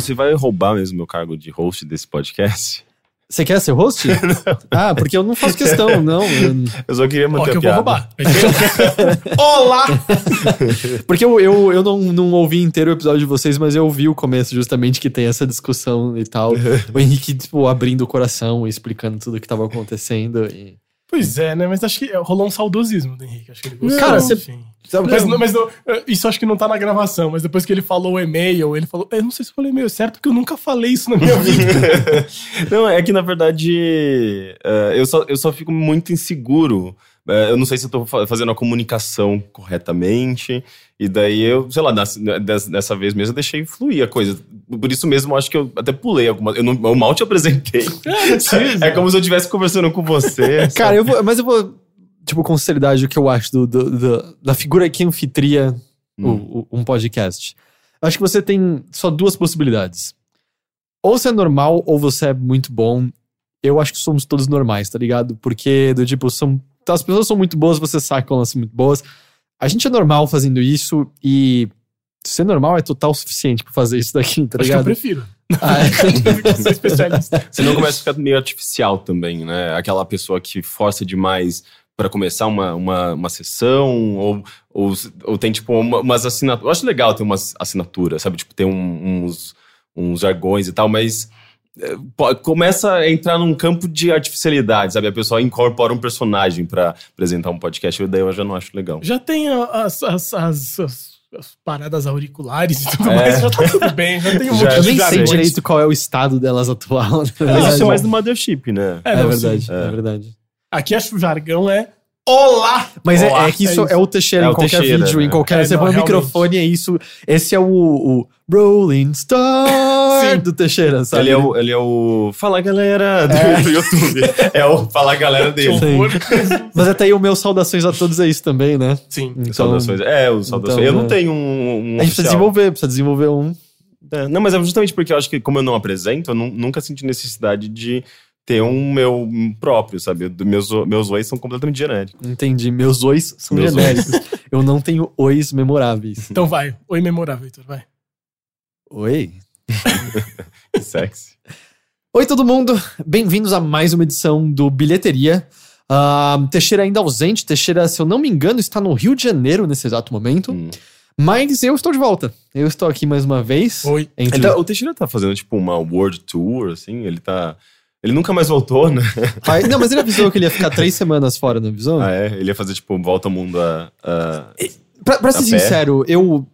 Você vai roubar mesmo meu cargo de host desse podcast? Você quer ser host? ah, porque eu não faço questão, não. Eu- só queria Ó, manter que a eu vou piada. roubar. Olá! Porque eu, eu, eu não, não ouvi inteiro o episódio de vocês, mas eu ouvi o começo justamente que tem essa discussão e tal. o Henrique, tipo, abrindo o coração e explicando tudo o que tava acontecendo. E... Pois é, né? Mas acho que rolou um saudosismo do Henrique. Acho que ele gostou. Cara, você-. Sabe, Mas, não- mas não- isso acho que não tá na gravação, mas depois que ele falou o e-mail, ele falou. Eu não sei se eu falei e-mail certo, porque eu nunca falei isso na minha vida. Não, é que na verdade eh, eu, só, eu só fico muito inseguro. Eh, eu não sei se eu tô fa- fazendo a comunicação corretamente. E daí eu, sei lá, des- dessa vez mesmo eu deixei fluir a coisa. Por isso mesmo eu acho que eu até pulei algumas. Eu, não, eu mal te apresentei. É como se eu estivesse conversando com você. Cara, eu vou, mas eu vou, tipo, com sinceridade, o que eu acho do, do- do- da figura que anfitria o- um podcast. Eu acho que você tem só duas possibilidades. Ou você é normal, ou você é muito bom. Eu acho que somos todos normais, tá ligado? Porque, do tipo, são, as pessoas são muito boas, você sabe que elas são muito boas. A gente é normal fazendo isso e ser normal é total o suficiente pra fazer isso daqui, tá acho que eu prefiro. Ah, é. Especialista. Senão começa a ficar meio artificial também, né? Aquela pessoa que força demais para começar uma, uma, uma sessão, ou, ou, ou tem, tipo, uma- umas assinaturas. Eu acho legal ter umas assinaturas, sabe? Tipo, ter um- uns, uns jargões e tal, mas começa a entrar num campo de artificialidade, sabe? A pessoa incorpora um personagem para apresentar um podcast, e daí eu já não acho legal. Já tem as, as, as, as- as paradas auriculares e tudo É. mais, já tá tudo bem, já tem um Já- monte Eu nem sei direito qual é o estado delas atual. Mas isso é mais no Mothership, né? É, É, não, verdade, sim. é. verdade. Aqui acho que o jargão é Olá! Mas é, Olá, é que isso é é, isso. o Teixeira É em o qualquer Teixeira, vídeo, né? em qualquer. É, você não, põe o microfone, é isso. Esse é o, o Rolling Star Sim. do Teixeira, sabe? Ele é, o, ele é o Fala Galera do, do YouTube. É o Fala Galera dele. Mas até aí o meu saudações a todos é isso também, né? Sim. Então, Saudações. É, os saudações. então, eu não é. tenho um, um A gente precisa desenvolver, precisa desenvolver um. É, não, mas é justamente porque eu acho que, como eu não apresento, eu nu- nunca senti necessidade de ter um meu próprio, sabe? Meus, meus ois são completamente genéricos. Entendi. Meus ois são Meus genéricos. Eu não tenho ois memoráveis. Então vai. Oi, memorável, Heitor, vai. Oi? Que sexy. Oi, todo mundo. Bem-vindos a mais uma edição do Bilheteria. Ah, Teixeira ainda ausente. Teixeira, se eu não me engano, está no Rio de Janeiro nesse exato momento. Hum. Mas eu estou de volta. Eu estou aqui mais uma vez. Oi. Entre... Então, o Teixeira tá fazendo, tipo, uma world tour, assim, ele tá... Ele nunca mais voltou, né? Pai- Não, mas ele avisou que ele ia ficar três semanas fora, não avisou? Ah, é? Ele ia fazer, tipo, volta ao mundo a... a- Pra, pra ser A pé? sincero, eu,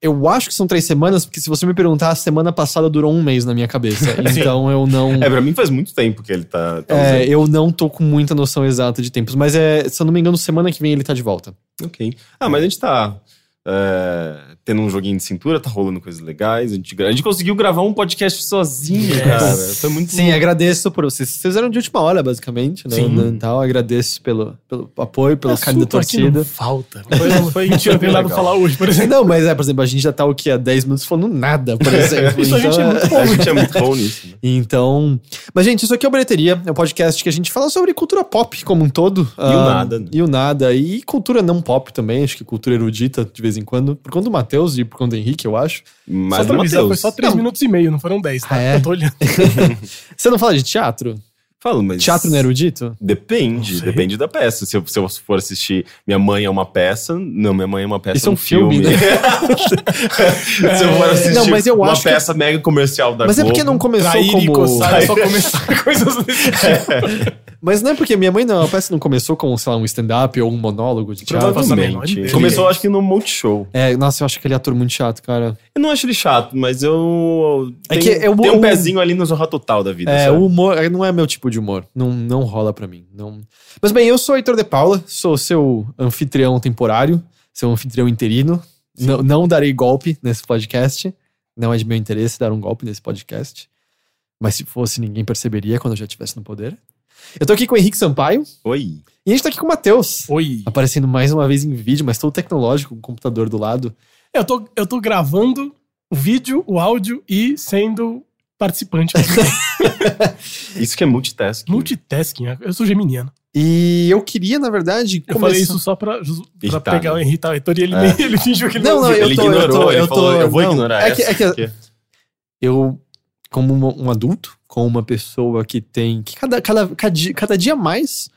eu acho que são três semanas, porque se você me perguntar, a semana passada durou um mês na minha cabeça. então eu não. É, pra mim faz muito tempo que ele tá... tá É, eu não tô com muita noção exata de tempos, mas é, se eu não me engano, semana que vem ele tá de volta. Ok. Ah, mas a gente tá é, tendo um joguinho de cintura, tá rolando coisas legais. A gente, a gente conseguiu gravar um podcast sozinho, Yes. cara. Foi muito Sim, agradeço por vocês. Vocês fizeram de última hora, basicamente, né? Sim. né, Então, agradeço pelo, pelo apoio, pelo carinho da Assunto aqui não torcida. falta. Foi, foi, mentira, não tem nada pra falar hoje, por exemplo. Não, mas é, por exemplo, a gente já tá o quê? Há 10 minutos falando nada, por exemplo. Isso a gente é muito bom. A gente é muito bom nisso. Né? Então. Mas, gente, isso aqui é o Bilheteria, é um podcast que a gente fala sobre cultura pop como um todo. E o nada, né? E o nada. E cultura não pop também, acho que cultura erudita de vez em quando. Por conta do Matheus e por conta do Henrique, eu acho. Mas só do pra avisar, Matheus. foi só três Não. minutos e meio, não foram dez, tá? Ah, é? Eu tô olhando. Você não fala de teatro? Falo, mas... Teatro não é erudito? Depende, depende da peça. Se eu, se eu for assistir Minha Mãe é uma peça, não, Minha Mãe é uma peça Isso é um um filme. filme, né? se eu for assistir Não, mas eu uma acho que- peça mega comercial da Mas é Globo... porque não começou Trair e como. coçar, é só começar coisas desse tipo. Mas não é porque minha mãe não, a peça não começou com, sei lá, um stand-up ou um monólogo de teatro. Provavelmente. Começou, acho que no Multishow. É, nossa, eu acho aquele ator muito chato, cara. Eu não acho ele chato, mas eu. É Tem, que eu- tem um pezinho ali no Zorra Total da vida. É, sabe? o humor é, não é meu tipo de humor. Não, não rola pra mim. Não... Mas bem, eu sou o Heitor de Paula, sou seu anfitrião temporário, seu anfitrião interino. Não, não darei golpe nesse podcast. Não é de meu interesse dar um golpe nesse podcast. Mas se fosse, ninguém perceberia quando eu já estivesse no poder. Eu tô aqui com o Henrique Sampaio Oi. e a gente tá aqui com o Matheus. Oi. Aparecendo mais uma vez em vídeo, mas todo tecnológico, com o computador do lado. Eu tô, eu tô gravando o vídeo, o áudio e sendo participante. Isso que é multitasking. Multitasking. Eu sou geminiano. E eu queria, na verdade, Eu falei isso só pra, pra pegar o né? irritar o Heitor e ele, É. nem- ele fingiu que ele Não, não, não, eu Ele tô- eu ignorou, tô- ele eu falou, tô- eu vou não, ignorar é que- essa. é que- porque- eu, como um, um adulto, como uma pessoa que tem. que cada, cada, cada, dia, cada dia mais,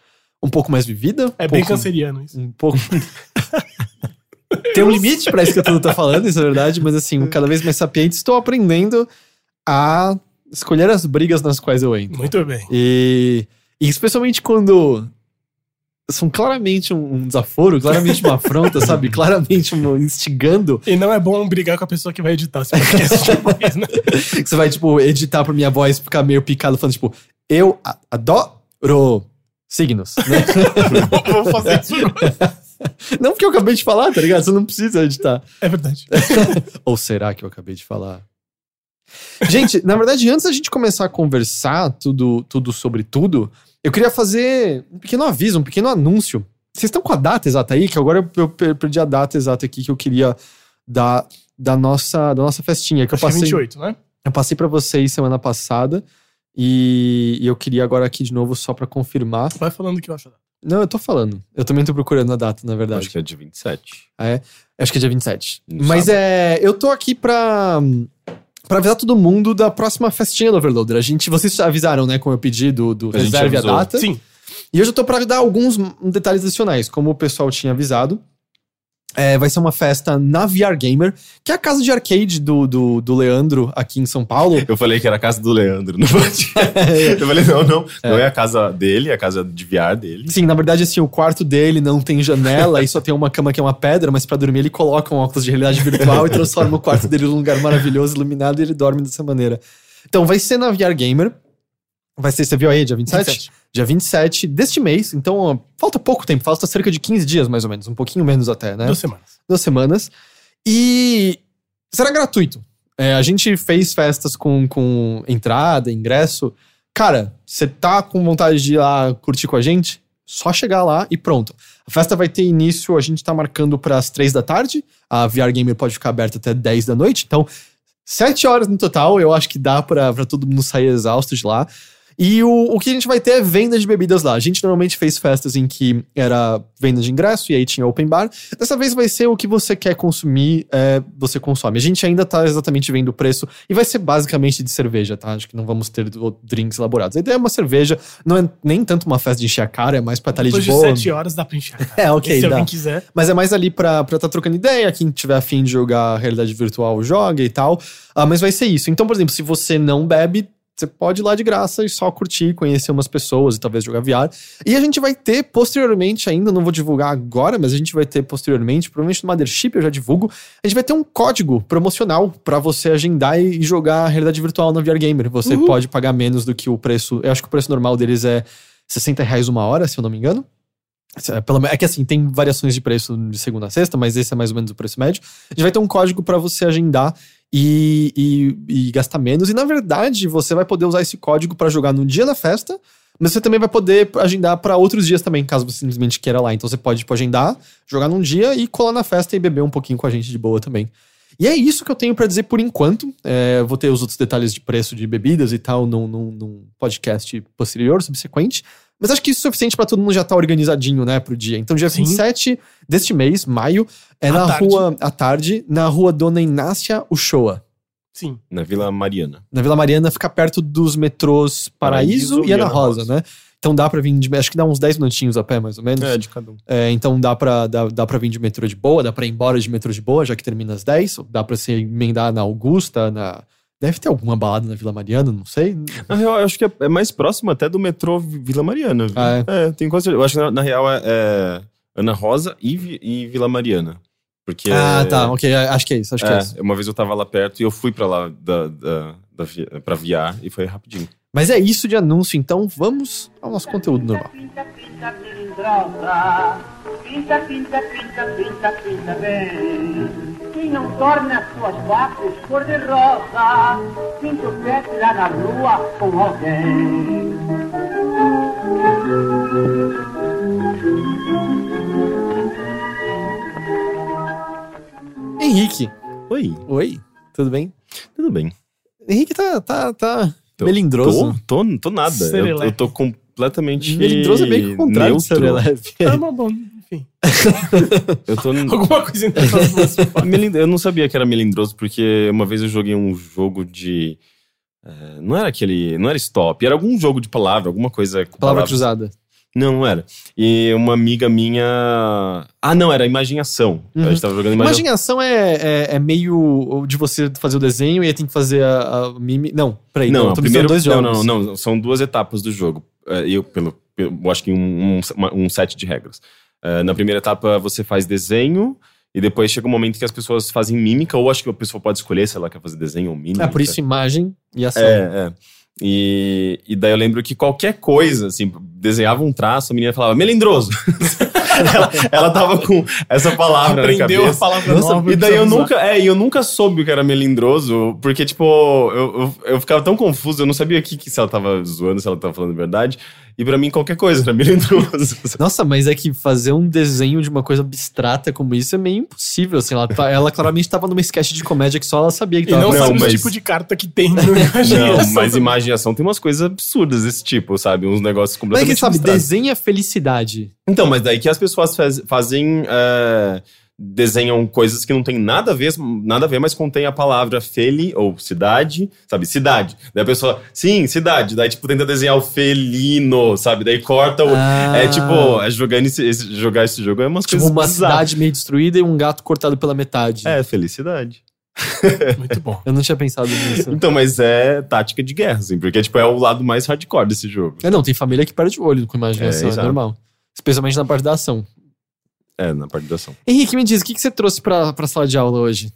um pouco mais vivida. É um bem pouco- canceriano isso. Um pouco. tem um limite pra isso que eu tô, tô falando, isso é verdade, mas assim, cada vez mais sapiente, estou aprendendo a escolher as brigas nas quais eu entro. Muito bem. E, e especialmente quando são claramente um, desaforo, claramente uma afronta, sabe? Claramente um instigando. E não é bom brigar com a pessoa que vai editar esse podcast depois, né? Você vai, tipo, editar pra minha voz ficar meio picado, falando, tipo, eu adoro signos, né? Vou fazer isso agora. não porque eu acabei de falar, tá ligado? Você não precisa editar. É verdade. Ou será que eu acabei de falar? Gente, na verdade, antes da gente começar a conversar tudo, tudo sobre tudo, eu queria fazer um pequeno aviso, um pequeno anúncio. Vocês estão com a data exata aí? Que agora eu- eu per- perdi a data exata aqui que eu queria dar da nossa, da nossa festinha. Que eu Acho que é passei, 28, né? eu passei para vocês semana passada. E, e eu queria agora aqui de novo só pra confirmar. Vai falando o que eu acho. Não, eu tô falando. Eu também tô procurando a data, na verdade. Acho que é de 27. Acho que é dia 27. No Mas sábado. é. Eu tô aqui pra. Pra avisar todo mundo da próxima festinha do Overloader. A gente, vocês já avisaram, né, como eu pedi do, do A reserve a data. Sim. E hoje eu tô pra dar alguns detalhes adicionais, como o pessoal tinha avisado. É, vai ser uma festa na VR Gamer, que é a casa de arcade do, do, do Leandro aqui em São Paulo. Eu falei que era a casa do Leandro no podcast. Eu falei, não, não. Não é a casa dele, é a casa de VR dele. Sim, na verdade, assim, o quarto dele não tem janela e só tem uma cama que é uma pedra, mas pra dormir ele coloca um óculos de realidade virtual e transforma o quarto dele num lugar maravilhoso, iluminado, e ele dorme dessa maneira. Então, vai ser na VR Gamer. Vai ser, você viu aí, dia 27? 27. Dia 27 deste mês. Então, ó, falta pouco tempo, falta cerca de 15 dias, mais ou menos. Um pouquinho menos até, né? Duas semanas. duas semanas. E será gratuito. É, a gente fez festas com, com entrada, ingresso. Cara, você tá com vontade de ir lá curtir com a gente? Só chegar lá e pronto. A festa vai ter início, a gente tá marcando para as três da tarde. A VR Gamer pode ficar aberta até 10 da noite. Então, sete horas no total. Eu acho que dá pra todo mundo sair exausto de lá. E o, o que a gente vai ter é venda de bebidas lá. A gente normalmente fez festas em que era venda de ingresso e aí tinha open bar. Dessa vez vai ser o que você quer consumir, é, você consome. A gente ainda tá exatamente vendo o preço e vai ser basicamente de cerveja, tá? Acho que não vamos ter drinks elaborados. A ideia é uma cerveja, não é nem tanto uma festa de encher a cara, é mais pra estar ali Depois de de boa. sete horas dá pra encher. cara. É, ok, E se dá. alguém quiser. Mas é mais ali pra estar trocando ideia, quem tiver afim de jogar realidade virtual joga e tal. Ah, mas vai ser isso. Então, por exemplo, se você não bebe, você pode ir lá de graça e só curtir, conhecer umas pessoas e talvez jogar VR. E a gente vai ter posteriormente, ainda não vou divulgar agora, mas a gente vai ter posteriormente, provavelmente no Mothership eu já divulgo, a gente vai ter um código promocional pra você agendar e e jogar realidade virtual na VR Gamer. Você Uhul. pode pagar menos do que o preço. Eu acho que o preço normal deles é 60 reais uma hora, se eu não me engano. É, É que assim, tem variações de preço de segunda a sexta, mas esse é mais ou menos o preço médio. A gente vai ter um código pra você agendar e, e, e gastar menos. E na verdade, você vai poder usar esse código pra jogar no dia da festa, mas você também vai poder agendar pra outros dias também, caso você simplesmente queira lá. Então você pode tipo, agendar, jogar num dia e colar na festa e beber um pouquinho com a gente de boa também. E é isso que eu tenho pra dizer por enquanto. É, vou ter os outros detalhes de preço de bebidas e tal num, num, num podcast posterior, subsequente. Mas acho que isso é suficiente pra todo mundo já estar organizadinho, né, pro dia. Então, dia Sim. 27 deste mês, maio, é À na tarde. rua, à tarde, na rua Dona Inácia Uchoa. Sim. Na Vila Mariana. Na Vila Mariana fica perto dos metrôs Paraíso, Paraíso e Ana Rosa, né? Então dá pra vir de. Acho que dá uns 10 minutinhos a pé, mais ou menos. É, de cada um. É, então dá pra, dá, dá pra vir de metrô de boa, dá pra ir embora de metrô de boa, já que termina às 10. Dá pra se emendar na Augusta, na. Deve ter alguma balada na Vila Mariana, não sei. Na real, eu acho que é, é mais próximo até do metrô Vi- Vila Mariana. Ah, é? tem quase certeza. Eu acho que na, na real é, é Ana Rosa e, e Vila Mariana. Porque. Ah, tá, ok. Acho que é isso, acho que é isso. É, uma vez eu tava lá perto e eu fui pra lá da, da, da, pra VR e foi rapidinho. Mas é isso de anúncio, então vamos ao nosso conteúdo normal. Pinta, pinta. Pinta, pinta, pinta, pinta, pinta bem. E não torne as suas faces cor de rosa. Pinta o pé lá na rua com alguém. Henrique. Oi, Oi, tudo bem? tudo bem. Henrique tá, tá, tá Tô- melindroso. Tô, tô, tô nada. Eu, eu tô completamente. Melindroso é meio que o contrário. Ah, mas bom, enfim. Eu tô. Alguma coisa Eu não sabia que era melindroso, porque uma vez eu joguei um jogo de. eh, não era aquele. Não era stop, era algum jogo de palavra, alguma coisa Palavra palavras. cruzada. Não, não era. E uma amiga minha. Ah, não, era imaginação. Uhum. A gente tava jogando imaginação. Imaginação é, é, é meio de você fazer o desenho e aí tem que fazer a, a mimi. Não, peraí. Não, Não, primeiro. dois não, jogos. não, não. São duas etapas do jogo. Eh, Eu, pelo, eu acho que um, um, um set de regras. Eh, na primeira etapa você faz desenho. E depois chega um momento que as pessoas fazem mímica, ou acho que a pessoa pode escolher se ela quer fazer desenho ou mímica. É por isso imagem e ação. É, é. E, e daí eu lembro que qualquer coisa, assim, desenhava um traço, a menina falava melindroso. ela, ela tava com essa palavra na Aprendeu a cabeça. palavra Nossa, nova. E daí eu nunca, é, eu nunca soube o que era melindroso, porque, tipo, eu, eu, eu ficava tão confuso, eu não sabia que, que se ela tava zoando, se ela tava falando a verdade. E pra mim, qualquer coisa era melindroso. Nossa, mas é que fazer um desenho de uma coisa abstrata como isso é meio impossível. Assim, ela, tá- ela claramente tava numa sketch de comédia que só ela sabia que E tava não, sabe mas- o tipo de carta que tem no Não, imaginação. mas imaginação tem umas coisas absurdas desse tipo, sabe? Uns negócios Mas é completamente que sabe, abstratos. desenha felicidade. Então, mas daí que as pessoas faz- fazem. é, desenham coisas que não tem nada a ver, nada a ver, mas contém a palavra feli ou cidade, sabe? Cidade. Daí a pessoa, sim, cidade. Daí, tipo, tenta desenhar o felino, sabe? Daí corta o. Ah. É tipo, é jogando esse, esse- jogar esse jogo é umas Tipo, coisas. uma bizarras. cidade meio destruída e um gato cortado pela metade. É, felicidade. Muito bom. Eu não tinha pensado nisso. Então, mas é tática de guerra, assim, porque, tipo, é o lado mais hardcore desse jogo. É, não, tem família que perde o olho com imaginação, É, é, normal. Especialmente na parte da ação. É, na parte da ação. Henrique, me diz, o que, que você trouxe pra, pra sala de aula hoje?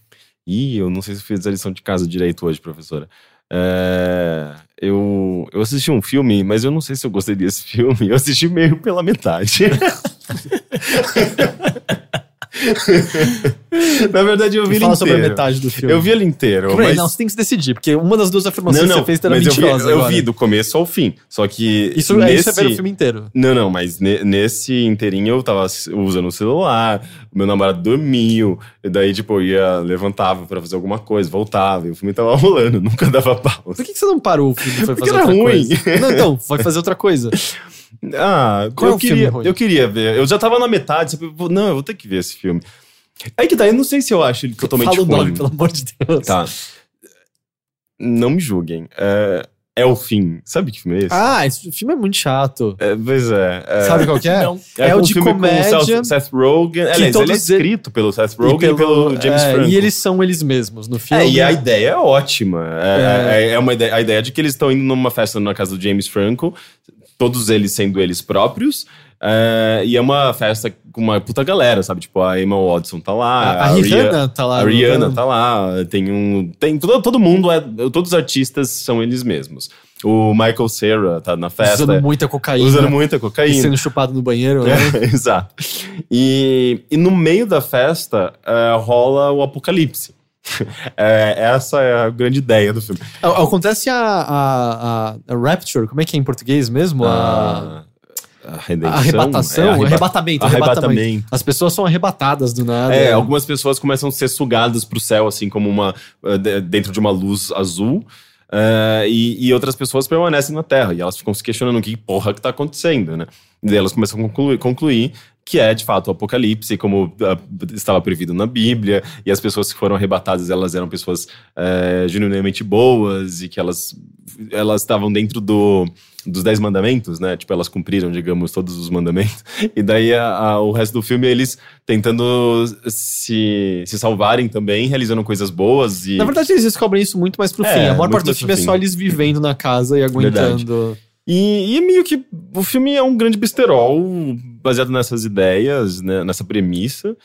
Ih, eu não sei se fiz a lição de casa direito hoje, professora. É, eu, eu assisti um filme, mas eu não sei se eu gostei desse filme. Eu assisti meio pela metade. Na verdade, eu vi ele Fala sobre a inteiro. metade do filme. Eu vi ele inteiro, mas... não, você tem que se decidir, porque uma das duas afirmações Não, que não, você fez era mas eu vi, mentirosa. eu agora. vi do começo ao fim. Só que Isso, nesse... é, isso é ver o filme inteiro. Não, não, mas ne- nesse inteirinho eu tava usando o celular, meu namorado dormiu, e daí, tipo, eu ia, levantava pra fazer alguma coisa, voltava, e o filme tava rolando, nunca dava pausa. Por que, que você não parou o filme foi Porque fazer era outra ruim. coisa? Não, então, vai fazer outra coisa. Ah, Qual é eu, o filme queria, ruim? eu queria ver. Eu já tava na metade, não, eu vou ter que ver esse filme. Aí que tá, eu não sei se eu acho ele totalmente Fala o ruim. nome, pelo amor de Deus. Tá. Não me julguem. É, é o fim. Sabe que filme é esse? Ah, esse filme é muito chato. É, pois é. é Sabe qual que é? Não. é o um de filme com comédia Seth, Seth Rogen. Aliás, ele é e- escrito pelo Seth Rogen e pelo, James é, Franco. E eles são eles mesmos no filme. É, e a ideia é ótima. É, É. é- é uma ideia, a ideia de que eles estão indo numa festa na casa do James Franco, todos eles sendo eles próprios. é, e é uma festa com uma puta galera, sabe? Tipo, a Emma Watson tá lá. A, a Rihanna- Rihanna tá lá. a Rihanna tá lá, tem um. Tem, todo, todo mundo é. Todos os artistas são eles mesmos. O Michael Cera tá na festa. Usando muita cocaína. usando muita E cocaína. sendo chupado no banheiro, né? É, exato. E, e no meio da festa é, rola o apocalipse. É, essa é a grande ideia do filme. Acontece a, a, a- Rapture, como é que é em português mesmo? A, A, a redenção. arrebatação? é, arreba- arrebatamento, arrebatamento. arrebatamento. As pessoas são arrebatadas do nada. É, algumas pessoas começam a ser sugadas pro céu, assim, como uma. eh, de- dentro de uma luz azul. eh, e, e outras pessoas permanecem na Terra. E elas ficam se questionando o que porra que tá acontecendo, né? E daí elas começam a concluir, concluir que é, de fato, o apocalipse, como ah, estava previsto na Bíblia. E as pessoas que foram arrebatadas, elas eram pessoas eh, genuinamente boas e que elas elas estavam dentro do, dos Dez Mandamentos, né? Tipo, elas cumpriram, digamos, todos os mandamentos. E daí a- a- o resto do filme eles tentando se, se salvarem também, realizando coisas boas e. Na verdade, eles descobrem isso muito mais pro É, fim. A maior parte do filme é só eles vivendo na casa e aguentando. E, e é meio que o filme é um grande besterol baseado nessas ideias, né, nessa premissa.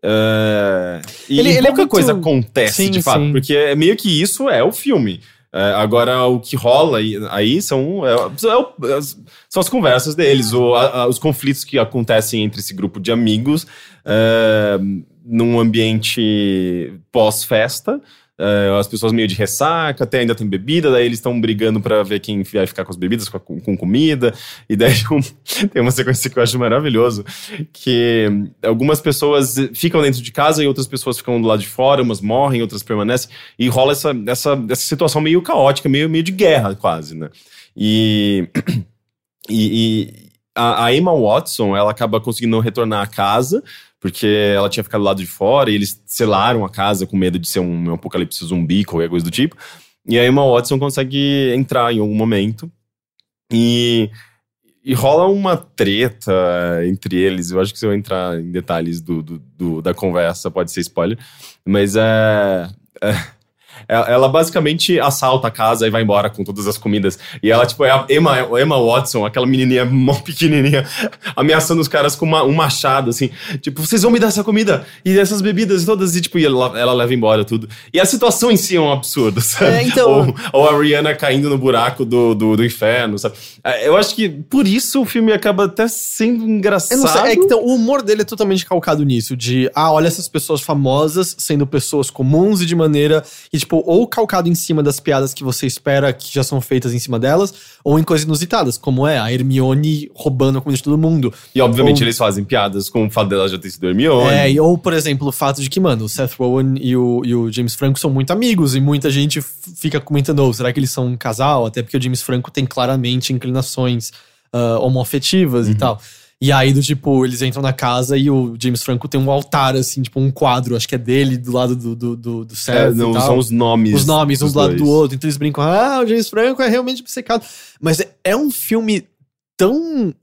É, e Ele- ele é pouca muito- coisa acontece Sim, de fato, sim. porque é meio que isso é o filme. É, agora, o que rola aí, aí são, é- é é- são as conversas deles, o- a- os conflitos que acontecem entre esse grupo de amigos é, num ambiente pós-festa. É, as pessoas meio de ressaca, até ainda tem bebida, daí eles estão brigando pra ver quem vai ficar com as bebidas, com, com comida. E daí um- tem uma sequência que eu acho maravilhoso, que algumas pessoas ficam dentro de casa e outras pessoas ficam do lado de fora, umas morrem, outras permanecem, e rola essa, essa, essa situação meio caótica, meio, meio de guerra quase, né? E, e, e a, a Emma Watson, ela acaba conseguindo retornar à casa, porque ela tinha ficado do lado de fora e eles selaram a casa com medo de ser um, um apocalipse zumbi, qualquer coisa do tipo. E a Emma Watson consegue entrar em algum momento e, e rola uma treta entre eles. Eu acho que se eu entrar em detalhes do, do- do- da conversa, pode ser spoiler. Mas é. é- ela basicamente assalta a casa e vai embora com todas as comidas. E ela, tipo, é a Emma, Emma Watson, aquela menininha mó pequenininha, ameaçando os caras com uma- um machado, assim. Tipo, vocês vão me dar essa comida e essas bebidas todas. E, tipo, e ela, ela leva embora tudo. E a situação em si é um absurdo, sabe? É, então- Ou, ou a Rihanna caindo no buraco do, do, do inferno, sabe? É, Eu acho que por isso o filme acaba até sendo engraçado. Eu não sei, é que então, o humor dele é totalmente calcado nisso, de, ah, olha essas pessoas famosas sendo pessoas comuns e de maneira, e tipo, ou calcado em cima das piadas que você espera que já são feitas em cima delas, ou em coisas inusitadas, como é a Hermione roubando a comida de todo mundo. E obviamente Ou- eles fazem piadas com o fato dela já ter sido Hermione. É, ou, por exemplo, o fato de que, mano, o Seth Rogen e o, e o James Franco são muito amigos e muita gente fica comentando, oh, será que eles são um casal? Até porque o James Franco tem claramente inclinações ah, homoafetivas e tal. E aí, do tipo, eles entram na casa e o James Franco tem um altar, assim, tipo, um quadro, acho que é dele, do lado do, do, do, do Seth É, não, são os nomes. Os nomes, um do lado do outro. Então eles brincam, ah, o James Franco é realmente obcecado. Mas é, é um filme tão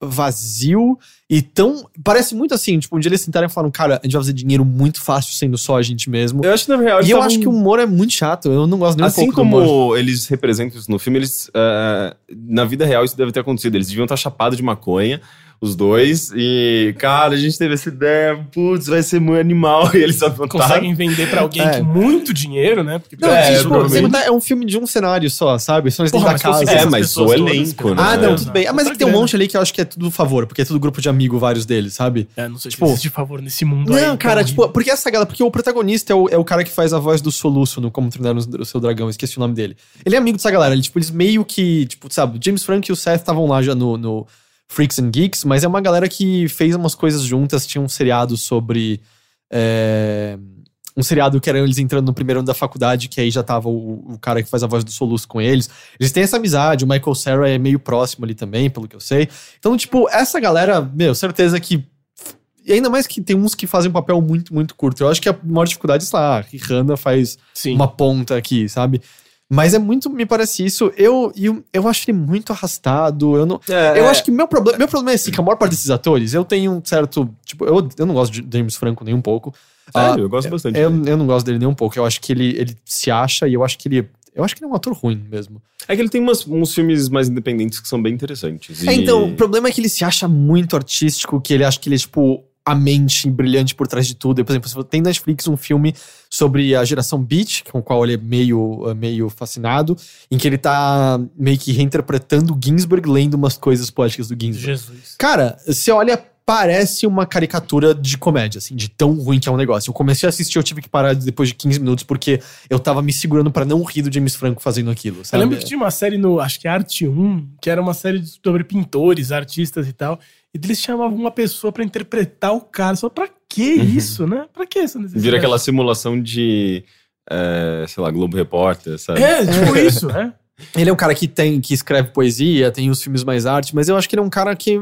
vazio e tão. Parece muito assim, tipo, um dia eles sentaram e falaram, cara, a gente vai fazer dinheiro muito fácil sendo só a gente mesmo. Eu acho que na real e eu acho que o humor é muito chato. Eu não gosto nem um Assim pouco do humor. como eles representam isso no filme, eles. eh, na vida real isso deve ter acontecido. Eles deviam estar chapados de maconha, os dois. E, cara, a gente teve essa ideia, putz, vai ser muito animal. E eles apontaram. Conseguem vender pra alguém É. que muito dinheiro, né? Porque Não, É, tipo, provavelmente. sem contar, é um filme de um cenário só, sabe? São Porra, da mas casa. É, mas o elenco, né? Ah, não, tudo bem. Ah, mas é que tem um monte ali que eu acho que é tudo favor, porque é tudo grupo de amigo, vários deles, sabe? É, não sei Tipo, se existe favor nesse mundo aí. Não, cara, horrível. tipo, porque essa galera, porque o protagonista é o, é o cara que faz a voz do Soluço no Como Treinar o Seu Dragão, esqueci o nome dele. Ele é amigo dessa galera, ele, tipo, eles meio que, tipo, sabe, o James Frank e o Seth estavam lá já no, no Freaks and Geeks, mas é uma galera que fez umas coisas juntas, tinha um seriado sobre. é, um seriado que era eles entrando no primeiro ano da faculdade, que aí já tava o, o cara que faz a voz do Soluço com eles. Eles têm essa amizade, o Michael Cera é meio próximo ali também, pelo que eu sei. Então, tipo, essa galera, meu, certeza que e ainda mais que tem uns que fazem um papel muito, muito curto. Eu acho que a maior dificuldade é, sei lá, a Rihanna faz Sim. uma ponta aqui, sabe? Mas é muito, me parece isso. Eu, eu, eu acho ele muito arrastado. Eu não. É, Eu é. acho que meu problema, meu problema é assim, que a maior parte desses atores, eu tenho um certo. Tipo, eu, eu não gosto de James Franco nem um pouco. Sério, Ah, eu gosto bastante. eu, eu não gosto dele nem um pouco. Eu acho que ele, ele se acha e eu acho que ele. Eu acho que ele é um ator ruim mesmo. É que ele tem umas- uns filmes mais independentes que são bem interessantes. É, e- então, o problema é que ele se acha muito artístico, que ele acha que ele é, tipo, a mente brilhante por trás de tudo. E, por exemplo, tem Netflix um filme sobre a geração Beat, com o qual ele é meio, eh, meio fascinado, em que ele tá meio que reinterpretando Ginsberg, lendo umas coisas poéticas do Ginsberg. Jesus. Cara, você olha, parece uma caricatura de comédia, assim, de tão ruim que é um negócio. Eu comecei a assistir, eu tive que parar depois de 15 minutos, porque eu tava me segurando pra não rir do James Franco fazendo aquilo, Eu sabe? lembro que tinha uma série no, acho que Arte 1, que era uma série sobre pintores, artistas e tal. E eles chamavam uma pessoa pra interpretar o cara. Só pra que isso, né? Pra que essa necessidade? Vira aquela simulação de. é, sei lá, Globo Repórter, sabe? É, tipo isso, né? Ele é um cara que tem, que escreve poesia, tem os filmes mais arte, mas eu acho que ele é um cara que.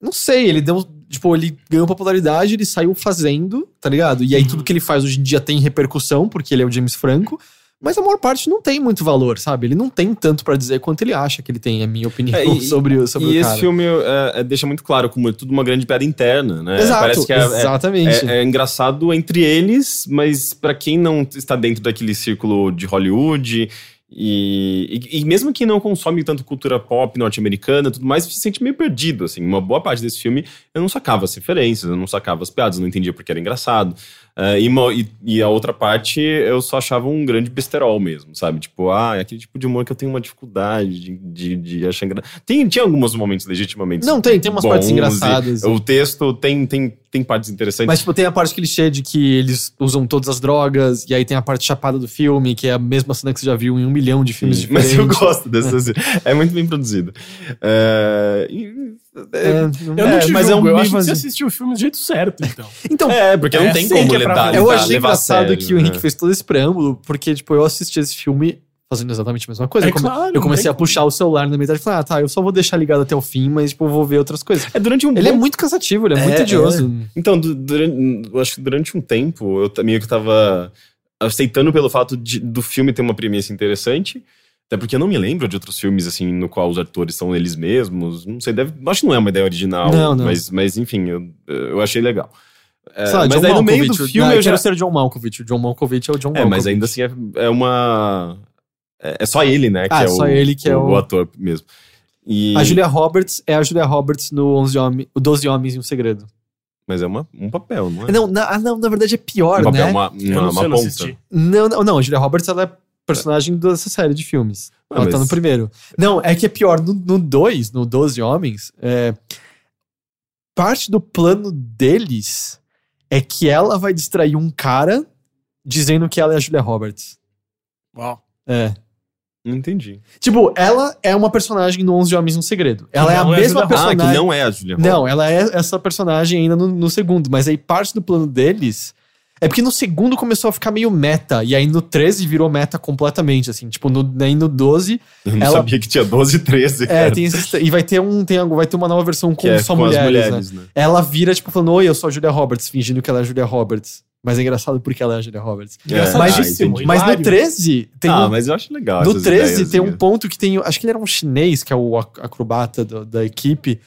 Não sei, ele deu. Tipo, ele ganhou popularidade, ele saiu fazendo, tá ligado? E aí Uhum. tudo que ele faz hoje em dia tem repercussão, porque ele é o James Franco. Mas a maior parte não tem muito valor, sabe? Ele não tem tanto pra dizer quanto ele acha que ele tem, é a minha opinião É, e- sobre, o- sobre e o esse cara. filme é, é, deixa muito claro como é tudo uma grande piada interna, né? Exato, Parece que é, é- exatamente. É, é engraçado entre eles, mas pra quem não está dentro daquele círculo de Hollywood e, e, e mesmo quem não consome tanto cultura pop norte-americana, e tudo mais, se sente meio perdido, assim. Uma boa parte desse filme eu não sacava as referências, eu não sacava as piadas, eu não entendia porque era engraçado. Ah, e, uma- e- e a outra parte eu só achava um grande besterol mesmo, sabe? Tipo, ah, é aquele tipo de humor que eu tenho uma dificuldade de, de, de achar engraçado. Tem, tinha alguns momentos legitimamente Não, tem, tem umas partes bons e engraçadas. O texto tem, tem tem partes interessantes. Mas, tipo, tem a parte clichê de que eles usam todas as drogas, e aí tem a parte chapada do filme, que é a mesma cena que você já viu em um milhão de filmes Sim, mas diferentes. eu gosto dessa cena. É muito bem produzido. É, e- É, é, não- Eu não É, te mas julgo, é um eu meio acho que você assistiu o filme do jeito certo, então. Então, é, porque não É tem como é levar, fazer. eu levar- achei levar engraçado sério, que o Henrique né? fez todo esse preâmbulo, porque, tipo, eu assisti esse filme fazendo exatamente a mesma coisa. É eu, come- claro, eu comecei a puxar o celular na metade e falei, ah, tá, eu só vou deixar ligado até o fim, mas, tipo, eu vou ver outras coisas. É durante um Ele é bom muito cansativo, ele é, É, muito é. tedioso. Então, du- durante, eu acho que durante um tempo, eu também que tava aceitando pelo fato de- do filme ter uma premissa interessante. Até porque eu não me lembro de outros filmes, assim, no qual os atores são eles mesmos. Não sei, deve, acho que não é uma ideia original. Não, não. Mas, mas enfim, eu, eu achei legal. É, lá, mas John daí no meio do Malkovich, filme ah, eu já... quero ser o John Malkovich. O John Malkovich é o John É, Malkovich. mas ainda assim é, é uma... É, é só ele, né? Que Ah, é é só o, ele que é o- ator mesmo. E... A Julia Roberts é a Julia Roberts no 11 Homens, o 12 Homens e um Segredo. Mas é uma, um papel, não é? Não, na, ah, não, na verdade é pior, um papel, né? uma, uma, não, uma não. Não, não, não, a Julia Roberts ela é personagem dessa série de filmes. Ah, ela tá mas- no primeiro. Não, é que é pior. No 2, no 12 Homens, é, parte do plano deles é que ela vai distrair um cara dizendo que ela é a Julia Roberts. Uau. É. Não entendi. Tipo, ela é uma personagem no 11 Homens um Segredo. Ela é a é a mesma Roberts. Ah, personagem. que não é a Julia Roberts. Não, ela é essa personagem ainda no, no segundo, mas aí parte do plano deles é porque no segundo começou a ficar meio meta, e aí no 13 virou meta completamente, assim, tipo, no, aí no 12, Eu não Ela- sabia que tinha 12 e 13, é, cara. tem esses, e vai ter, um, tem, vai ter uma nova versão com que é só com mulheres, as né? mulheres, né? Ela vira, tipo, falando, oi, eu sou a Julia Roberts, fingindo que ela é a Julia Roberts. Mas é engraçado porque ela é a Julia Roberts. Engraçadíssimo. entendi. Mas no hilário. 13, tem ah, um, mas eu acho legal no essas 13 ideias, tem um né? ponto que tem. Acho que ele era um chinês, que é o ac- acrobata do- da equipe.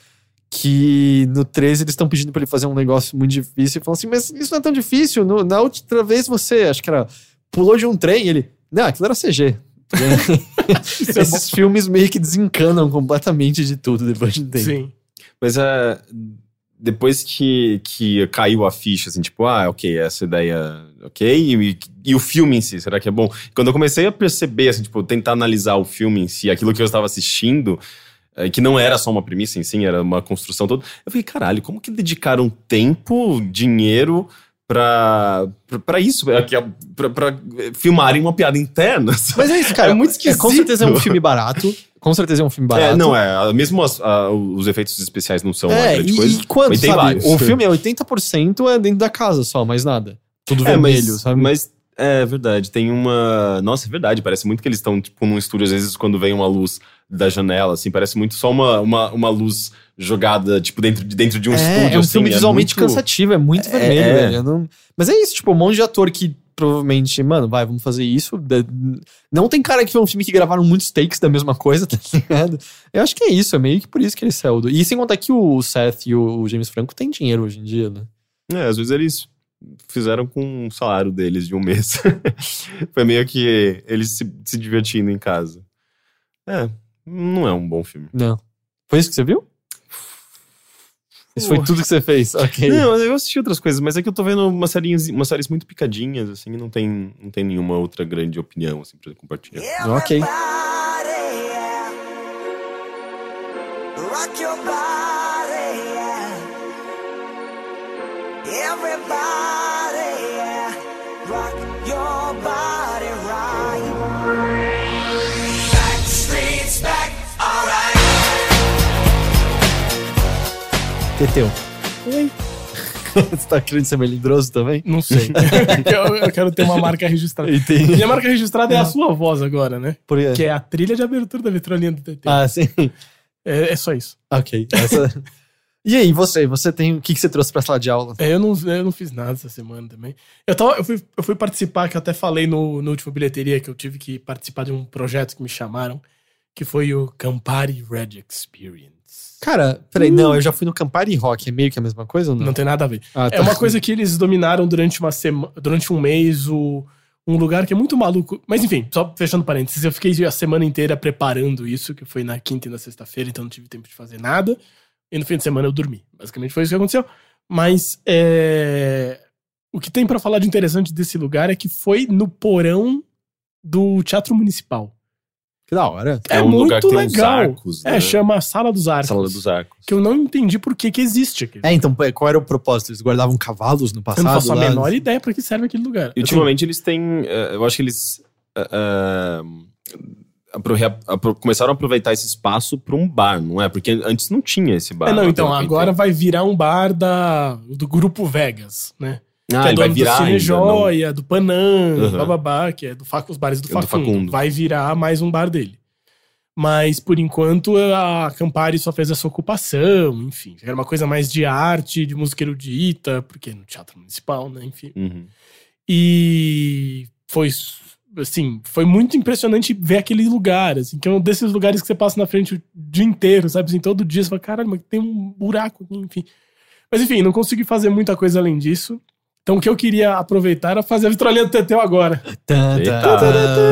Que no 13 eles estão pedindo pra ele fazer um negócio muito difícil. E falam assim: Mas isso não é tão difícil. No- na outra vez você, acho que era. Pulou de um trem. e Ele. Não, aquilo era CG. É. Esses filmes meio que desencanam completamente de tudo depois de um tempo. Sim. Mas é, depois que, que caiu a ficha, assim, tipo, ah, ok, essa ideia, ok, e, e o filme em si, será que é bom? Quando eu comecei a perceber, assim, tipo, tentar analisar o filme em si, aquilo que eu estava assistindo, eh, que não era só uma premissa em si, era uma construção toda, eu falei, caralho, como que dedicaram tempo, dinheiro pra isso, pra, pra, pra filmarem uma piada interna? Mas é isso, cara. É muito com esquisito. certeza é um filme barato. Com certeza é um filme barato. É, não, é, mesmo as- a- os efeitos especiais não são É, grande e, coisa. e mas tem sabe? vários. O filme é 80% é dentro da casa só, mais nada. Tudo É, vermelho, mas, sabe? Mas é verdade, tem uma. Nossa, é verdade. Parece muito que eles estão, tipo, num estúdio, às vezes, quando vem uma luz da janela, assim, parece muito só uma, uma, uma luz jogada, tipo, dentro de, dentro de um é, estúdio. é um assim, filme visualmente muito- cansativo, é muito É, vermelho, é. velho. não- Mas é isso, tipo, um monte de ator que provavelmente, mano, vai, vamos fazer isso. Não tem cara que foi um filme que gravaram muitos takes da mesma coisa, tá ligado? Eu acho que é isso, é meio que por isso que ele saiu. do- E sem contar que o Seth e o James Franco têm dinheiro hoje em dia, né? É, às vezes eles fizeram com o salário deles de um mês. Foi meio que eles se, se divertindo em casa. É, não é um bom filme. Não. Foi isso que você viu? Isso foi tudo que você fez, ok. Não, eu assisti outras coisas, mas é que eu tô vendo umas séries, umas séries muito picadinhas, assim, e não tem, não tem nenhuma outra grande opinião, assim, pra compartilhar. Ok. Rock your body, yeah. Everybody, Teteu. Oi. você tá querendo ser melindroso também? Não sei. eu, eu quero ter uma marca registrada. E tem... Minha marca registrada é a sua voz agora, né? Por... Que é a trilha de abertura da vitrolinha do TT. Ah, sim. É, é só isso. Ok. Essa- e aí, você? Você tem. O que, que você trouxe pra sala de aula? É, eu, não, eu não fiz nada essa semana também. Eu, tava, eu, fui, eu fui participar, que eu até falei no, no último bilheteria, que eu tive que participar de um projeto que me chamaram, que foi o Campari Red Experience. Cara, peraí, não, eu já fui no Campari Rock, é meio que a mesma coisa ou não? Não tem nada a ver. Ah, É uma coisa que eles dominaram durante uma semana, durante um mês, o, um lugar que é muito maluco. Mas enfim, só fechando parênteses, eu fiquei a semana inteira preparando isso, que foi na quinta e na sexta-feira, então não tive tempo de fazer nada. E no fim de semana eu dormi. Basicamente foi isso que aconteceu. Mas é, o que tem pra falar de interessante desse lugar é que foi no porão do Teatro Municipal. Que da hora. É, um lugar muito legal. arcos, É, né? chama Sala dos Arcos. Sala dos Arcos. Que eu não entendi por que que existe aqui. É, então, qual era o propósito? Eles guardavam cavalos no eu passado? não faço a lá? menor ideia pra que serve aquele lugar. E ultimamente eles têm. eh, eu acho que eles. apro- começaram a aproveitar esse espaço para um bar, não é? Porque antes não tinha esse bar. É, não, então, eu agora vai virar um bar da, do grupo Vegas, né? Ah, que é e vai dono virar do Cine ainda, Joia, do Panam, Uhum. bababá, que é do Fac, os bares do É do Facundo. Facundo. Vai virar mais um bar dele. Mas, por enquanto, a Campari só fez essa ocupação, enfim. Era uma coisa mais de arte, de música erudita, porque no Teatro Municipal, né, enfim. não. Uhum. E foi, assim, foi muito impressionante ver aquele lugar, assim, que é um desses lugares que você passa na frente o dia inteiro, sabe? Assim, todo dia você fala, caralho, mas tem um buraco aqui, enfim. Mas enfim, não consegui fazer muita coisa além disso. Então o que eu queria aproveitar era fazer a vitrolinha do Teteu agora. Tan.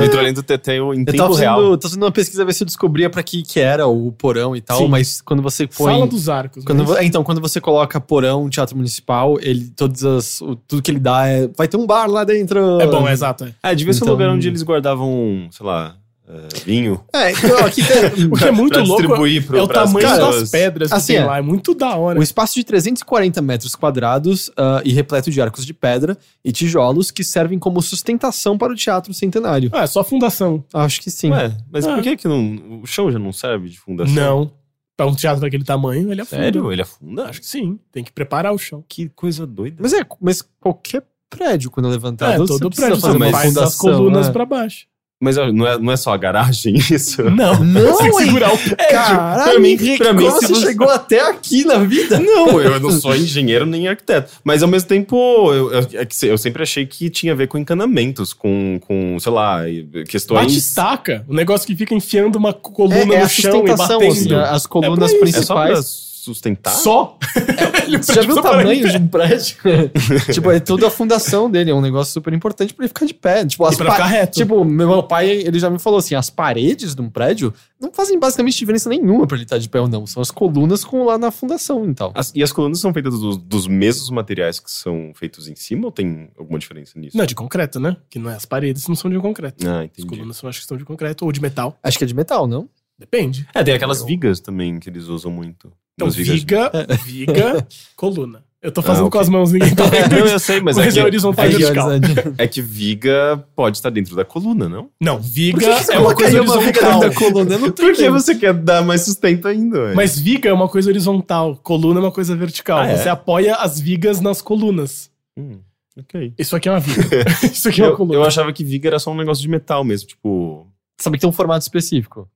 Vitrolento do Teteu em Eu tempo tava real. fazendo, tô fazendo uma pesquisa ver se eu descobria pra que que era o porão e tal, Sim. mas quando você põe... Sala dos Arcos. Quando mas- vo- então, quando você coloca porão, teatro municipal, ele, todas as, o- tudo que ele dá é. Vai ter um bar lá dentro. É bom, é exato. é. Ah, devia ser um Então- lugar onde eles guardavam, sei lá, eh, vinho. É, então, aqui tem. O que é muito louco pro- é o tamanho pessoas. das pedras que Assim, tem é. lá. É muito da hora. Um espaço de 340 metros quadrados ah, e repleto de arcos de pedra e tijolos que servem como sustentação para o teatro centenário. Ah, é só fundação. Acho que sim. Ué, mas Ah. por que que não... O chão já não serve de fundação? Não. Pra um teatro daquele tamanho, ele afunda. Sério? Ele afunda? Acho que sim. Tem que preparar o chão. Que coisa doida. Mas é, mas qualquer prédio, quando é levantado, É, você todo precisa prédio fazer você faz as fundação. colunas né? pra baixo. Mas não é, não é só a garagem isso? Não, Não, você tem que hein? segurar o prédio. Caralho, Pra mim- Henrique, pra mim, como você chegou até aqui na vida? Não, eu não sou engenheiro nem arquiteto. Mas ao mesmo tempo, eu, eu, é eu sempre achei que tinha a ver com encanamentos, com, com sei lá, questões. Bate estaca. O negócio que fica enfiando uma coluna É, é no chão e sustentação, batendo. assim, as colunas É isso. É só pra principais. Sustentar? Só? Você já viu o tamanho de um prédio? tipo, é toda a fundação dele. É um negócio super importante pra ele ficar de pé. Tipo, as pra pa- ficar reto. Tipo, meu pai, ele já me falou assim: as paredes de um prédio não fazem basicamente diferença nenhuma pra ele estar de pé ou não. São as colunas com lá na fundação e tal. As- e as colunas são feitas dos, dos mesmos materiais que são feitos em cima ou tem alguma diferença nisso? Não, de concreto, né? Que não é as paredes, não são de concreto. Ah, As entendi. colunas eu acho que são de concreto ou de metal. Acho que é de metal, não? Depende. É, tem aquelas vigas também que eles usam muito. Então, viga, viga, coluna. Eu tô fazendo Ah, ok. com as mãos, ninguém tá vendo. Não, eu sei, mas, Mas é, é que, horizontal e Aí, vertical. É que viga pode estar dentro da coluna, não? Não, Por viga que que é uma coisa uma horizontal. dentro da coluna? Eu Porque entendendo. você quer dar mais sustento ainda. Mas viga é uma coisa horizontal, coluna é uma coisa vertical. Ah, é? Você apoia as vigas nas colunas. Hum, ok. Isso aqui é uma viga. Isso aqui é uma Eu, coluna. eu achava que viga era só um negócio de metal mesmo, tipo... Sabe que tem um formato específico.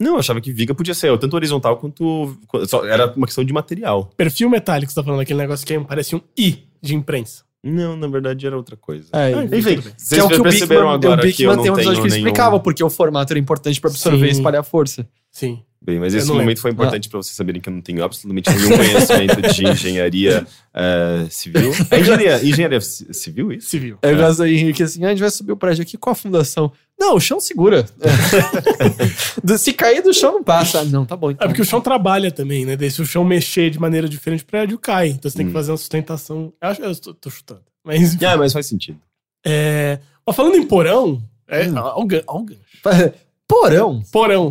Não, eu achava que viga podia ser tanto horizontal quanto... só- era uma questão de material. Perfil metálico, você tá falando, aquele negócio que parece um I de imprensa. Não, na verdade era outra coisa. É, Ah, Enfim, vocês que é o que o perceberam Bigman, agora o que eu não tem um tenho episódio que ele nenhum... explicava porque o formato era importante pra absorver Sim. e espalhar força. Sim. Bem, mas Eu esse momento foi importante pra vocês saberem que eu não tenho absolutamente nenhum conhecimento de engenharia eh, civil. É engenharia, engenharia ci- civil isso? Civil. Aí eu gosto aí, Henrique, assim, ah, a gente vai subir o prédio aqui, qual a fundação? Não, o chão segura. Se cair do chão, não passa. Ah, Não, tá bom. É Então. porque o chão trabalha também, né? Daí se o chão mexer de maneira diferente, o prédio cai. Então você tem que Hum. fazer uma sustentação. Eu acho eu tô, tô chutando. Mas, Ah, mas faz sentido. é... Mas falando em porão, é, Hum. ó, o gan- ó o gancho. Porão. Porão.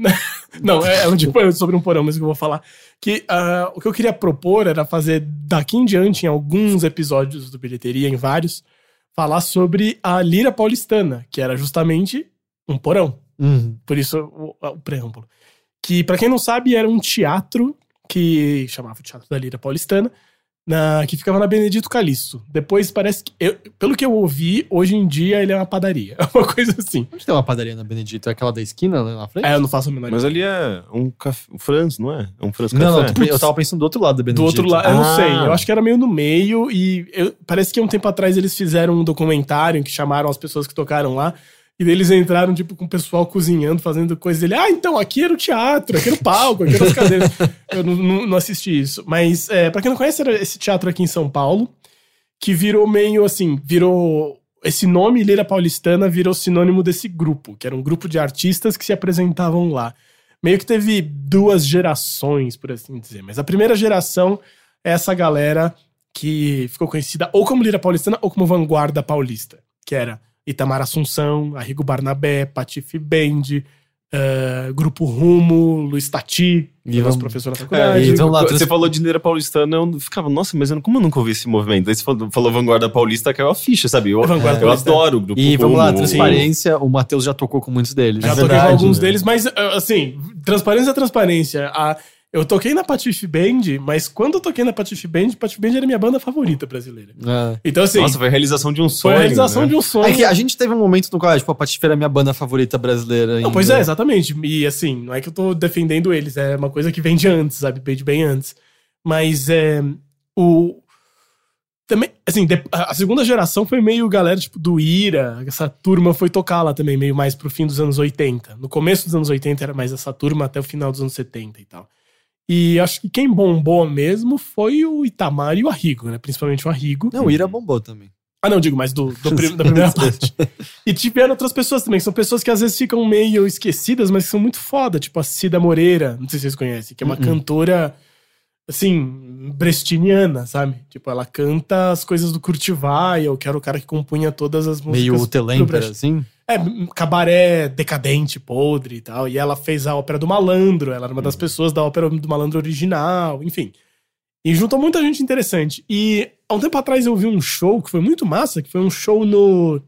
Não, é, é um tipo é sobre um porão mesmo que eu vou falar. Que ah, o que eu queria propor era fazer daqui em diante, em alguns episódios do Bilheteria, em vários, falar sobre a Lira Paulistana, que era justamente um porão. Uhum. Por isso o, o preâmbulo. Que, pra quem não sabe, era um teatro que chamava o Teatro da Lira Paulistana, na, que ficava na Benedito Calixto. Depois parece que. eu- pelo que eu ouvi, hoje em dia ele é uma padaria. É uma coisa assim. Onde tem uma padaria na Benedito? É aquela da esquina lá na frente? É, eu não faço a menor Mas ali é um café, um Franz, não é? É um Franz não, não, café. eu tava pensando do outro lado da Do Benedito. outro lado, eu não Ah. sei. Eu acho que era meio no meio. E eu- parece que um tempo atrás eles fizeram um documentário em que chamaram as pessoas que tocaram lá. E eles entraram, tipo, com o pessoal cozinhando, fazendo coisas dele. Ah, então, aqui era o teatro, aqui era o palco, aqui eram as cadeiras. Eu não, não- não assisti isso. Mas, é, pra quem não conhece, era esse teatro aqui em São Paulo, que virou meio assim, virou. Esse nome, Lira Paulistana, virou sinônimo desse grupo, que era um grupo de artistas que se apresentavam lá. Meio que teve duas gerações, por assim dizer. Mas a primeira geração é essa galera que ficou conhecida ou como Lira Paulistana ou como Vanguarda Paulista, que era Itamar Assunção, Arrigo Barnabé, Patife Bend, eh, Grupo Rumo, Luiz Tati, que E é nosso vamos- professor na É, faculdade. e vamos lá, você falou de Neira Paulistana, eu ficava, nossa, mas eu como eu nunca ouvi esse movimento? Aí você falou, falou Vanguarda Paulista, caiu a ficha, sabe? Eu, É eu adoro o grupo E vamos lá, Rumo, transparência. O Matheus já tocou com muitos deles. Já É toquei com verdade, alguns né? deles, mas eh, assim, transparência é transparência. A- eu toquei na Patife Band, mas quando eu toquei na Patife Band, Patife Band era minha banda favorita brasileira. É. Então, assim, Nossa, foi a realização de um sonho. foi a realização né? de um sonho. É que a gente teve um momento no qual, tipo, a Patife era a minha banda favorita brasileira. Não, ainda. pois é, exatamente. E assim, não é que eu tô defendendo eles, é uma coisa que vem de antes, sabe? Bem de bem antes. Mas é. O. Também, assim, a segunda geração foi meio galera, tipo, do Ira. Essa turma foi tocar lá também, meio mais pro fim dos anos 80. No começo dos anos 80 era mais essa turma, até o final dos anos 70 e tal. E acho que quem bombou mesmo foi o Itamar e o Arrigo, né? Principalmente o Arrigo. Não, o Ira bombou também. Ah, não, digo, mas do, do prim- da primeira parte. E tiveram outras pessoas também, que são pessoas que às vezes ficam meio esquecidas, mas que são muito foda, tipo a Cida Moreira, não sei se vocês conhecem, que é uma Uh-uh. cantora, assim, brestiniana, sabe? Tipo, ela canta as coisas do Weill, que era o cara que compunha todas as músicas. Meio Brecht. assim. É, cabaré decadente, podre e tal. E ela fez a ópera do Malandro, ela era uma das pessoas da ópera do Malandro original, enfim. E juntou muita gente interessante. E há um tempo atrás eu vi um show que foi muito massa, que foi um show no,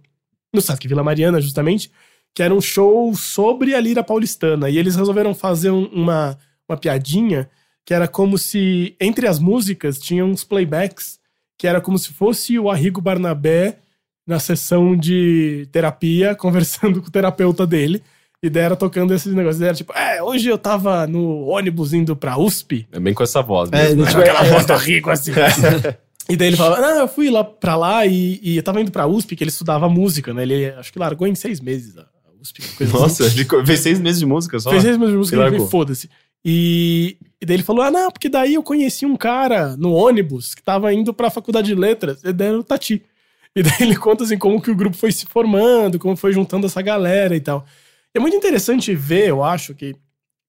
no Sesc Vila Mariana, justamente, que era um show sobre a lira paulistana. E eles resolveram fazer um- uma, uma piadinha que era como se, entre as músicas, tinha uns playbacks, que era como se fosse o Arrigo Barnabé na sessão de terapia, conversando com o terapeuta dele. E daí era tocando esses negócios. Daí Era tipo, é, hoje eu tava no ônibus indo pra USP. É bem com essa voz É, mesmo. tipo, né? Aquela voz do rico assim. e daí ele falava, não, eu fui lá pra lá e, e eu tava indo pra USP, que ele estudava música, né? Ele acho que largou em seis meses a USP. Coisa assim. Nossa, ele co- fez seis meses de música só. Fez seis meses de música E e largou. foda-se. E, e daí ele falou: Ah, não, porque daí eu conheci um cara no ônibus que tava indo pra faculdade de letras, e daí era o Tati. E daí ele conta assim como que o grupo foi se formando, como foi juntando essa galera e tal. E é muito interessante ver, eu acho, que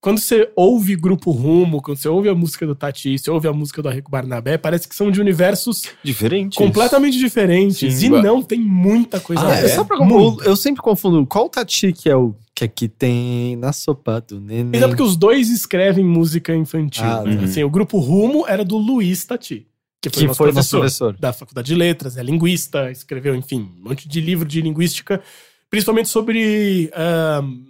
quando você ouve Grupo Rumo, quando você ouve a música do Tati, você ouve a música do Arrico Barnabé, parece que são de universos Diferente. completamente diferentes. Sim. e não, tem muita coisa Ah, a ver. só pra eu, eu sempre confundo qual Tati que é o que aqui tem na sopa do neném. Mas é porque os dois escrevem música infantil. Ah, né? uhum. Assim, o grupo Rumo era do Luiz Tati, que foi, Que nosso foi nosso professor, professor. da Faculdade de Letras, é linguista, escreveu, enfim, um monte de livro de linguística, principalmente sobre ahn,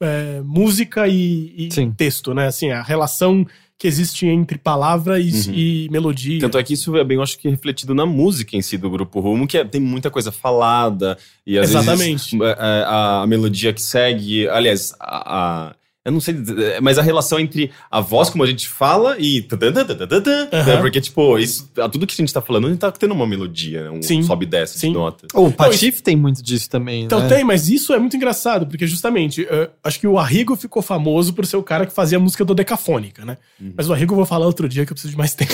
é, música e, e texto, né? Assim, a relação que existe entre palavra e, Uhum. e melodia. Tanto é que isso é bem, eu acho que refletido na música em si do Grupo Rumo, que é- tem muita coisa falada. E às Exatamente. vezes é, a, a melodia que segue. Aliás, a. a- eu não sei, dizer, mas a relação entre a voz, como a gente fala, e. né? Aham. Porque, tipo, isso, tudo que a gente tá falando, a gente tá tendo uma melodia, né? um Sim. sobe e desce Sim. de notas. O Patife tem muito disso também, Então né? tem, mas isso é muito engraçado, porque justamente, eh, acho que o Arrigo ficou famoso por ser o cara que fazia a música do Decafônica, né? Mas o Arrigo eu vou falar outro dia que eu preciso de mais tempo.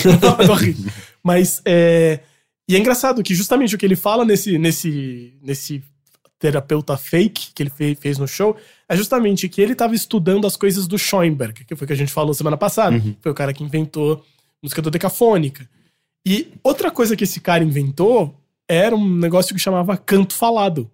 Mas, é... E é engraçado que justamente o que ele fala nesse, nesse, nesse terapeuta fake que ele fe- fez no show é justamente que ele estava estudando as coisas do Schoenberg, que foi o que a gente falou semana passada. Uhum. Foi o cara que inventou música do Decafônica. E outra coisa que esse cara inventou era um negócio que chamava canto falado,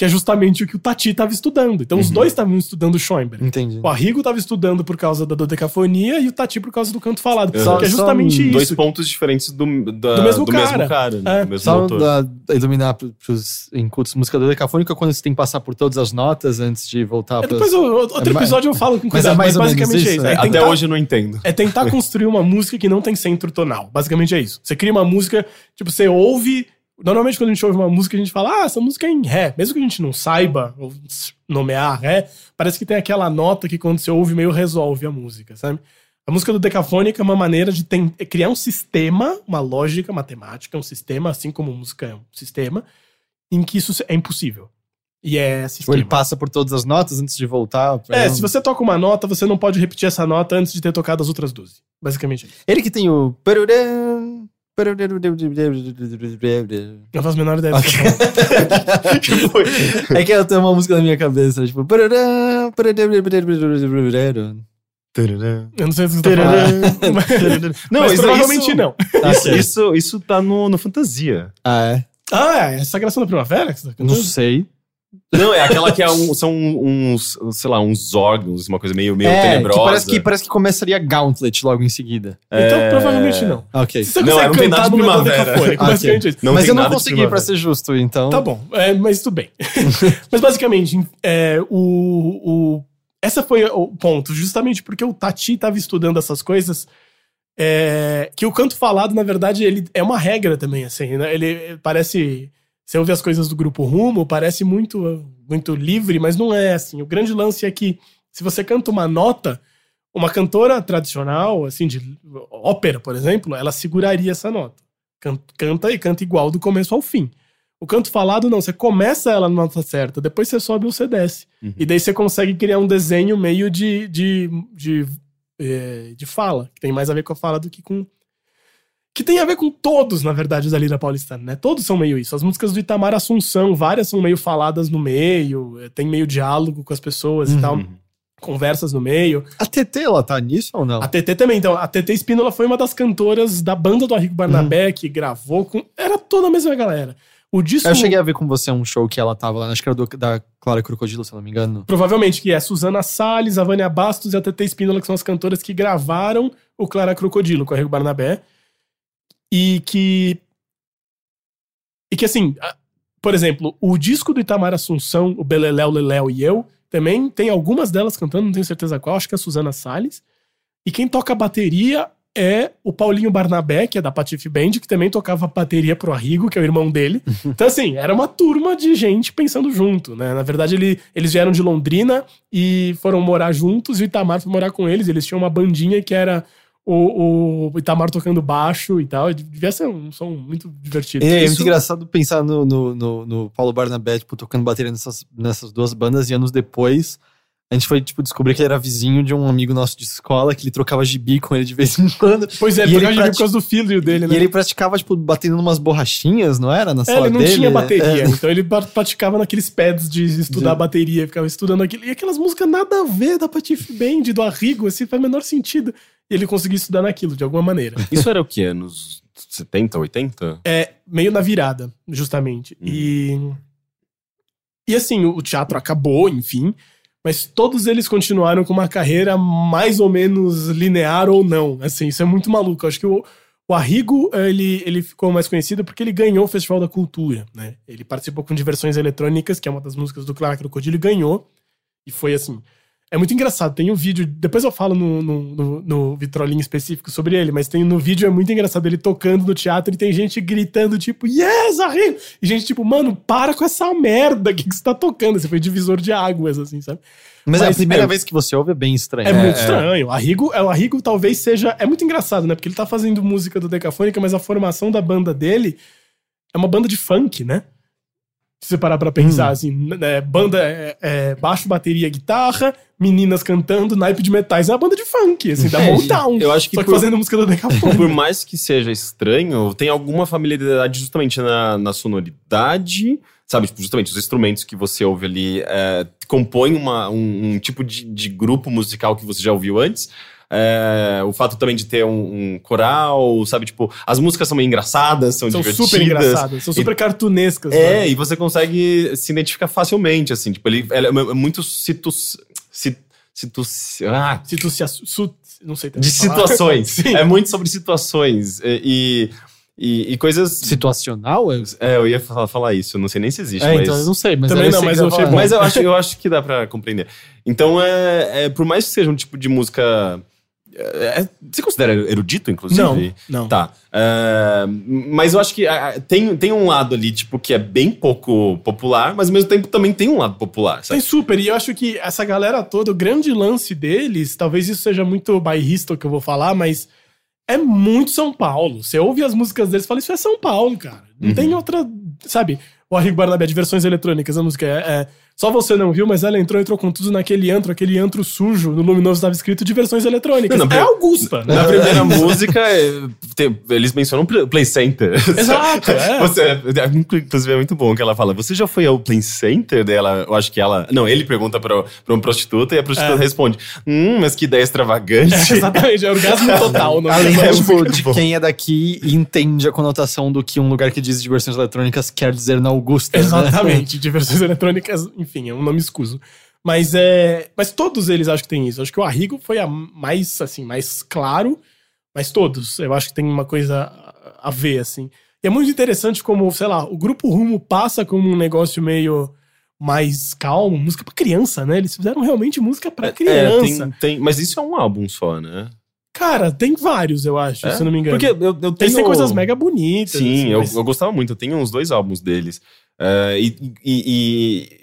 que é justamente o que o Tati estava estudando. Então os Uhum. dois estavam estudando Schoenberg. Entendi. O Arrigo estava estudando por causa da dodecafonia e o Tati por causa do canto falado. Uhum. Que é justamente Só isso. Dois pontos diferentes do, da- Do mesmo cara. né? É. Do mesmo Só autor. da, da iluminar pro- pros incultos música do decafônica quando você tem que passar por todas as notas antes de voltar É, Depois, outro É mais- episódio eu falo com Mas cuidado, é mais mas, ou menos basicamente é isso, isso. né? É Até tentar- hoje eu não entendo. É tentar construir uma música que não tem centro tonal. Basicamente é isso. Você cria uma música, tipo, você ouve. Normalmente, quando a gente ouve uma música, a gente fala, ah, essa música é em Ré. Mesmo que a gente não saiba ou nomear Ré, parece que tem aquela nota que quando você ouve meio resolve a música, sabe? A música do Decafônica é uma maneira de é criar um sistema, uma lógica matemática, um sistema, assim como música é um sistema, em que isso é impossível. E é Tipo, sistema. ele passa por todas as notas antes de voltar. É, se você toca uma nota, você não pode repetir essa nota antes de ter tocado as outras 12. Basicamente é isso. Ele que tem o. faço a menor ideia. do que Ok. você tá falando. Que foi? É que eu tenho uma música na minha cabeça, tipo. Eu não sei se você tá falando. Não, mas isso- provavelmente isso- não. Isso, isso, isso tá no, no Fantasia. Ah, é? Ah, é? Essa graça da primavera que você tá Não sei. Não, é aquela que é um- são uns, sei lá, uns órgãos, uma coisa meio, meio é, tenebrosa. que parece, que parece que começaria Gauntlet logo em seguida. Então, É. provavelmente não. Ok. Se você Não, não tem nada de banda primavera. cafônica, Ah, ok. basicamente isso. Não mas eu não consegui, pra ser justo, então. Tá bom, é, mas tudo bem. mas basicamente, é, o, o- essa foi o ponto, justamente porque o Tati estava estudando essas coisas. é, que o canto falado, na verdade, ele é uma regra também, assim, né? Ele parece. Você ouve as coisas do grupo Rumo, parece muito, muito livre, mas não é assim. O grande lance é que se você canta uma nota, uma cantora tradicional, assim, de ópera, por exemplo, ela seguraria essa nota. Can- Canta e canta igual do começo ao fim. O canto falado, não, você começa ela na nota certa, depois você sobe ou você desce. Uhum. E daí você consegue criar um desenho meio de, de, de, eh, de fala, que tem mais a ver com a fala do que com. Que tem a ver com todos, na verdade, da Lira Paulistana, né? Todos são meio isso. As músicas do Itamar Assunção, várias são meio faladas no meio, eh, tem meio diálogo com as pessoas e tal, Uhum. conversas no meio. A TT, ela tá nisso ou não? A TT também, então. A TT Espínola foi uma das cantoras da banda do Arrigo Barnabé, Uhum. que gravou com. Era toda a mesma galera. O disco. Eu cheguei a ver com você um show que ela tava lá, acho que era do- da Clara Crocodilo, se eu não me engano. Provavelmente que é Suzana Salles, a Vânia Bastos e a TT Espínola, que são as cantoras que gravaram o Clara Crocodilo com o Arrigo Barnabé. E que. E que assim, por exemplo, o disco do Itamar Assunção, o Beleléu, Leléu e eu, também tem algumas delas cantando, não tenho certeza qual, acho que é a Suzana Salles. E quem toca bateria é o Paulinho Barnabé, que é da Patife Band, que também tocava bateria pro Arrigo, que é o irmão dele. Então, assim, era uma turma de gente pensando junto, né? Na verdade, ele- eles vieram de Londrina e foram morar juntos, e o Itamar foi morar com eles. Eles tinham uma bandinha que era o, o Itamar tocando baixo e tal. Devia ser um som muito divertido. É, é muito engraçado pensar no, no, no, no Paulo Barnabé, tipo, tocando bateria nessas, nessas duas bandas e anos depois. A gente foi, tipo, descobrir que ele era vizinho de um amigo nosso de escola, que ele trocava gibi com ele de vez em quando. Pois é, ele tocava gibi por causa do filho dele, né? E ele praticava, tipo, batendo umas borrachinhas, não era? Na É, sala ele não dele. tinha bateria, É. então ele praticava naqueles pads de estudar De- bateria, ficava estudando aquilo. E aquelas músicas nada a ver da Patife Band, do Arrigo, assim, faz o menor sentido. E ele conseguiu estudar naquilo, de alguma maneira. Isso era o quê? Nos 70, 80? É, meio na virada, justamente. E. E assim, o teatro acabou, enfim. Mas todos eles continuaram com uma carreira mais ou menos linear ou não. Assim, isso é muito maluco. Eu acho que o, o Arrigo, ele, ele ficou mais conhecido porque ele ganhou o Festival da Cultura, né? Ele participou com Diversões Eletrônicas, que é uma das músicas do Clara Crocodilo, e ganhou. E foi assim. É muito engraçado. Tem um vídeo. Depois eu falo no, no, no, no vitrolinho específico sobre ele, mas tem no vídeo é muito engraçado ele tocando no teatro e tem gente gritando, tipo, yes, Arrigo! E gente, tipo, mano, para com essa merda. O que, que você tá tocando? Você foi divisor de águas, assim, sabe? Mas, é a Mas, primeira é- vez que você ouve é bem estranho. É, muito estranho. O Arrigo, é, o Arrigo talvez seja. É muito engraçado, né? Porque ele tá fazendo música do Decafônica, mas a formação da banda dele é uma banda de funk, né? Se você parar pra pensar, Hum. assim, né, banda é, é baixo, bateria, guitarra, meninas cantando, naipe de metais. É uma banda de funk, assim, da É, Motown. eu acho que Só que por- fazendo música do Decafônica. Por mais que seja estranho, tem alguma familiaridade justamente na, na sonoridade, sabe? Tipo, justamente os instrumentos que você ouve ali é, compõem uma, um, um tipo de, de grupo musical que você já ouviu antes. É, o fato também de ter um, um coral, sabe? Tipo, as músicas são meio engraçadas, são, São divertidas. super engraçadas, são super cartunescas. É, né? e você consegue se identificar facilmente, assim. Tipo, ele, ele é muito situs... Sit, situs, ah, Se tu se assu- su- não sei de falar. situações. É muito sobre situações. E, e, e coisas. Situacional? É, eu ia falar, falar isso, eu não sei nem se existe, é, mas. então eu não sei, mas Também não, mas eu achei. Mas eu acho, eu acho que dá pra compreender. Então, é, é, por mais que seja um tipo de música. É, é- você considera erudito, inclusive? Não, não. Tá. É, mas eu acho que ah, tem, tem um lado ali, tipo, que é bem pouco popular, mas ao mesmo tempo também tem um lado popular, Tem sabe? super, e eu acho que essa galera toda, o grande lance deles, talvez isso seja muito bairrista o que eu vou falar, mas é muito São Paulo. Você ouve as músicas deles e fala, isso é São Paulo, cara. Não Uhum. tem outra. Sabe? O Arrigo Barnabé de versões eletrônicas, a música é, é- Só você não viu, mas ela entrou, entrou com tudo naquele antro, aquele antro sujo. No Luminoso estava escrito de versões eletrônicas. Não, não, é Augusta. né? Na primeira música, é, tem- eles mencionam Play Play Center. Exato, é. Você, inclusive, é muito bom que ela fala: Você já foi ao Play Center dela? Eu acho que ela. Não, ele pergunta pra, pra uma prostituta e a prostituta É. responde: Hum, mas que ideia extravagante. É, exatamente, é orgasmo total. Não Além, é, tipo, de bom. quem é daqui e entende a conotação do que um lugar que diz diversões eletrônicas quer dizer na Augusta. né? Exatamente, diversões eletrônicas, enfim, é um nome escuso. Mas é, mas todos eles acho que tem isso. Acho que o Arrigo foi a mais assim, mais claro, mas todos, eu acho que tem uma coisa a- ver assim. E é muito interessante como, sei lá, o grupo Rumo passa como um negócio meio mais calmo, música pra criança, né? Eles fizeram realmente música pra É, criança. tem, tem, mas isso é um álbum só, né? Cara, tem vários, eu acho, É? se não me engano. Porque eu, eu tenho... Eles coisas mega bonitas. Sim, assim, eu, mas- eu gostava muito. Eu tenho uns dois álbuns deles. É, e, e- e-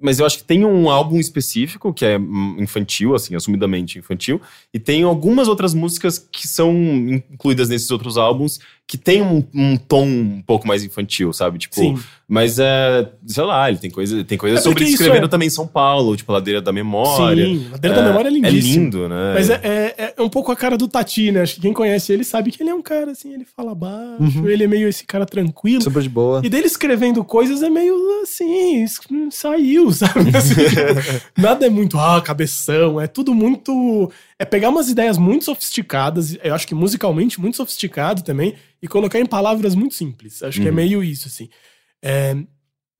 Mas eu acho que tem um álbum específico que é hum, infantil, assim, assumidamente infantil. E tem algumas outras músicas que são incluídas nesses outros álbuns que tem um, um tom um pouco mais infantil, sabe? Tipo, Sim. mas é. Sei lá, ele tem coisa, tem coisa É sobre escrevendo é- também em São Paulo, tipo, Ladeira da Memória. Sim, Ladeira da Memória é É lindíssimo. lindo, né? Mas é, é, é um pouco a cara do Tati, né? Acho que quem conhece ele sabe que ele é um cara assim, ele fala baixo, Uhum. ele é meio esse cara tranquilo. Super de boa. E dele escrevendo coisas é meio assim, es- saiu, sabe? Assim, tipo, nada é muito, ah, cabeção, é tudo muito. É pegar umas ideias muito sofisticadas, eu acho que musicalmente muito sofisticado também, e colocar em palavras muito simples. Acho que é Uhum. meio isso, assim. É,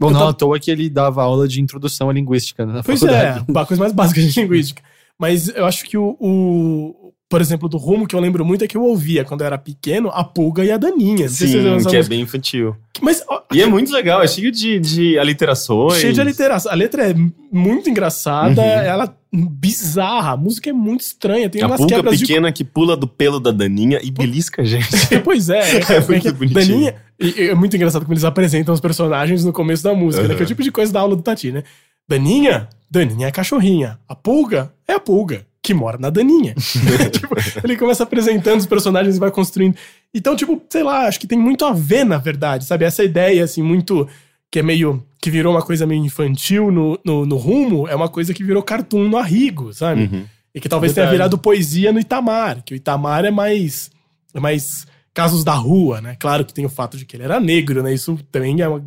Bom, não tava- à toa que ele dava aula de introdução à linguística né, na Pois faculdade. é, a coisa mais básica de linguística. Mas eu acho que o, o- por exemplo, do rumo que eu lembro muito é que eu ouvia quando eu era pequeno a Pulga e a Daninha. Sim, que é música. bem infantil. Mas E é muito legal, é cheio de, de aliterações. cheio de aliteração. A letra é muito engraçada, Uhum. ela é bizarra, a música é muito estranha, tem A umas pulga quebras pequena que pula do pelo da Daninha e belisca a gente. de. pois é, É muito bonitinho. Daninha. E, é muito engraçado como eles apresentam os personagens no começo da música, né? Uhum. Que é o tipo de coisa da aula do Tati, né? Daninha? Daninha é a cachorrinha. A pulga é a pulga, que mora na Daninha. Tipo, ele começa apresentando os personagens e vai construindo. Então, tipo, sei lá, acho que tem muito a ver, na verdade, sabe? Essa ideia, assim, muito. Que é meio. que virou uma coisa meio infantil no, no, no rumo, é uma coisa que virou cartoon no Arrigo, sabe? Uhum. E que talvez tenha virado poesia no Itamar, que o Itamar é mais. é mais casos da rua, né? Claro que tem o fato de que ele era negro, né? Isso também é uma.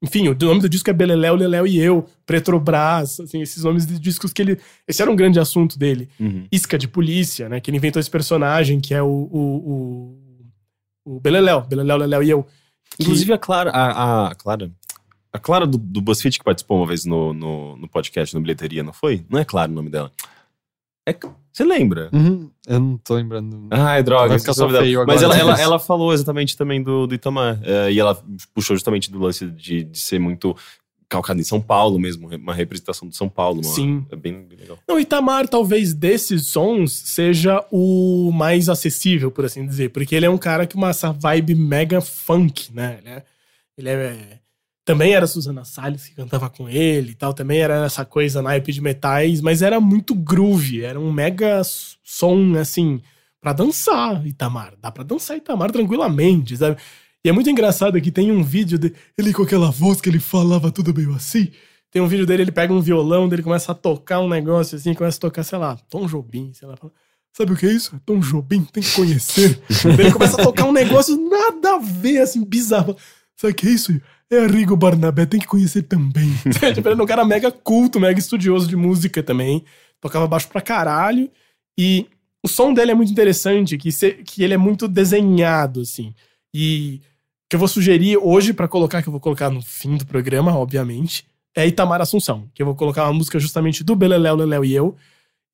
Enfim, o nome do disco é Beleléu, Leléu e Eu, Petrobras, assim, esses nomes de discos que ele. Esse era um grande assunto dele. Uhum. Isca de Polícia, né? Que ele inventou esse personagem que é o. o, o, o Beleléu, Beleléu, Leléu e Eu. Inclusive a Clara, a, a Clara, a Clara do, do BuzzFeed que participou uma vez no, no, no podcast, no Bilheteria, não foi? Não é Clara o nome dela. É, você lembra? Uhum, eu não tô lembrando. Ai, droga. Nome só feio Mas ela, ela, ela falou exatamente também do, do Itamar. é, e ela puxou justamente do lance de, de ser muito calcado em São Paulo mesmo, uma representação de São Paulo. uma- Sim. É bem, bem legal. Não, Itamar, talvez desses sons, seja o mais acessível, por assim dizer. Porque ele é um cara que uma essa vibe mega funk, né? Ele é. Ele é- também era Susana Salles que cantava com ele e tal. Também era essa coisa naipe de metais, mas era muito groove. Era um mega som, assim, pra dançar, Itamar. Dá pra dançar Itamar tranquilamente, sabe? E é muito engraçado que tem um vídeo dele ele com aquela voz que ele falava tudo meio assim. Tem um vídeo dele, ele pega um violão, dele começa a tocar um negócio assim, começa a tocar, sei lá, Tom Jobim, sei lá. Sabe o que é isso? Tom Jobim, tem que conhecer. Ele começa a tocar um negócio nada a ver, assim, bizarro. Sabe o que é isso? É Arrigo Barnabé, tem que conhecer também. tipo, ele era um cara mega culto, mega estudioso de música também. Tocava baixo pra caralho. E o som dele é muito interessante, que, se- que ele é muito desenhado, assim. E que eu vou sugerir hoje pra colocar, que eu vou colocar no fim do programa, obviamente, é Itamar Assunção, que eu vou colocar uma música justamente do Beleléu, Leléu e eu.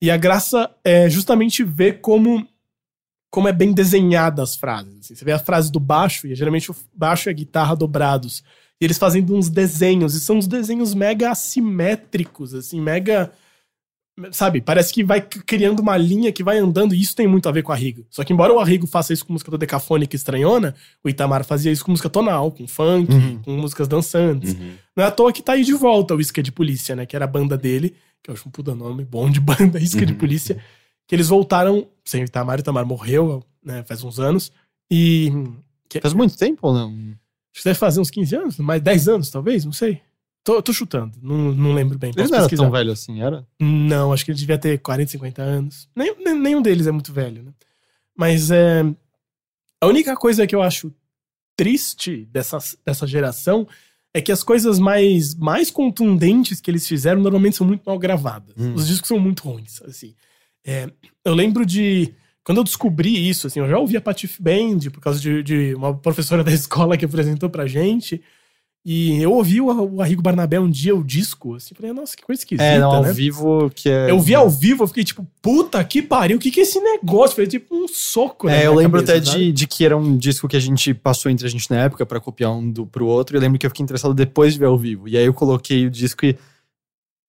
E a graça é justamente ver como como é bem desenhada as frases. assim. Você vê a frase do baixo, e geralmente o baixo e a guitarra dobrados. E eles fazendo uns desenhos, e são uns desenhos mega assimétricos, assim, mega. Sabe, parece que vai criando uma linha que vai andando, e isso tem muito a ver com o Arrigo. Só que, embora o Arrigo faça isso com música toda decafônica e estranhona, o Itamar fazia isso com música tonal, com funk, Uhum. com músicas dançantes. Uhum. Não é à toa que tá aí de volta o Isca de Polícia, né? Que era a banda dele, que eu acho um puta nome bom de banda, Isca de Uhum. Polícia. Que eles voltaram sem o Itamar, o Itamar morreu, né? Faz uns anos. E. que- Faz muito tempo ou não? Acho que deve fazer uns 15 anos, mais 10 anos, talvez, não sei. Tô, tô chutando, não, não lembro bem. Ele não era tão velho assim, era? Não, acho que ele devia ter 40, 50 anos. Nem, nem- nenhum deles é muito velho, né? Mas é, a única coisa que eu acho triste dessa, dessa geração é que as coisas mais, mais contundentes que eles fizeram normalmente são muito mal gravadas. Hum. Os discos são muito ruins, assim. É, eu lembro de... Quando eu descobri isso, assim, eu já ouvia Patife Band por causa de, de uma professora da escola que apresentou pra gente. E eu ouvi o, Arrigo Barnabé um dia, o disco, assim, falei, nossa, que coisa esquisita, É, não, ao né? vivo que é. Eu vi ao vivo, eu fiquei tipo, puta que pariu, o que que é esse negócio? Foi tipo um soco, na É, eu lembro cabeça, até sabe? de, de que era um disco que a gente passou entre a gente na época pra copiar um do, pro outro. Eu lembro que eu fiquei interessado depois de ver ao vivo. E aí eu coloquei o disco e.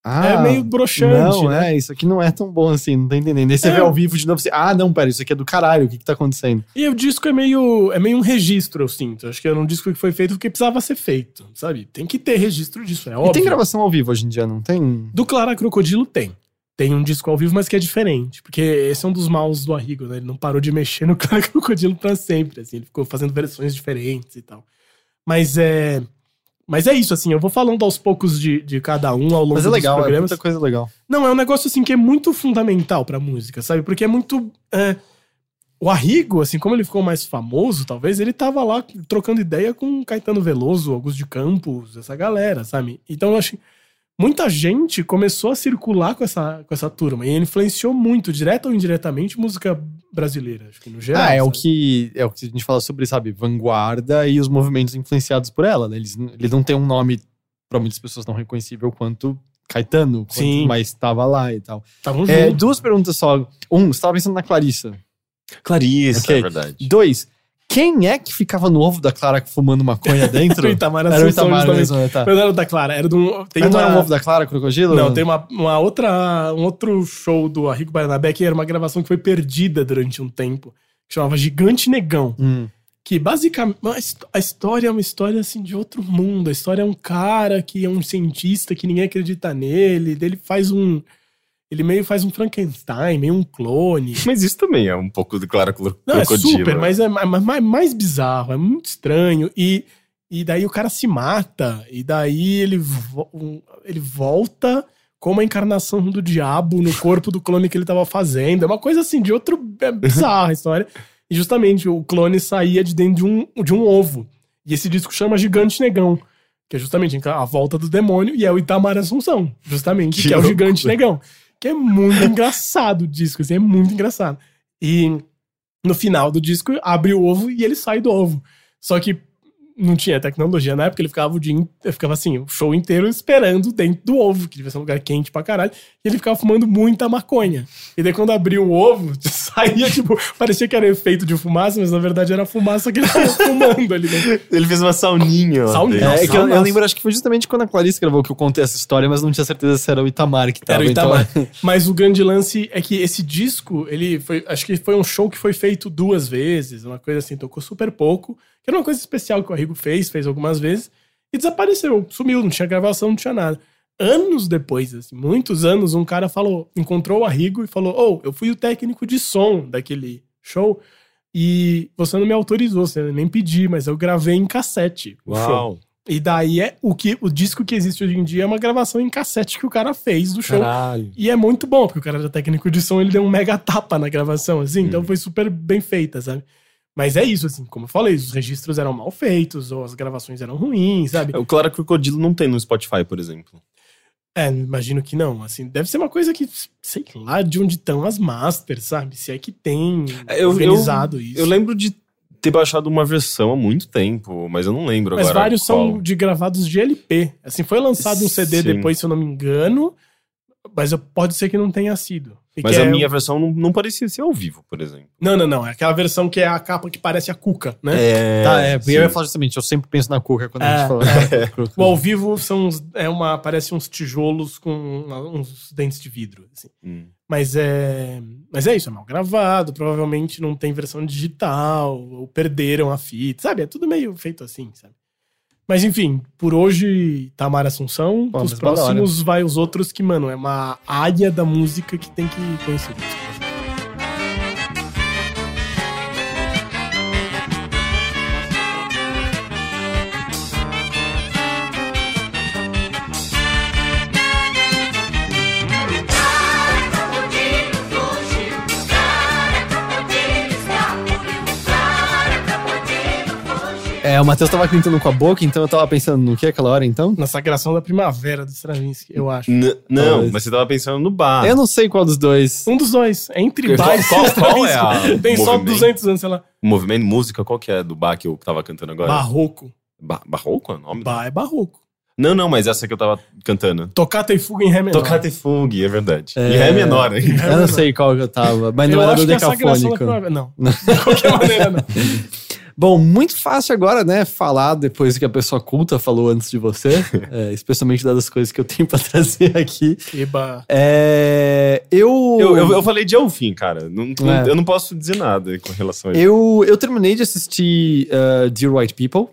Ah, É meio broxante, Não, né? é, isso aqui não é tão bom assim, não tá entendendo. Aí você É. vê ao vivo de novo, você, ah, não, pera, isso aqui é do caralho, o que que tá acontecendo? E o disco é meio, é meio um registro, eu sinto. Acho que era um disco que foi feito porque precisava ser feito, sabe? Tem que ter registro disso, é óbvio. E tem gravação ao vivo hoje em dia, não tem? Do Clara Crocodilo tem. Tem um disco ao vivo, mas que é diferente. Porque esse é um dos maus do Arrigo, né? Ele não parou de mexer no Clara Crocodilo pra sempre, assim. Ele ficou fazendo versões diferentes e tal. Mas é... Mas é isso, assim. Eu vou falando aos poucos de, de cada um ao longo Mas é dos legal, é programas. muita coisa legal. Não, é um negócio assim que é muito fundamental pra música, sabe? Porque é muito. é, O Arrigo, assim, como ele ficou mais famoso, talvez, ele tava lá trocando ideia com Caetano Veloso, Augusto de Campos, essa galera, sabe? Então eu acho que muita gente começou a circular com essa, com essa turma e influenciou muito, direta ou indiretamente, música brasileira, acho que no geral. Ah, é o que é o que a gente fala sobre, sabe, vanguarda e os movimentos influenciados por ela, né? Eles, ele não tem um nome pra muitas pessoas tão reconhecível quanto Caetano, quanto, Sim. mas estava lá e tal. Tavam É, juntos. duas perguntas só. Um, você tava pensando na Clarissa. Clarissa, Ok. é verdade. Dois, quem é que ficava no ovo da Clara fumando maconha dentro? O Itamar Era o Itamar mesmo, né? Tá. Mas não era da Clara, era um. Tem Mas não uma- era um ovo da Clara, crocodilo? Não, tem uma, uma outra, um outro show do Arrigo Barnabé que era uma gravação que foi perdida durante um tempo, que chamava Gigante Negão. Hum. Que basicamente a his- a história é uma história assim de outro mundo. A história é um cara que é um cientista que ninguém acredita nele. Ele faz um. Ele meio faz um Frankenstein, meio um clone. Mas isso também é um pouco do Clara Cro- Não, é Crocodilo. super, né? mas é ma- ma- mais, bizarro, é muito estranho. E, e daí o cara se mata, e daí ele, ele volta como a encarnação do diabo no corpo do clone que ele tava fazendo. É uma coisa assim, de outro. É bizarra a história. E justamente o clone saía de dentro de um, de um ovo. E esse disco chama Gigante Negão. Que é justamente a volta do demônio, e é o Itamar Assunção, justamente, que, Que é o. Gigante Negão. Que é muito engraçado o disco, assim, é muito engraçado. E no final do disco abre o ovo e ele sai do ovo. Só que não tinha tecnologia na época, ele ficava o dia, ele ficava assim, o show inteiro esperando dentro do ovo, que devia ser um lugar quente pra caralho, e ele ficava fumando muita maconha. E daí quando abriu o ovo, saía, tipo, parecia que era efeito de fumaça, mas na verdade era fumaça que ele tava fumando ali dentro. Ele fez uma sauninha. Sauninha. É, é que eu, eu lembro, acho que foi justamente quando a Clarice gravou que eu contei essa história, mas não tinha certeza se era o Itamar que tava. Era o então- Itamar. Mas o grande lance é que esse disco, ele foi. Acho que foi um show que foi feito duas vezes, uma coisa assim, tocou super pouco. Que era uma coisa especial que o Arrigo fez, fez algumas vezes, e desapareceu, sumiu, não tinha gravação, não tinha nada. Anos depois, assim, muitos anos, um cara falou, encontrou o Arrigo e falou: Oh, eu fui o técnico de som daquele show. E você não me autorizou, você nem pedi, mas eu gravei em cassete o show. Uau. E daí é o que o disco que existe hoje em dia é uma gravação em cassete que o cara fez do show. Caralho. E é muito bom, porque o cara era técnico de som, ele deu um mega tapa na gravação, assim, então foi super bem feita, sabe? Mas é isso, assim, como eu falei, os registros eram mal feitos, ou as gravações eram ruins, sabe? O Clara Crocodilo não tem no Spotify, por exemplo. É, imagino que não, assim, deve ser uma coisa que, sei lá, de onde estão as masters, sabe? Se é que tem É, eu- organizado isso. Eu lembro de ter baixado uma versão há muito tempo, mas eu não lembro Mas agora. vários qual. são de gravados de LP. Assim, foi lançado um CD Sim. depois, se eu não me engano, mas eu- pode ser que não tenha sido. E Mas que a é- minha versão não, não parecia ser ao vivo, por exemplo. Não, não, não. É aquela versão que é a capa que parece a Cuca, né? É, Tá, é, porque sim. eu ia falar justamente, eu sempre penso na Cuca quando a É, gente fala. O ao vivo são uns, é uma, parece uns tijolos com uns dentes de vidro, assim. Hum. Mas é, mas é isso, é mal gravado, provavelmente não tem versão digital, ou perderam a fita, sabe? É tudo meio feito assim, sabe? Mas enfim, por hoje, Tamara Assunção, Pô, os próximos vai os outros que, mano, é uma área da música que tem que conhecer. É, o Matheus tava cantando com a boca, então eu tava pensando no que aquela hora, então? Na sagração da primavera do Stravinsky, eu acho. N- não, Talvez. mas você tava pensando no bar. Eu não sei qual dos dois. Um dos dois. É entre Bach e qual- qual é a-. Tem só movimento? 200 anos, sei lá. O movimento música, qual que é do bar que eu tava cantando agora? Barroco. Ba barroco é o nome? Bah é barroco. Não, não, mas essa que eu tava cantando. Tocata e fuga em ré menor. Tocata e fugue, é verdade. É. E ré menor, hein? Eu não sei qual que eu tava, mas Eu não era do que é a Sagração da decafônico. Não, de qualquer maneira não. Bom, muito fácil agora, né, falar depois que a pessoa culta falou antes de você, é, especialmente dadas as coisas que eu tenho pra trazer aqui. Eba. É, eu, Eu, eu, eu falei de ao fim, cara. Não, não- É. Eu não posso dizer nada com relação a isso. eu, eu terminei de assistir uh, Dear White People.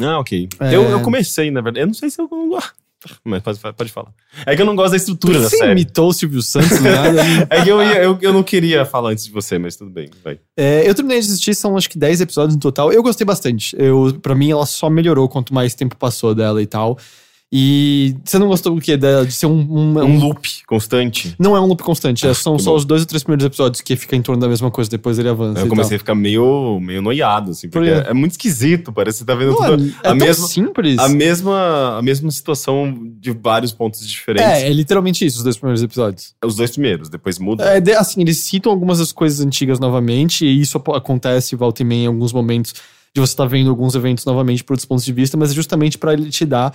Ah, ok. É. Eu, eu comecei, na verdade. Eu não sei se eu não gosto. Mas pode, pode falar. É que eu não gosto da estrutura da Você imitou o Silvio Santos, é nada. É que eu, ia- eu, eu não queria falar antes de você, mas tudo bem. Vai. É, eu terminei de assistir, são acho que 10 episódios no total. Eu gostei bastante. Eu, pra mim, ela só melhorou quanto mais tempo passou dela e tal. E você não gostou do quê? De, ser um, um- Um loop constante. Não é um loop constante, é- são que só bom. os dois ou três primeiros episódios que fica em torno da mesma coisa, depois ele avança. Eu comecei a ficar meio, meio noiado, assim, porque Por é, é muito esquisito. Parece que você tá vendo Não, tudo, é, é a, mesma, simples. a, mesma, a mesma situação de vários pontos diferentes. É, é literalmente isso, os dois primeiros episódios. Os dois primeiros, depois muda. É, assim, eles citam algumas das coisas antigas novamente, e isso acontece volta e meia em alguns momentos de você estar vendo alguns eventos novamente por outros pontos de vista, mas é justamente pra ele te dar,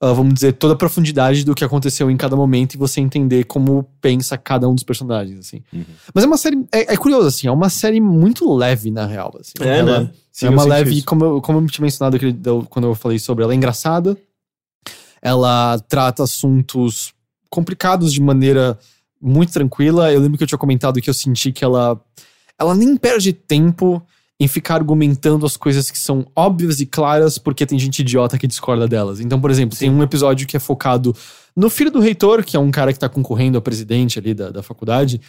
ah, vamos dizer, toda a profundidade do que aconteceu em cada momento e você entender como pensa cada um dos personagens, assim. Uhum. Mas é uma série, é, é curioso, assim, é uma série muito leve, na real, assim. É, Ela- né? Sim, é uma leve, isso. como eu, como eu tinha mencionado quando eu falei sobre ela, é engraçada. Ela trata assuntos complicados de maneira muito tranquila. Eu lembro que eu tinha comentado que eu senti que ela, ela nem perde tempo em ficar argumentando as coisas que são óbvias e claras porque tem gente idiota que discorda delas. Então, por exemplo, tem um episódio que é focado no filho do reitor, que é um cara que tá concorrendo a presidente ali da, da faculdade.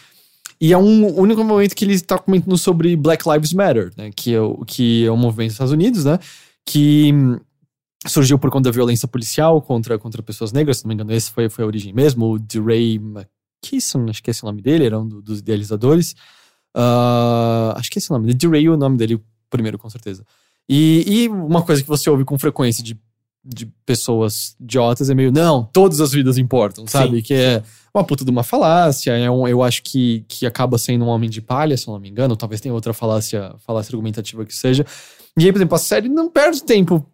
E é um único momento que ele está comentando sobre Black Lives Matter, né? Que é, o, que é um movimento nos Estados Unidos, né? Que hum, surgiu por conta da violência policial contra, contra pessoas negras, se não me engano, esse foi, foi a origem mesmo. O DeRay McKesson, acho que esse é o nome dele, era um do- dos idealizadores. Ah, acho que esse é o nome. DeRay é o nome dele primeiro, com certeza. E, e uma coisa que você ouve com frequência de, de pessoas idiotas é meio, não, todas as vidas importam, sabe? Que é uma puta de uma falácia, é um, eu acho que, que acaba sendo um homem de palha, se eu não me engano, talvez tenha outra falácia, falácia argumentativa que seja. E aí, por exemplo, a série não perde tempo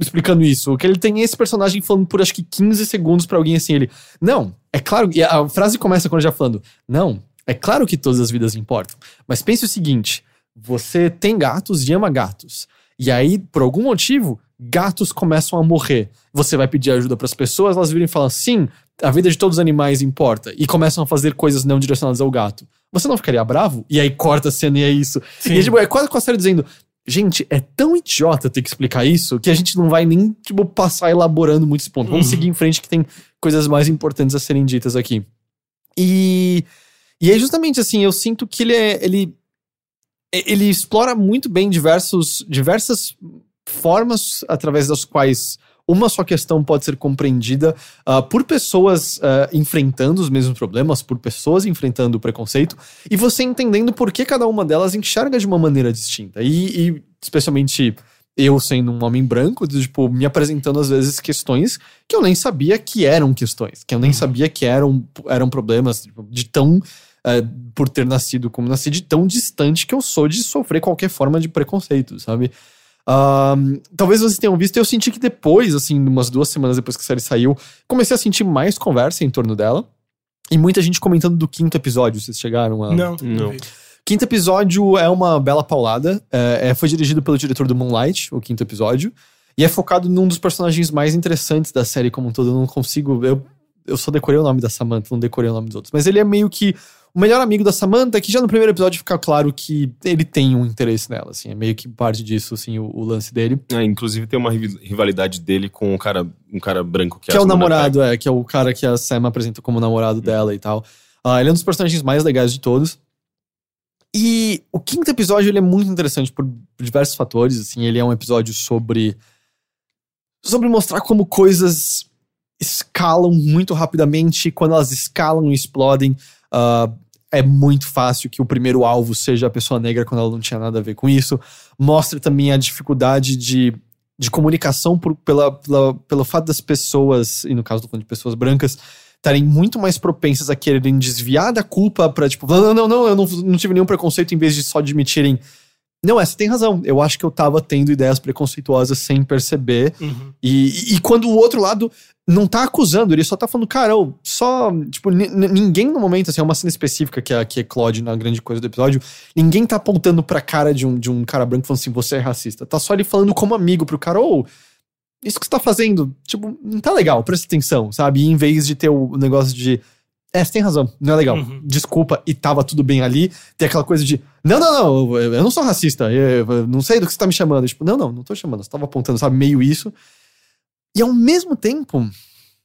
explicando isso. O que ele tem é esse personagem falando por acho que 15 segundos pra alguém assim, ele, não, é claro, e a frase começa quando ele já falando, não, é claro que todas as vidas importam, mas pense o seguinte, você tem gatos e ama gatos. E aí, por algum motivo, gatos começam a morrer. Você vai pedir ajuda pras pessoas, elas viram e falam: sim, a vida de todos os animais importa. E começam a fazer coisas não direcionadas ao gato. Você não ficaria bravo? E aí corta a cena e é isso. E é, tipo, é quase com a série dizendo. Gente, é tão idiota ter que explicar isso que a gente não vai nem, tipo, passar elaborando muito esse ponto. Vamos Uhum. seguir em frente que tem coisas mais importantes a serem ditas aqui. E, e aí, justamente assim, eu sinto que ele é. Ele, ele explora muito bem diversos, diversas formas através das quais uma só questão pode ser compreendida ah, por pessoas ah, enfrentando os mesmos problemas, por pessoas enfrentando o preconceito, e você entendendo por que cada uma delas enxerga de uma maneira distinta. E, e especialmente eu sendo um homem branco, tipo, me apresentando às vezes questões que eu nem sabia que eram questões, que eu nem sabia que eram, eram problemas tipo, de tão é, por ter nascido como nasci, de tão distante que eu sou de sofrer qualquer forma de preconceito, sabe? Ahn, talvez vocês tenham visto, eu senti que depois, assim, umas duas semanas depois que a série saiu, comecei a sentir mais conversa em torno dela. E muita gente comentando do quinto episódio, vocês chegaram a. Não, Não. Quinto episódio é uma bela paulada. É, é- foi dirigido pelo diretor do Moonlight, o quinto episódio. E é focado num dos personagens mais interessantes da série como um todo. Eu não consigo. Eu, eu só decorei o nome da Samantha, não decorei o nome dos outros. Mas ele é meio que o melhor amigo da Samantha, que já no primeiro episódio fica claro que ele tem um interesse nela, assim. É meio que parte disso, assim, o, o lance dele. É, inclusive tem uma rivalidade dele com um cara, um cara branco que, Que é a o namorado, é, que é o cara que a Sam apresenta como namorado dela e tal. Ah, ele é um dos personagens mais legais de todos. E o quinto episódio ele é muito interessante por diversos fatores. Assim, ele é um episódio sobre sobre mostrar como coisas escalam muito rapidamente. Quando elas escalam e explodem, ah, é muito fácil que o primeiro alvo seja a pessoa negra quando ela não tinha nada a ver com isso. Mostra também a dificuldade de, de comunicação por, pela, pela, pelo fato das pessoas, e no caso do de pessoas brancas, estarem muito mais propensas a quererem desviar da culpa pra, tipo, não, não, não, eu não, não tive nenhum preconceito, em vez de só admitirem. Não, essa tem razão. Eu acho que eu tava tendo ideias preconceituosas sem perceber. Uhum. E, e- quando o outro lado não tá acusando, ele só tá falando, cara, ô, só. Tipo, ni- ni- ninguém no momento, assim, é uma cena específica que é, que é Claude na grande coisa do episódio. Ninguém tá apontando pra cara de um, de um cara branco falando assim, você é racista. Tá só ele falando como amigo pro cara, ô. Isso que você tá fazendo, tipo, não tá legal, presta atenção, sabe? E em vez de ter o negócio de. É, você tem razão, não é legal. Uhum. Desculpa, e tava tudo bem ali. Tem aquela coisa de. Não, não, não, eu não sou racista. Eu, não sei do que você tá me chamando. Tipo, não, não, não tô chamando. Você tava apontando, sabe? Meio isso. E ao mesmo tempo.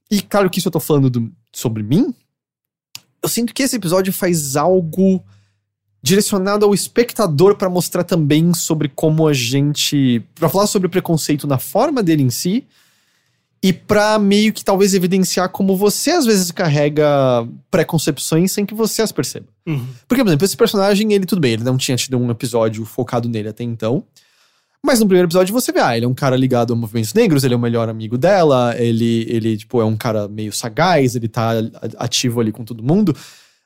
E claro que isso eu tô falando do- sobre mim. Eu sinto que esse episódio faz algo direcionado ao espectador pra mostrar também sobre como a gente. Pra falar sobre o preconceito na forma dele em si. E pra meio que talvez evidenciar como você às vezes carrega preconcepções sem que você as perceba. Uhum. Porque, por exemplo, esse personagem, ele tudo bem, ele não tinha tido um episódio focado nele até então. Mas no primeiro episódio você vê, ah, ele é um cara ligado a movimentos negros, ele é o melhor amigo dela, ele, ele tipo, é um cara meio sagaz, ele tá ativo ali com todo mundo.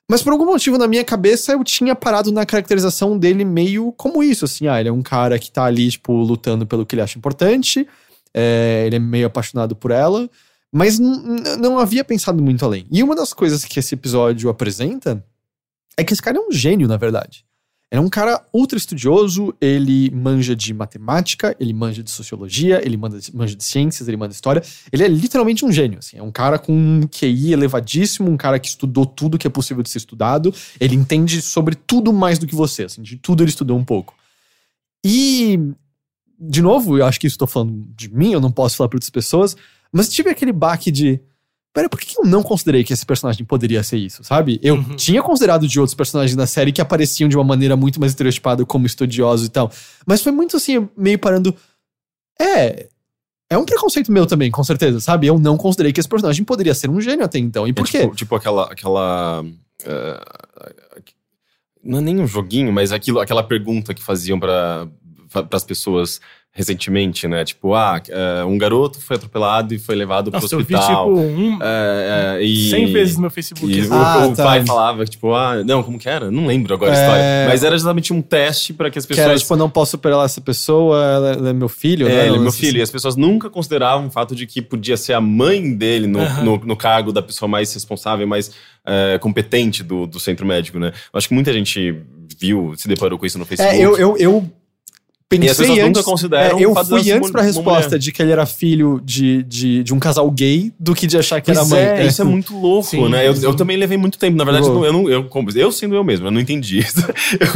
Mas por algum motivo na minha cabeça eu tinha parado na caracterização dele meio como isso, assim, ah, ele é um cara que tá ali, tipo, lutando pelo que ele acha importante, é, ele é meio apaixonado por ela, mas não havia pensado muito além. E uma das coisas que esse episódio apresenta é que esse cara é um gênio, na verdade. Ele é um cara ultra estudioso, ele manja de matemática, ele manja de sociologia, ele manja de, manja de ciências, ele manja de história. Ele é literalmente um gênio, assim. É um cara com um QI elevadíssimo, um cara que estudou tudo que é possível de ser estudado. Ele entende sobre tudo mais do que você, assim. De tudo ele estudou um pouco. E, de novo, eu acho que isso tô falando de mim, eu não posso falar para outras pessoas, mas tive aquele baque de... Pera, por que eu não considerei que esse personagem poderia ser isso, sabe? Eu Uhum. tinha considerado de outros personagens da série que apareciam de uma maneira muito mais estereotipada como estudiosos e tal. Mas foi muito assim, meio parando. É. É um preconceito meu também, com certeza, sabe? Eu não considerei que esse personagem poderia ser um gênio até então. E por É quê? Tipo, tipo aquela. aquela eh, não é nem um joguinho, mas aquilo, aquela pergunta que faziam para as pessoas recentemente, né? Tipo, ah, eh, um garoto foi atropelado e foi levado pro Nossa, eu vi hospital. tipo um, É, é, e, 100 vezes no meu Facebook. E assim. o, Ah, o tá. pai falava que, tipo, ah, não, como que era? Não lembro agora a É. história. Mas era exatamente um teste para que as Que pessoas. era, tipo, não posso superar essa pessoa, ela, ela é meu filho, né? É, ele é meu filho. E as pessoas nunca consideravam o fato de que podia ser a mãe dele no, Aham. no, no cargo da pessoa mais responsável, mais eh, competente do, do centro médico, né? Eu acho que muita gente viu, se deparou com isso no Facebook. É, eu, eu, eu pensei E as pessoas antes, nunca consideram é, eu fui antes pra resposta mulher. de que ele era filho de, de, de um casal gay do que de achar que Pois era mãe. é, isso é muito louco, Sim, né? Eu, sim. eu também levei muito tempo. Na verdade, eu, não, eu, eu sendo eu mesmo, eu não entendi isso. Eu,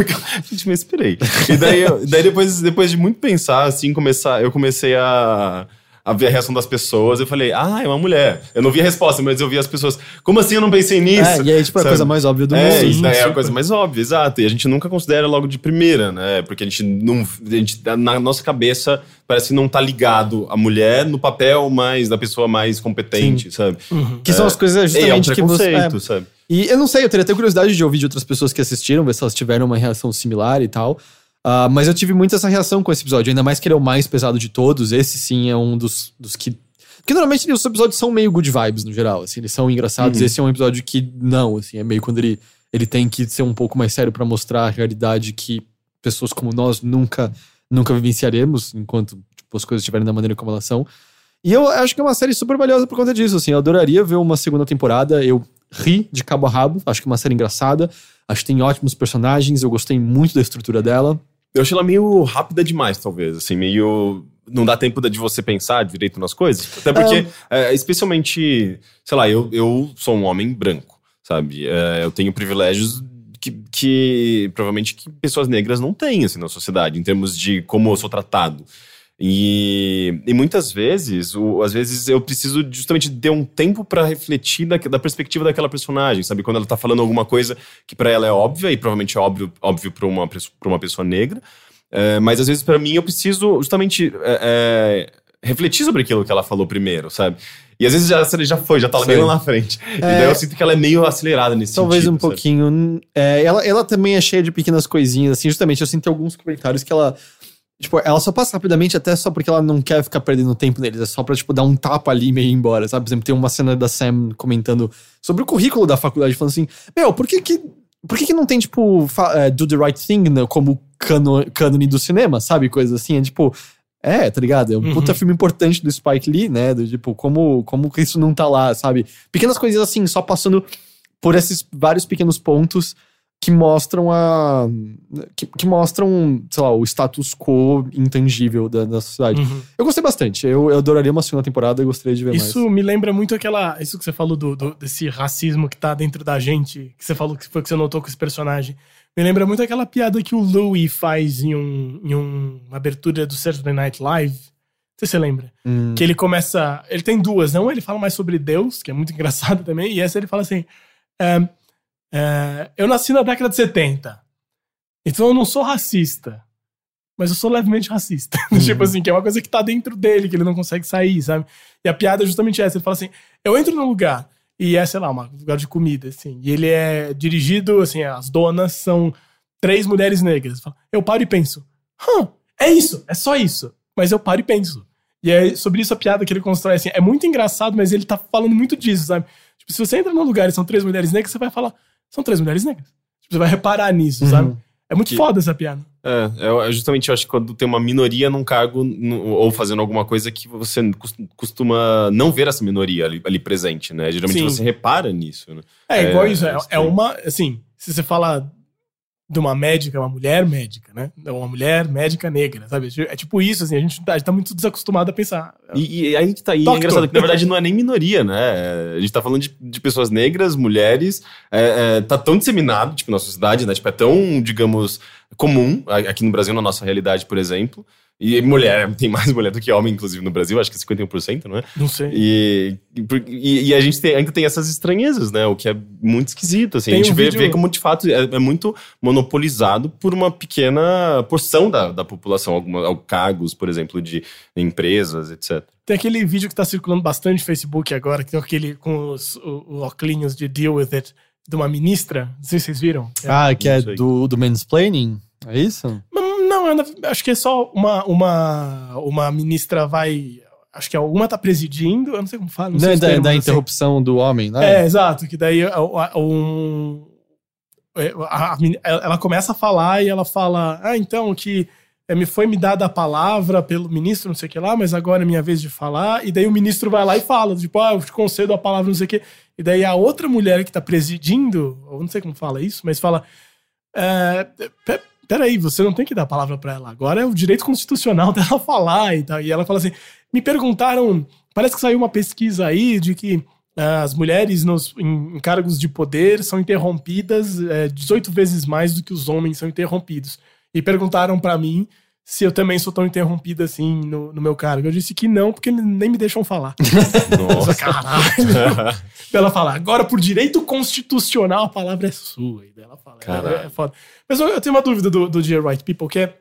gente, me inspirei. E daí, eu- daí depois, depois de muito pensar, assim, começar, eu comecei a, a reação das pessoas. Eu falei, ah, é uma mulher. Eu não vi a resposta, mas eu vi as pessoas. Como assim eu não pensei nisso? É, e aí, tipo, é a coisa mais óbvia do É, mundo. isso daí é a coisa mais óbvia, exato. E a gente nunca considera logo de primeira, né? Porque a gente não. A gente, na nossa cabeça parece que não tá ligado a mulher no papel mais da pessoa mais competente, sabe? Que são as coisas É, é um justamente que você. é. sabe? E eu não sei, eu teria até curiosidade de ouvir de outras pessoas que assistiram, ver se elas tiveram uma reação similar e tal. Ah, mas eu tive muito essa reação com esse episódio, ainda mais que ele é o mais pesado de todos. Esse sim é um dos, dos que. Porque normalmente os episódios são meio good vibes no geral, assim, eles são engraçados. Uhum. Esse é um episódio que não, assim, é meio quando ele, ele tem que ser um pouco mais sério pra mostrar a realidade que pessoas como nós nunca, nunca vivenciaremos enquanto tipo, as coisas estiverem da maneira como elas são. E eu acho que é uma série super valiosa por conta disso, assim. Eu adoraria ver uma segunda temporada. Eu ri de cabo a rabo. Acho que é uma série engraçada. Acho que tem ótimos personagens. Eu gostei muito da estrutura dela. Eu achei ela meio rápida demais, talvez, assim, meio. Não dá tempo de você pensar direito nas coisas. Até porque, é, especialmente, sei lá, eu, eu sou um homem branco, sabe? É, eu tenho privilégios que, que provavelmente que pessoas negras não têm, assim, na sociedade, em termos de como eu sou tratado. E, e muitas vezes, o- às vezes eu preciso justamente ter um tempo pra refletir da, da perspectiva daquela personagem, sabe? Quando ela tá falando alguma coisa que pra ela é óbvia e provavelmente é óbvio, óbvio para uma, pessoa- pra uma pessoa negra, é, mas às vezes pra mim eu preciso justamente é, é, refletir sobre aquilo que ela falou primeiro, sabe? E às vezes já, já foi, já tá bem lá na frente. E daí eu sinto que ela é meio acelerada nesse Talvez sentido. um sabe? pouquinho. é, ela, ela também é cheia de pequenas coisinhas, assim. Justamente, eu sinto alguns comentários que ela. Tipo, ela só passa rapidamente até só porque ela não quer ficar perdendo tempo neles. É só pra, tipo, dar um tapa ali e meio ir embora, sabe? Por exemplo, tem uma cena da Sam comentando sobre o currículo da faculdade, falando assim: Meu, por que que. Por que, que não tem, tipo, é, do the right thing né, como cano, cânone do cinema, sabe? Coisa assim, é tipo. É, tá ligado? É um Uhum. puta filme importante do Spike Lee, né? Do, tipo, como, como que isso não tá lá, sabe? Pequenas coisas assim, só passando por esses vários pequenos pontos que mostram a. que, que mostram, sei lá, o status quo intangível da, da sociedade. Uhum. Eu gostei bastante. Eu, eu adoraria uma segunda temporada, eu gostaria de ver Isso mais. me lembra muito aquela. Isso que você falou do, do- desse racismo que tá dentro da gente, que você falou que foi que você notou com esse personagem. Me lembra muito aquela piada que o Louis faz em, um, em um- uma abertura do Saturday Night Live. Não sei se você lembra. Hum. Que ele começa. Ele tem duas, não? Ele fala mais sobre Deus, que é muito engraçado também, e essa ele fala assim: é, é, Eu nasci na década de 70, então eu não sou racista, mas eu sou levemente racista. tipo assim, que é uma coisa que tá dentro dele, que ele não consegue sair, sabe? E a piada é justamente essa: ele fala assim: Eu entro num lugar, e é, sei lá, um lugar de comida, assim, e ele é dirigido, assim, as donas são três mulheres negras. Fala, Eu paro e penso: Hã, é isso, é só isso. Mas eu paro e penso. E é sobre isso a piada que ele constrói, assim, é muito engraçado, mas ele tá falando muito disso, sabe? Tipo, se você entra num lugar e são três mulheres negras, você vai falar, são três mulheres negras. Tipo, você vai reparar nisso, Uhum. sabe? É muito Que- foda essa piada. É, é, é justamente, eu acho que quando tem uma minoria num cargo no- ou fazendo alguma coisa que você cos- costuma não ver essa minoria ali, ali presente, né? Geralmente Sim. você repara nisso, né? É, igual É, isso. É, é é uma, assim, se você fala de uma médica, uma mulher médica, né? Uma mulher médica negra, sabe? É tipo isso, assim, a gente a gente tá muito desacostumado a pensar. E, e aí que tá aí, é engraçado que na verdade não é nem minoria, né? A gente tá falando de, de pessoas negras, mulheres, é, é, tá tão disseminado, tipo, na sociedade, né? Tipo, é tão, digamos, comum, aqui no Brasil, na nossa realidade, por exemplo. E mulher, tem mais mulher do que homem, inclusive, no Brasil, acho que é 51%, não é? Não sei. E, e, e a gente tem- ainda tem essas estranhezas, né? O que é muito esquisito, assim. Tem a gente um vê, vídeo- vê como, de fato, é, é muito monopolizado por uma pequena porção da, da população. Alguma, al- cargos, por exemplo, de empresas, etc. Tem aquele vídeo que tá circulando bastante no Facebook agora, que tem aquele com os o, o óculos de Deal With It, de uma ministra. Não sei se vocês viram. É. Ah, que é do, do mansplaining? É isso? Mas É acho que é só uma, uma, uma ministra vai. Acho que alguma tá presidindo, eu não sei como fala. Não Não é da, termos, da assim. interrupção do homem, né? É, exato, que daí a- um, é, a- a ela começa a falar e ela fala: Ah, então que é, me foi me dada a palavra pelo ministro, não sei o que lá, mas agora é minha vez de falar. E daí o ministro vai lá e fala: Tipo, ah, eu te concedo a palavra, não sei o que. E daí a outra mulher que tá presidindo, eu não sei como fala isso, mas fala: é, Peraí, você não tem que dar a palavra pra ela. Agora é o direito constitucional dela falar e tal. E ela fala assim: me perguntaram, parece que saiu uma pesquisa aí de que ah, as mulheres nos, em, em cargos de poder são interrompidas é, 18 vezes mais do que os homens são interrompidos. E perguntaram pra mim se eu também sou tão interrompida assim no, no meu cargo. Eu disse que não, porque nem me deixam falar. Nossa. Caralho. ela fala, agora por direito constitucional a palavra é sua. E ela fala, é, é foda. Mas eu, eu tenho uma dúvida do, do Dear White People, que é,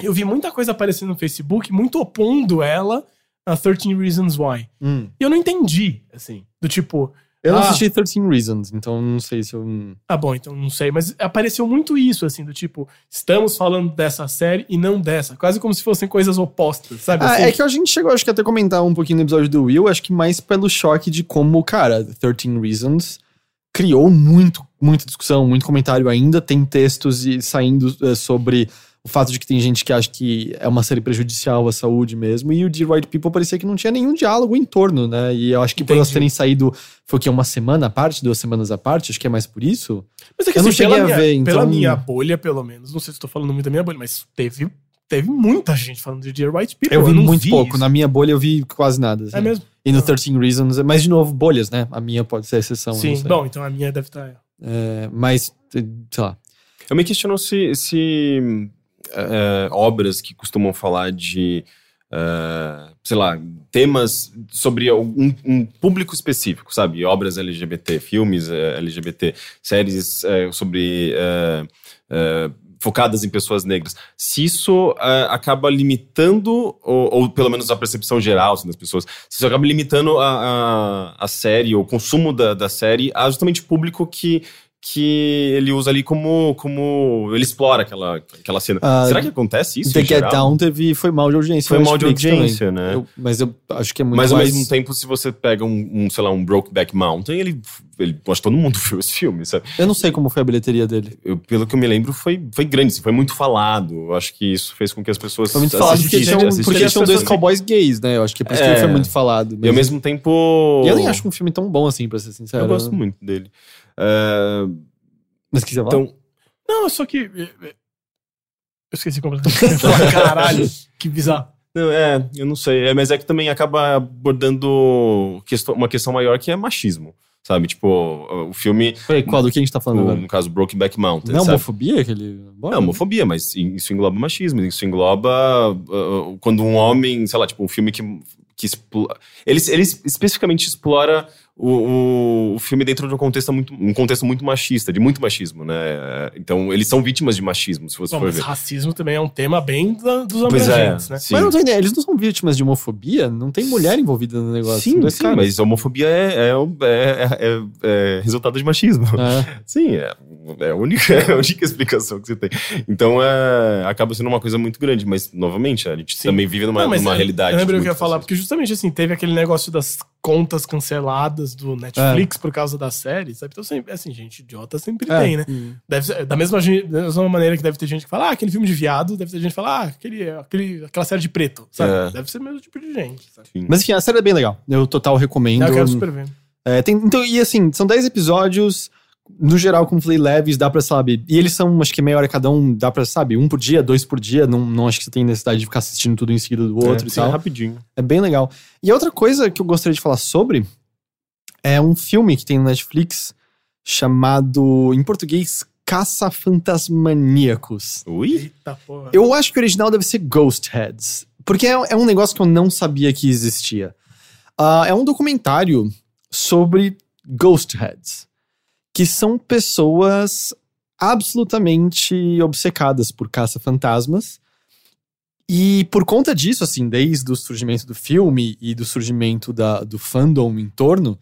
eu vi muita coisa aparecendo no Facebook, muito opondo ela a 13 Reasons Why. Hum. E eu não entendi, assim, do tipo, Eu não Ah. assisti 13 Reasons, então não sei se eu. ah bom, então não sei, mas apareceu muito isso, assim, do tipo, estamos falando dessa série e não dessa, quase como se fossem coisas opostas, sabe? Ah, assim? é que a gente chegou, acho que até comentar um pouquinho no episódio do Will, acho que mais pelo choque de como, cara, 13 Reasons criou muito, muita discussão, muito comentário ainda. Tem textos e- saindo eh, sobre o fato de que tem gente que acha que é uma série prejudicial à saúde mesmo. E o The Right People parecia que não tinha nenhum diálogo em torno, né? E eu acho que por elas Entendi. terem saído, foi o que, uma semana à parte, duas semanas à parte, acho que é mais por isso. Mas é que Eu não assim, cheguei pela a minha, ver, Pela então- minha bolha, pelo menos, não sei se estou falando muito da minha bolha, mas teve, teve muita gente falando de Dear White People. Eu vi não muito pouco. isso. Na minha bolha eu vi quase nada. assim. É mesmo? E no 13 Reasons, mas de novo, bolhas, né? A minha pode ser a exceção. eu não Sim, bom, então a minha deve estar. É, mas, sei lá. Eu me questiono se, se é, obras que costumam falar de, é, sei lá, temas sobre um, um público específico, sabe? Obras LGBT, filmes é, LGBT, séries é, sobre. focadas em pessoas negras. Se isso acaba limitando, ou, ou pelo menos a percepção geral assim, das pessoas, se isso acaba limitando a, a, a série, ou o consumo da, da série, a justamente público que, que ele usa ali como, como ele explora aquela, aquela cena. Ah, Será que acontece isso? The Get? Down teve, foi mal de audiência. Foi na mal de audiência, também. né? Eu- mas eu acho que é muito Mas ao mais... mesmo tempo, se você pega um, um, sei lá, um Brokeback Mountain, ele, ele, acho que todo mundo viu esse filme, sabe? Eu não sei como foi a bilheteria dele. Eu, pelo que eu me lembro, foi, foi grande, assim, foi muito falado. Eu acho que isso fez com que as pessoas. Foi muito falado porque tinham, porque tinham dois cowboys gays, né? Eu acho que é por isso que É. ele foi muito falado. E ao mesmo tempo. E eu nem acho um filme tão bom assim, pra ser sincero. Eu gosto muito dele. É, Mas quiser falar? então, Não, só que. Eu esqueci completamente. Eu ia falar, Caralho, que bizarro. não, é, eu não sei. É, mas é que também acaba abordando questão- uma questão maior que é machismo. Sabe? Tipo, o filme. Peraí, qual do que a gente tá falando o- agora? no caso, Brokeback Mountain. Não é homofobia que ele. Não, homofobia, mas isso engloba machismo, isso engloba uh, quando um homem, sei lá, tipo, um filme que, que explora. Ele, ele especificamente explora o, o, o filme dentro de um contexto, muito, um contexto muito machista, de muito machismo, né? Então, eles são vítimas de machismo, se você Bom, for mas ver. racismo também é um tema bem da- dos Pois é, né? sim. Mas não tô entendendo, eles não são vítimas de homofobia? Não tem mulher envolvida no negócio. Sim, sim, caras. mas a homofobia é, é, é, é- é resultado de machismo. É. Sim, é, é, a única, é a única explicação que você tem. Então, é, acaba sendo uma coisa muito grande, mas, novamente, a gente Sim. também vive numa, Não, numa realidade. Eu lembro o que eu ia falar, porque justamente assim, teve aquele negócio das contas canceladas do Netflix por causa da série, sabe? Então, sempre, assim, gente idiota sempre É. tem, né? Deve ser, da, mesma, da mesma maneira que deve ter gente que fala, ah, aquele filme de viado, deve ter gente que fala, ah, aquele, aquele, aquela série de preto, sabe? É. Deve ser o mesmo tipo de gente, sabe? Sim. Mas enfim, a série é bem legal. Eu total recomendo. Eu quero super ver. É, tem- então, e assim, são 10 episódios. No geral, como falei, leves, dá pra, sabe? E eles são, acho que meia hora cada um, dá pra, sabe? Um por dia, dois por dia. Não, não acho que você tem necessidade de ficar assistindo tudo em seguida do outro é, e sim, tal. é rapidinho. É bem legal. E a outra coisa que eu gostaria de falar sobre é um filme que tem no Netflix chamado, em português, Caça-Fantasmaníacos. Ui? Eita porra. Eu acho que o original deve ser Ghost Heads. Porque é, é um negócio que eu não sabia que existia. Ah, é um documentário sobre Ghost Heads. Que são pessoas absolutamente obcecadas por caça-fantasmas. E por conta disso, assim, desde o surgimento do filme e do surgimento da, do fandom em torno,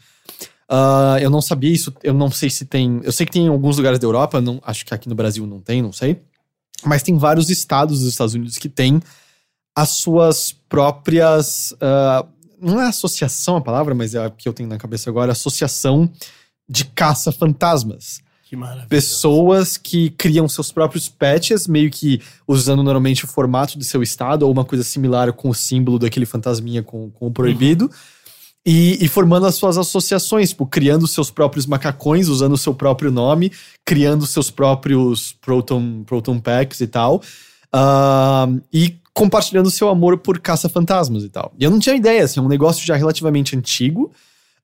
ah, eu não sabia isso. Eu não sei se tem. Eu sei que tem em alguns lugares da Europa, não, acho que aqui no Brasil não tem, não sei. Mas tem vários estados dos Estados Unidos que têm as suas próprias. ah, não é associação a palavra, mas é a que eu tenho na cabeça agora associação de caça-fantasmas. Que maravilha. Pessoas que criam seus próprios patches, meio que usando normalmente o formato do seu estado ou uma coisa similar com o símbolo daquele fantasminha com, com o proibido. E, e formando as suas associações, tipo, criando seus próprios macacões, usando o seu próprio nome, criando seus próprios Proton, proton Packs e tal. Ah, e compartilhando seu amor por caça-fantasmas e tal. E eu não tinha ideia, assim, é um negócio já relativamente antigo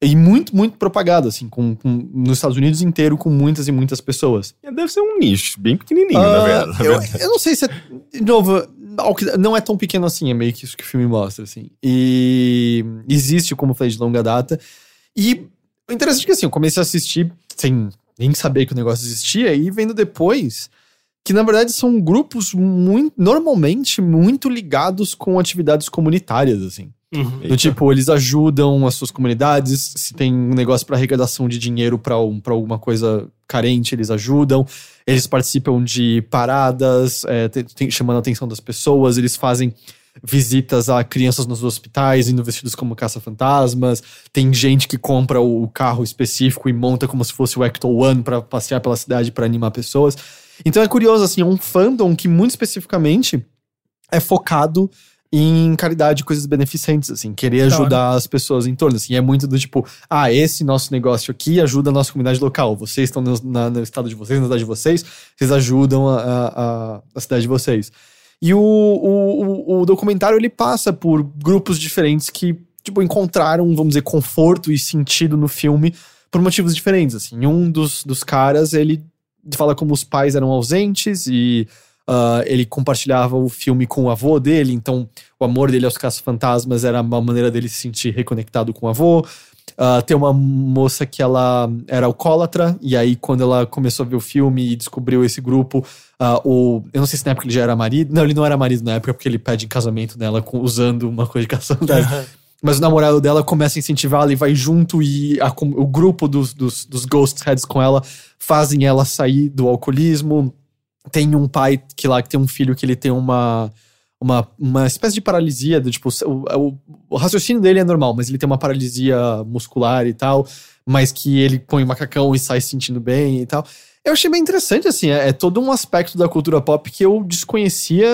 e muito, muito propagado, assim, com, com- nos Estados Unidos inteiro, com muitas e muitas pessoas. Deve ser um nicho, bem pequenininho, na Ah, verdade. eu, eu não sei se é. De novo, não é tão pequeno assim, é meio que isso que o filme mostra, assim. E existe, como eu falei, de longa data. E o interessante é que, assim, eu comecei a assistir sem nem saber que o negócio existia, e vendo depois que, na verdade, são grupos muito, normalmente muito ligados com atividades comunitárias, assim. Uhum. Do tipo, eles ajudam as suas comunidades, se tem um negócio para arrecadação de dinheiro para um, pra alguma coisa carente, eles ajudam. Eles participam de paradas, é, tem- chamando a atenção das pessoas, eles fazem visitas a crianças nos hospitais, indo vestidos como caça-fantasmas. Tem gente que compra o, carro específico e monta como se fosse o Ecto One para passear pela cidade para animar pessoas. Então é curioso, assim, é um fandom que muito especificamente é focado em caridade, coisas beneficentes, assim, querer ajudar as pessoas em torno, assim, é muito do tipo, ah, esse nosso negócio aqui ajuda a nossa comunidade local, vocês estão no, na- no estado de vocês, na cidade de vocês, vocês ajudam a, a, a- cidade de vocês. E o, o, o- o documentário, ele passa por grupos diferentes que, tipo, encontraram, vamos dizer, conforto e sentido no filme por motivos diferentes, assim. Um dos, dos caras, ele fala como os pais eram ausentes e ah, ele compartilhava o filme com o avô dele, então o amor dele aos caça-fantasmas era uma maneira dele se sentir reconectado com o avô. Ah, tem uma moça que ela era alcoólatra, e aí quando ela começou a ver o filme e descobriu esse grupo, ah, o, eu não sei se na época ele já era marido, não, ele não era marido na época porque ele pede em casamento nela com- usando uma coisa de caça-fantasma. Mas o namorado dela começa a incentivá-la e vai junto e a o grupo dos, dos, dos Ghost Heads com ela fazem ela sair do alcoolismo. Tem um pai que lá que tem um filho que ele tem uma uma, uma espécie de paralisia, do tipo, o, o, o raciocínio dele é normal, mas ele tem uma paralisia muscular e tal. mas que ele põe o macacão e sai se sentindo bem e tal. Eu achei bem interessante, assim, é, é todo um aspecto da cultura pop que eu desconhecia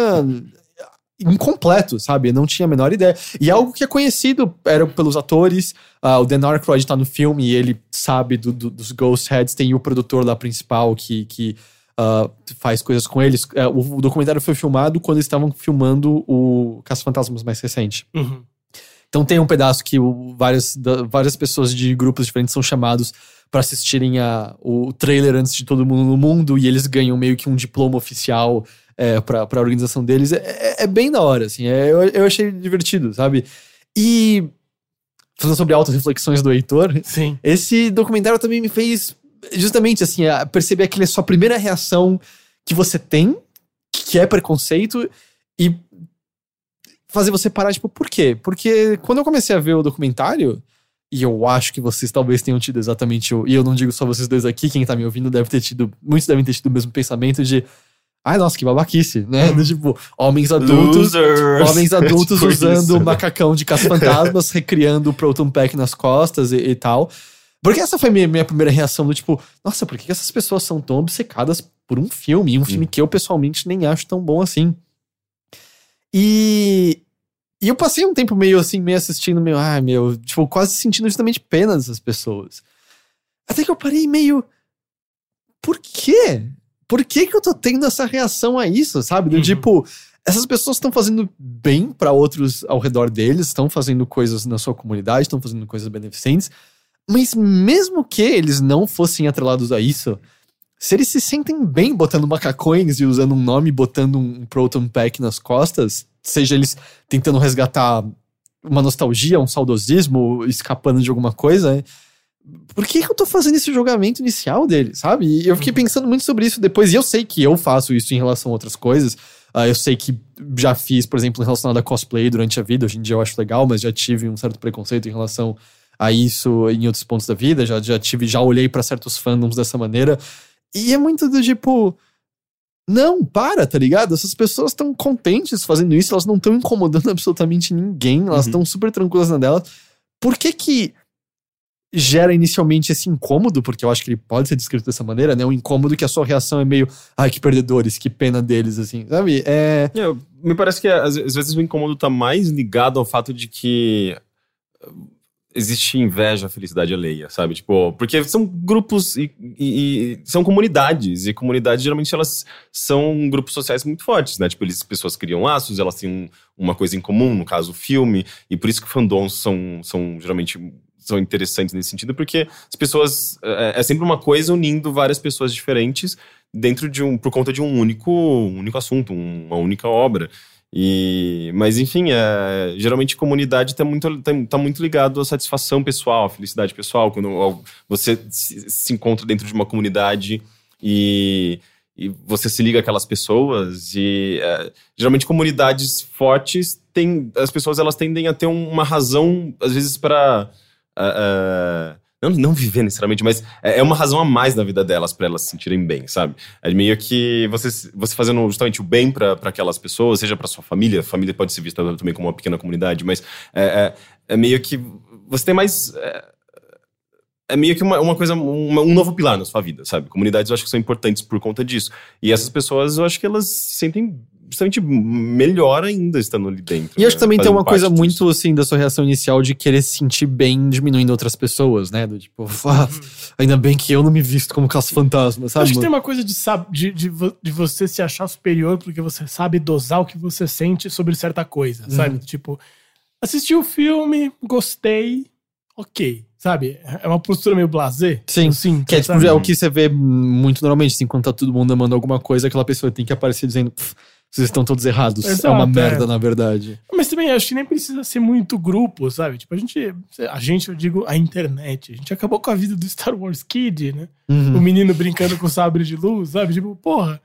incompleto, sabe? Eu não tinha a menor ideia. E é algo que é conhecido era pelos atores. ah, o Dan Aykroyd tá no filme e ele sabe do- do- dos Ghost Heads. Tem o produtor lá principal que, que ah, faz coisas com eles. O, o documentário foi filmado quando eles estavam filmando o Caça-Fantasmas mais recente. Uhum. Então tem um pedaço que o- várias, da- várias pessoas de grupos diferentes são chamados para assistirem a, o trailer antes de todo mundo no mundo e eles ganham meio que um diploma oficial é, para a organização deles. É, é- é bem da hora, assim. é- eu, eu achei divertido, sabe? E falando sobre altas reflexões do Heitor, Sim. esse documentário também me fez justamente assim, a perceber aquela sua primeira reação que você tem, que é preconceito, e fazer você parar, tipo, por quê? Porque quando eu comecei a ver o documentário, e eu acho que vocês talvez tenham tido exatamente o. E eu não digo só vocês dois aqui, quem tá me ouvindo deve ter tido. Muitos devem ter tido o mesmo pensamento de. Ai, nossa, que babaquice, né? Do tipo, homens adultos. Losers. Homens adultos Tipo usando isso. macacão de caça-fantasmas, recriando o Proton Pack nas costas e, e tal. Porque essa foi minha, minha primeira reação do tipo, nossa, por que essas pessoas são tão obcecadas por um filme? E um filme que eu pessoalmente nem acho tão bom assim. E, e eu passei um tempo meio assim, meio assistindo, meio, ai meu, tipo, quase sentindo justamente pena dessas pessoas. Até que eu parei meio. Por quê? Por que que eu tô tendo essa reação a isso, sabe? Do Uhum. tipo, essas pessoas estão fazendo bem pra outros ao redor deles, estão fazendo coisas na sua comunidade, estão fazendo coisas beneficentes, mas mesmo que eles não fossem atrelados a isso, se eles se sentem bem botando macacões e usando um nome, botando um Proton Pack nas costas, seja eles tentando resgatar uma nostalgia, um saudosismo, escapando de alguma coisa, né? por que, que eu tô fazendo esse julgamento inicial dele, sabe? E eu fiquei pensando muito sobre isso depois, e eu sei que eu faço isso em relação a outras coisas. Ah, eu sei que já fiz, por exemplo, relacionado a cosplay durante a vida. Hoje em dia eu acho legal, mas já tive um certo preconceito em relação a isso em outros pontos da vida. Já, já tive, já olhei pra certos fandoms dessa maneira. E é muito do tipo. Não, para, tá ligado? Essas pessoas estão contentes fazendo isso, elas não estão incomodando absolutamente ninguém, elas Uhum. estão super tranquilas na delas. Por que que gera inicialmente esse incômodo, porque eu acho que ele pode ser descrito dessa maneira, né? Um incômodo que a sua reação é meio, ai, que perdedores, que pena deles, assim, sabe? É. É, me parece que às, vezes o incômodo tá mais ligado ao fato de que existe inveja, felicidade alheia, sabe? Tipo, porque são grupos e, e- e são comunidades, e comunidades geralmente elas são grupos sociais muito fortes, né? Tipo, eles, as pessoas criam laços, elas têm um- uma coisa em comum, no caso, o filme, e por isso que fandoms são, são geralmente são interessantes nesse sentido, porque as pessoas. É, é sempre uma coisa unindo várias pessoas diferentes dentro de um. por conta de um único, um único assunto, um- uma única obra. E, mas enfim, é, geralmente comunidade está muito, tá, tá muito ligado à satisfação pessoal, à felicidade pessoal. Quando você se, se encontra dentro de uma comunidade e, e você se liga àquelas pessoas e é, geralmente comunidades fortes têm as pessoas elas tendem a ter um- uma razão às vezes para não, não viver necessariamente, mas é é uma razão a mais na vida delas para elas se sentirem bem, sabe? É meio que você, você fazendo justamente o bem para aquelas pessoas, seja para sua família, a família pode ser vista também como uma pequena comunidade, mas é, é, é meio que você tem mais. É, é meio que uma, uma coisa, uma- um novo pilar na sua vida, sabe? Comunidades eu acho que são importantes por conta disso. E essas pessoas, eu acho que elas se sentem justamente melhor ainda estando ali dentro. E acho que né? também tem Fazendo uma coisa parte muito, disso. assim, da sua reação inicial de querer se sentir bem diminuindo outras pessoas, né? Do tipo, "Ah, ainda bem que eu não me visto como caça-fantasma, Eu sabe? acho que tem uma coisa de, de, de, de você se achar superior porque você sabe dosar o que você sente sobre certa coisa, sabe? Tipo, assisti o filme, gostei, ok, sabe? É uma postura meio blasé. Sim, sinto, Que é, tipo, é o que você vê muito normalmente, assim, quando tá todo mundo amando alguma coisa, aquela pessoa tem que aparecer dizendo, "Pff, vocês estão todos errados. é uma Exato, merda, é. na verdade. Mas também acho que nem precisa ser muito grupo, sabe? Tipo, a gente, a gente, eu digo, a internet. A gente acabou com a vida do Star Wars Kid, né? Uhum. O menino brincando com sabre de luz, sabe? Tipo, porra,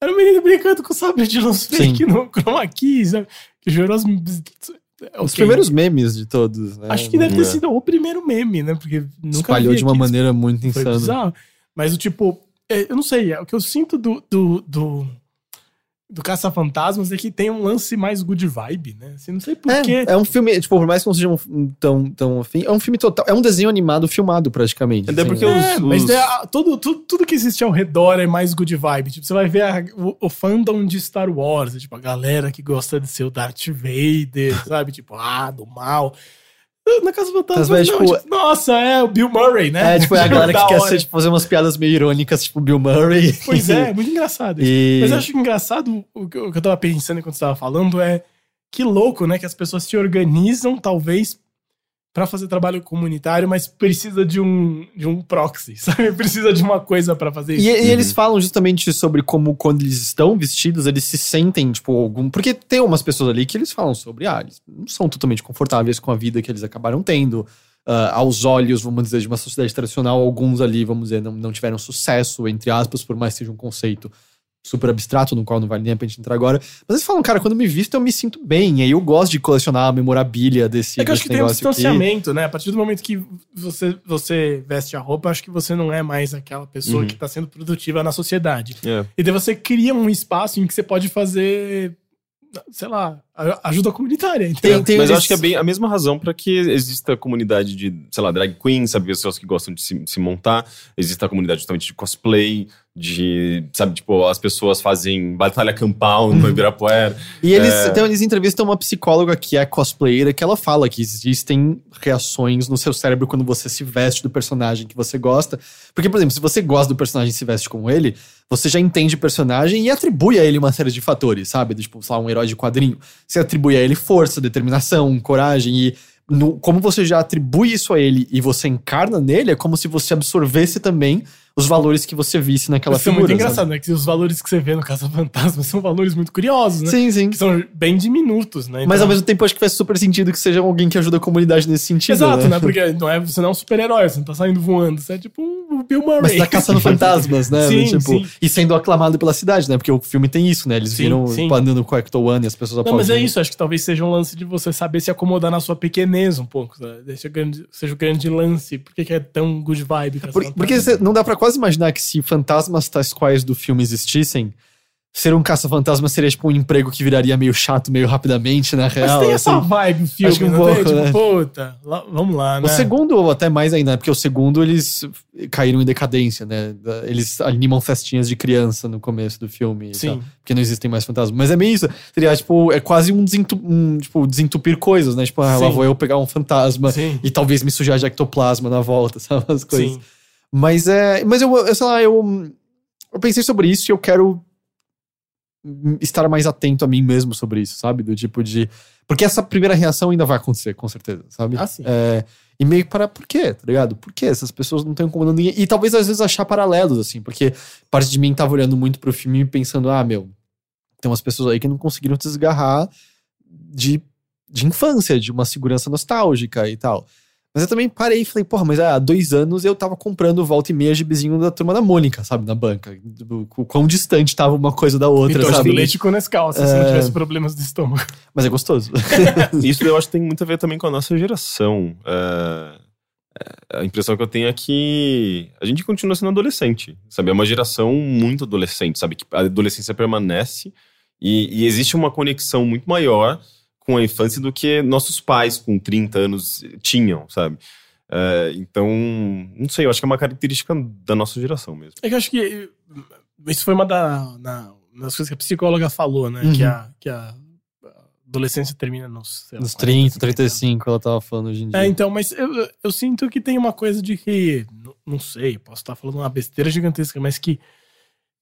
era um menino brincando com sabre de luz Sim. fake no chroma key, sabe? Que gerou as... Os Ok. primeiros memes de todos, né? Acho que deve ter É. sido o primeiro meme, né? Porque nunca Espalhou de uma maneira muito insana. bizarro. Mas o tipo, é, eu não sei, é, o que eu sinto do, do, do, do Caça-Fantasmas é que tem um lance mais good vibe, né? Assim, não sei porquê. É, é um filme, tipo, por mais que não seja um, tão, tão afim, é um filme total. É um desenho animado filmado, praticamente. Até assim, porque né? É, os- mas os- é, tudo, tudo, tudo que existe ao redor é mais good vibe. Tipo, você vai ver a- o, o fandom de Star Wars, é, tipo, a galera que gosta de ser o Darth Vader, sabe? Tipo, ah, do mal. Na Casa Fantasma, Mas, mas, não, tipo, tipo, nossa, é o Bill Murray, né? É, tipo, é a galera que quer ser, tipo, fazer umas piadas meio irônicas, tipo Bill Murray. Pois é, muito engraçado. E... Mas eu acho engraçado o que eu o que eu tava pensando enquanto você tava falando é que louco, né? Que as pessoas se organizam, talvez, pra fazer trabalho comunitário, mas precisa de um, de um proxy, sabe? Precisa de uma coisa pra fazer E, isso. e eles falam justamente sobre como quando eles estão vestidos, eles se sentem, tipo, algum. Porque tem umas pessoas ali que eles falam sobre, ah, eles não são totalmente confortáveis com a vida que eles acabaram tendo. Ah, aos olhos, vamos dizer, de uma sociedade tradicional, alguns ali, vamos dizer, não, não tiveram sucesso, entre aspas, por mais que seja um conceito super abstrato, no qual não vale nem a pena entrar agora. Mas eles falam, cara, quando me visto, eu me sinto bem. E aí eu gosto de colecionar a memorabilia desse, É que eu acho que tem um negócio aqui. distanciamento, né? A partir do momento que você, você veste a roupa, acho que você não é mais aquela pessoa Uhum. que tá sendo produtiva na sociedade. É. E daí você cria um espaço em que você pode fazer, sei lá, a- ajuda comunitária. entendeu? Tem- tem Mas eu acho que é bem a mesma razão para que exista a comunidade de, sei lá, drag queen, sabe, pessoas que gostam de se, se montar. Existe a comunidade justamente de cosplay, de, sabe, tipo, as pessoas fazem batalha campal no Ibirapuera. E eles, É. então, eles entrevistam uma psicóloga que é cosplayer, que ela fala que existem reações no seu cérebro quando você se veste do personagem que você gosta. Porque, por exemplo, se você gosta do personagem e se veste como ele, você já entende o personagem e atribui a ele uma série de fatores, sabe? Tipo, sei lá, um herói de quadrinho. Você atribui a ele força, determinação, coragem e. no- como você já atribui isso a ele e você encarna nele, é como se você absorvesse também os valores que você visse naquela Isso é figura. muito sabe? engraçado, né? Que os valores que você vê no Caça Fantasma são valores muito curiosos, né? Sim, sim. Que são bem diminutos, né? Mas Então- ao mesmo tempo acho que faz super sentido que seja alguém que ajuda a comunidade nesse sentido. Exato, né? Porque não é, você não é um super-herói, você não tá saindo voando, você é tipo um Bill Murray. Mas tá caçando fantasmas, né? Sim, tipo, sim. E sendo aclamado pela cidade, né? Porque o filme tem isso, né? Eles Sim, viram sim. andando com o Ecto One e as pessoas Não, mas é isso, acho que talvez seja um lance de você saber se acomodar na sua pequenez um pouco, sabe? Deixa grande, seja o grande lance. Por que, que é tão good vibe? Por- porque não dá pra quase imaginar que se fantasmas tais quais do filme existissem, ser um caça-fantasma seria tipo um emprego que viraria meio chato meio rapidamente, na Mas real. tem essa assim. vibe o acho filme, que um não pouco, tem? Tipo, né? puta, lá- vamos lá, né? O segundo, ou até mais ainda, né? porque o segundo eles caíram em decadência, né? Eles animam festinhas de criança no começo do filme. Sim. tal, porque não existem mais fantasmas. Mas é meio isso. Seria, tipo, é quase um, um, tipo, desentupir coisas, né? Tipo, ah, lá Sim. vou eu pegar um fantasma Sim. e talvez me sujar de ectoplasma na volta, sabe? As coisas. Sim. Mas é. Mas eu, eu sei lá, eu. Eu pensei sobre isso e eu quero estar mais atento a mim mesmo sobre isso, sabe? Do tipo de. Porque essa primeira reação ainda vai acontecer, com certeza, sabe? Ah, sim. É, e meio para. Por quê? Tá ligado? Por quê? Essas pessoas não estão incomodando ninguém. E talvez às vezes achar paralelos, assim, porque parte de mim tava olhando muito pro filme e pensando, ah, meu, tem umas pessoas aí que não conseguiram desgarrar de, de infância, de uma segurança nostálgica e tal. Mas eu também parei e falei, porra, mas há dois anos eu tava comprando volta e meia gibizinho da turma da Mônica, sabe, na banca. O quão distante tava uma coisa da outra, Então, sabe? leite com Nescau, se você não tivesse problemas de estômago. Mas é gostoso. Isso eu acho que tem muito a ver também com a nossa geração. É, é, a impressão que eu tenho é que a gente continua sendo adolescente, sabe? É uma geração muito adolescente, sabe? Que a adolescência permanece e, e existe uma conexão muito maior com a infância do que nossos pais com 30 anos tinham, sabe? É, então, não sei, eu acho que é uma característica da nossa geração mesmo. É que eu acho que eh, isso foi uma da, na- das coisas que a psicóloga falou, né? Uhum. Que, a, que a adolescência termina nos, sei lá, Nos 40, 30, 50 35, ela tava falando hoje em dia. É, então, mas eu, eu sinto que tem uma coisa de que, não sei, posso estar falando uma besteira gigantesca, mas que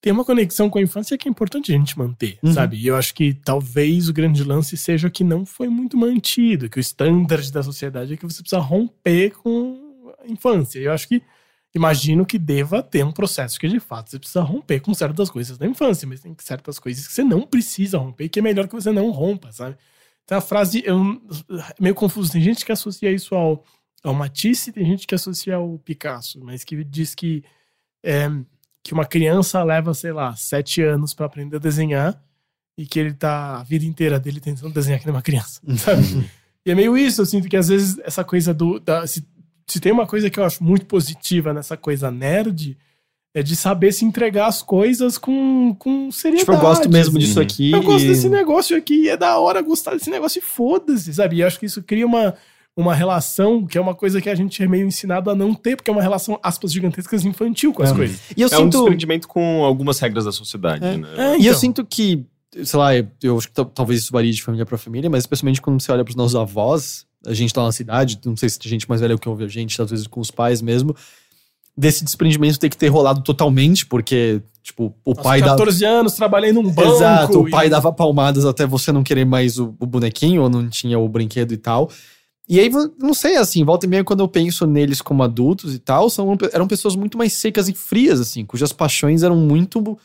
tem uma conexão com a infância que é importante a gente manter, Uhum. sabe? E eu acho que talvez o grande lance seja que não foi muito mantido, que o standard da sociedade é que você precisa romper com a infância. Eu acho que, imagino que deva ter um processo que de fato você precisa romper com certas coisas da infância, mas tem certas coisas que você não precisa romper, que é melhor que você não rompa, sabe? Tem a frase, eu, é meio confuso, tem gente que associa isso ao, ao Matisse, tem gente que associa ao Picasso, mas que diz que, é, que uma criança leva, sei lá, sete anos pra aprender a desenhar e que ele tá a vida inteira dele tentando desenhar que nem uma criança, sabe? e é meio isso, eu sinto que às vezes essa coisa do. Da, se, se tem uma coisa que eu acho muito positiva nessa coisa nerd, É de saber se entregar as coisas com, com seriedade. Tipo, eu gosto mesmo assim. disso aqui. Eu gosto e- desse negócio aqui, é da hora gostar desse negócio e foda-se, sabe? E eu acho que isso cria uma, uma relação que é uma coisa que a gente é meio ensinado a não ter, porque é uma relação, aspas, gigantescas infantil com as É. coisas. E eu É um sinto. desprendimento com algumas regras da sociedade, É. né? É, E eu então. sinto que, sei lá, eu- eu acho que tal- talvez isso varie de família pra família, mas especialmente quando você olha pros nossos avós, a gente tá na cidade, não sei se tem gente mais velha que ouve a gente, às vezes com os pais mesmo, desse desprendimento ter que ter rolado totalmente, porque, tipo, o Aos pai dava. 14 anos, trabalhei num banco. Exato, o pai e- dava palmadas até você não querer mais o, o bonequinho, ou não tinha o brinquedo e tal. E aí, não sei, assim, volta e meia, quando eu penso neles como adultos e tal, são, eram pessoas muito mais secas e frias, assim, cujas paixões eram muito.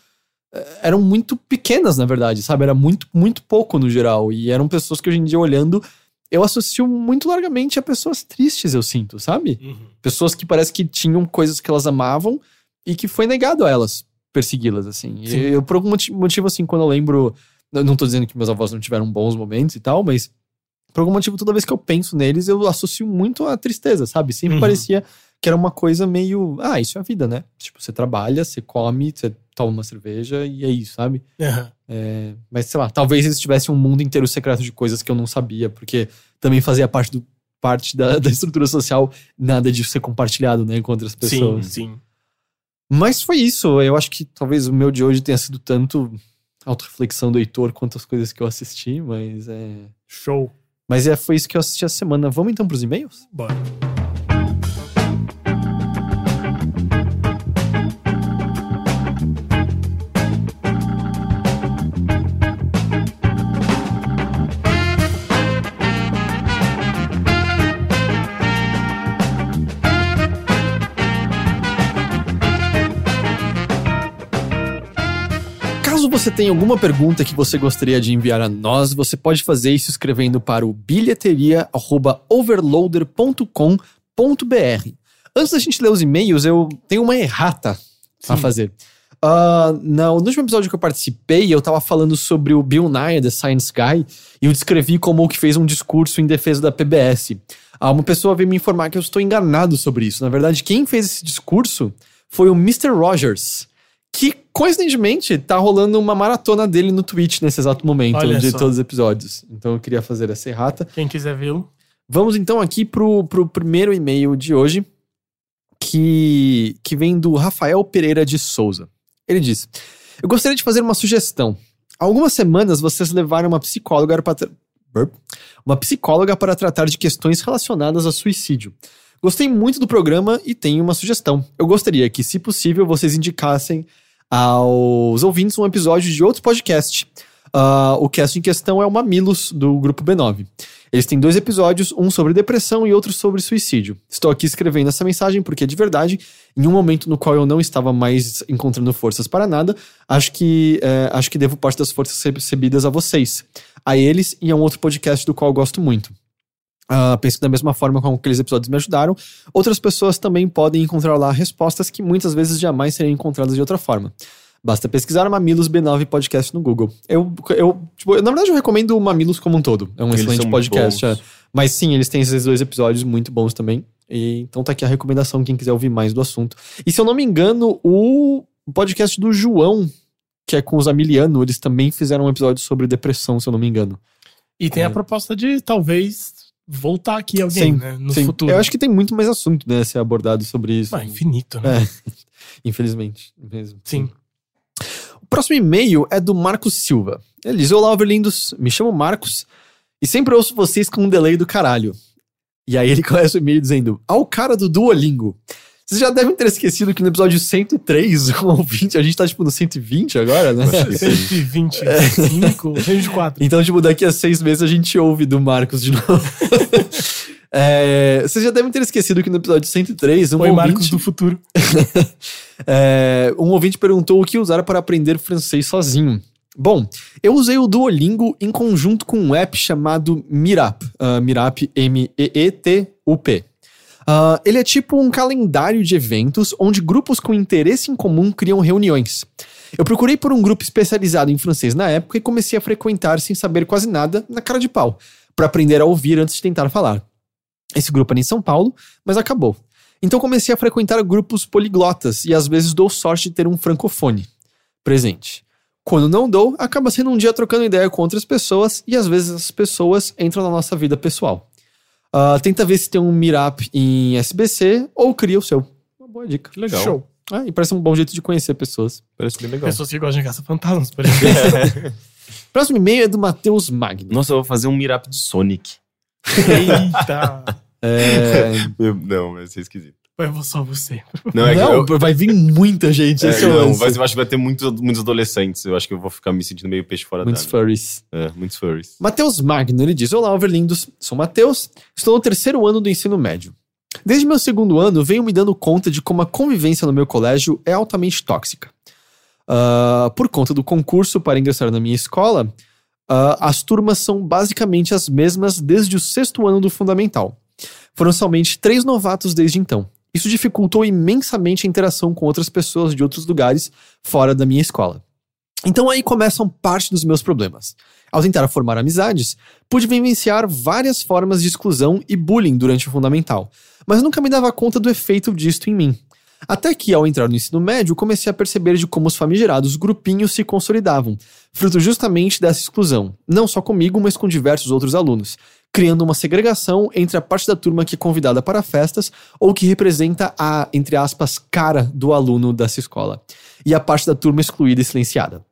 eh, eram muito pequenas, na verdade, sabe? Era muito, muito pouco no geral. E eram pessoas que hoje em dia, olhando, eu associo muito largamente a pessoas tristes, eu sinto, sabe? Uhum. Pessoas que parece que tinham coisas que elas amavam e que foi negado a elas persegui-las, assim. E eu, por algum moti- motivo, assim, quando eu lembro. eu Não tô dizendo que meus avós não tiveram bons momentos e tal, mas por algum motivo, toda vez que eu penso neles, eu associo muito a tristeza, sabe? Sempre Uhum. parecia que era uma coisa meio. Ah, isso é a vida, né? Tipo, você trabalha, você come, você toma uma cerveja e é isso, sabe? Aham. É, mas sei lá, talvez eles tivessem um mundo inteiro secreto de coisas que eu não sabia, porque também fazia parte do parte da, da estrutura social, nada disso ser compartilhado, né, com outras Sim, pessoas. sim. Mas foi isso, eu acho que talvez o meu de hoje tenha sido tanto autorreflexão do Heitor quanto as coisas que eu assisti, mas é... Show. Mas é, foi isso que eu assisti a semana. Vamos então pros e-mails? Bora. Caso você tenha alguma pergunta que você gostaria de enviar a nós, você pode fazer isso escrevendo para o bilheteria@overloader.com.br. Antes da gente ler os e-mails, eu tenho uma errata a Sim. fazer. Ah, na- no último episódio que eu participei, eu tava falando sobre o Bill Nye, The Science Guy, e eu descrevi como o que fez um discurso em defesa da PBS. Ah, uma pessoa veio me informar que eu estou enganado sobre isso. Na verdade, quem fez esse discurso foi o Mr. Rogers, que coincidentemente tá rolando uma maratona dele no Twitch nesse exato momento Olha de só. todos os episódios. Então eu queria fazer essa errata. Quem quiser vê-lo. Vamos então aqui pro, pro primeiro e-mail de hoje, que, que vem do Rafael Pereira de Souza. Ele diz: Eu gostaria de fazer uma sugestão. Há algumas semanas vocês levaram uma psicóloga para. Uma psicóloga para tratar de questões relacionadas a suicídio. Gostei muito do programa e tenho uma sugestão. Eu gostaria que, se possível, vocês indicassem aos ouvintes um episódio de outro podcast. Ah, o cast em questão é o Mamilos, do grupo B9. Eles têm dois episódios, um sobre depressão e outro sobre suicídio. Estou aqui escrevendo essa mensagem porque, de verdade, em um momento no qual eu não estava mais encontrando forças para nada, acho que, eh, acho que devo parte das forças recebidas a vocês, a eles e a um outro podcast do qual gosto muito. Ah, penso que da mesma forma como aqueles episódios me ajudaram, outras pessoas também podem encontrar lá respostas que muitas vezes jamais seriam encontradas de outra forma. Basta pesquisar Mamilos B9 Podcast no Google. Eu, eu, tipo, eu, na verdade, eu recomendo o Mamilos como um todo. É um Eles excelente podcast. é. Mas sim, eles têm esses dois episódios muito bons também. E, então tá aqui a recomendação, quem quiser ouvir mais do assunto. E se eu não me engano, o podcast do João, que é com os Amiliano, eles também fizeram um episódio sobre depressão, se eu não me engano. E tem É. a proposta de talvez voltar aqui alguém, né? No sim. futuro. Eu acho que tem muito mais assunto, né, a ser abordado sobre isso. Ah, infinito, né? É, infelizmente. Mesmo. Sim. O próximo e-mail é do Marcos Silva. Ele diz: Olá, overlindos. Me chamo Marcos e sempre ouço vocês com um delay do caralho. E aí ele começa o e-mail dizendo: Ao cara do Duolingo. Vocês já devem ter esquecido que no episódio 103, ou 20, a gente tá tipo no 120 agora, né? Acho que sim. 125, 104. Então, tipo, daqui a seis meses a gente ouve do Marcos de novo. É, vocês já devem ter esquecido que no episódio 103, um Foi ouvinte, Marcos do futuro. é, um ouvinte perguntou o que usar para aprender francês sozinho. Bom, eu usei o Duolingo em conjunto com um app chamado Mirap. ah, Mirap, M-E-E-T-U-P. Ah, ele é tipo um calendário de eventos onde grupos com interesse em comum criam reuniões. Eu procurei por um grupo especializado em francês na época e comecei a frequentar sem saber quase nada, na cara de pau, para aprender a ouvir antes de tentar falar. Esse grupo era em São Paulo, mas acabou. Então comecei a frequentar grupos poliglotas e às vezes dou sorte de ter um francofone presente. Quando não dou, acaba sendo um dia trocando ideia com outras pessoas e às vezes as pessoas entram na nossa vida pessoal. Ah, tenta ver se tem um meetup em SBC ou cria o seu. Uma boa dica. Que legal. Show. Ah, e parece um bom jeito de conhecer pessoas. Parece bem legal. Pessoas que gostam de caça-fantasmas, por exemplo. Próximo e-mail é do Matheus Magno. Nossa, eu vou fazer um meetup de Sonic. Eita. É... Não, vai ser esquisito. Foi só você. Não, é que não, eu, vai vir muita gente. é, esse não, lance. mas eu acho que vai ter muitos, muitos adolescentes. Eu acho que eu vou ficar me sentindo meio peixe fora Muitos furries. É, muitos furries. Matheus Magno, ele diz: Olá, overlindos. Sou Matheus, estou no terceiro ano do ensino médio. Desde meu segundo ano, venho me dando conta de como a convivência no meu colégio é altamente tóxica. Ah, por conta do concurso para ingressar na minha escola, ah, as turmas são basicamente as mesmas desde o sexto ano do fundamental. Foram somente três novatos desde então. Isso dificultou imensamente a interação com outras pessoas de outros lugares fora da minha escola. Então aí começam parte dos meus problemas. Ao tentar formar amizades, pude vivenciar várias formas de exclusão e bullying durante o fundamental, mas nunca me dava conta do efeito disto em mim. Até que, ao entrar no ensino médio, comecei a perceber de como os famigerados grupinhos se consolidavam, fruto justamente dessa exclusão, não só comigo, mas com diversos outros alunos, criando uma segregação entre a parte da turma que é convidada para festas ou que representa a, entre aspas, cara do aluno dessa escola, e a parte da turma excluída e silenciada.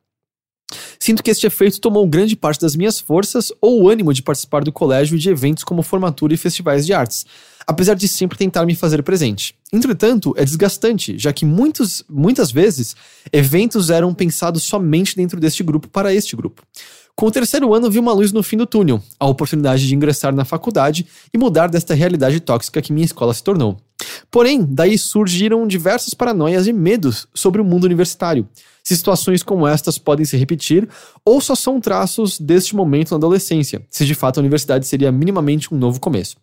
Sinto que este efeito tomou grande parte das minhas forças ou o ânimo de participar do colégio e de eventos como formatura e festivais de artes, apesar de sempre tentar me fazer presente. Entretanto, é desgastante, já que muitos, muitas vezes eventos eram pensados somente dentro deste grupo para este grupo. Com o terceiro ano, vi uma luz no fim do túnel, a oportunidade de ingressar na faculdade e mudar desta realidade tóxica que minha escola se tornou. Porém, daí surgiram diversas paranoias e medos sobre o mundo universitário. Se situações como estas podem se repetir ou só são traços deste momento na adolescência, se de fato a universidade seria minimamente um novo começo.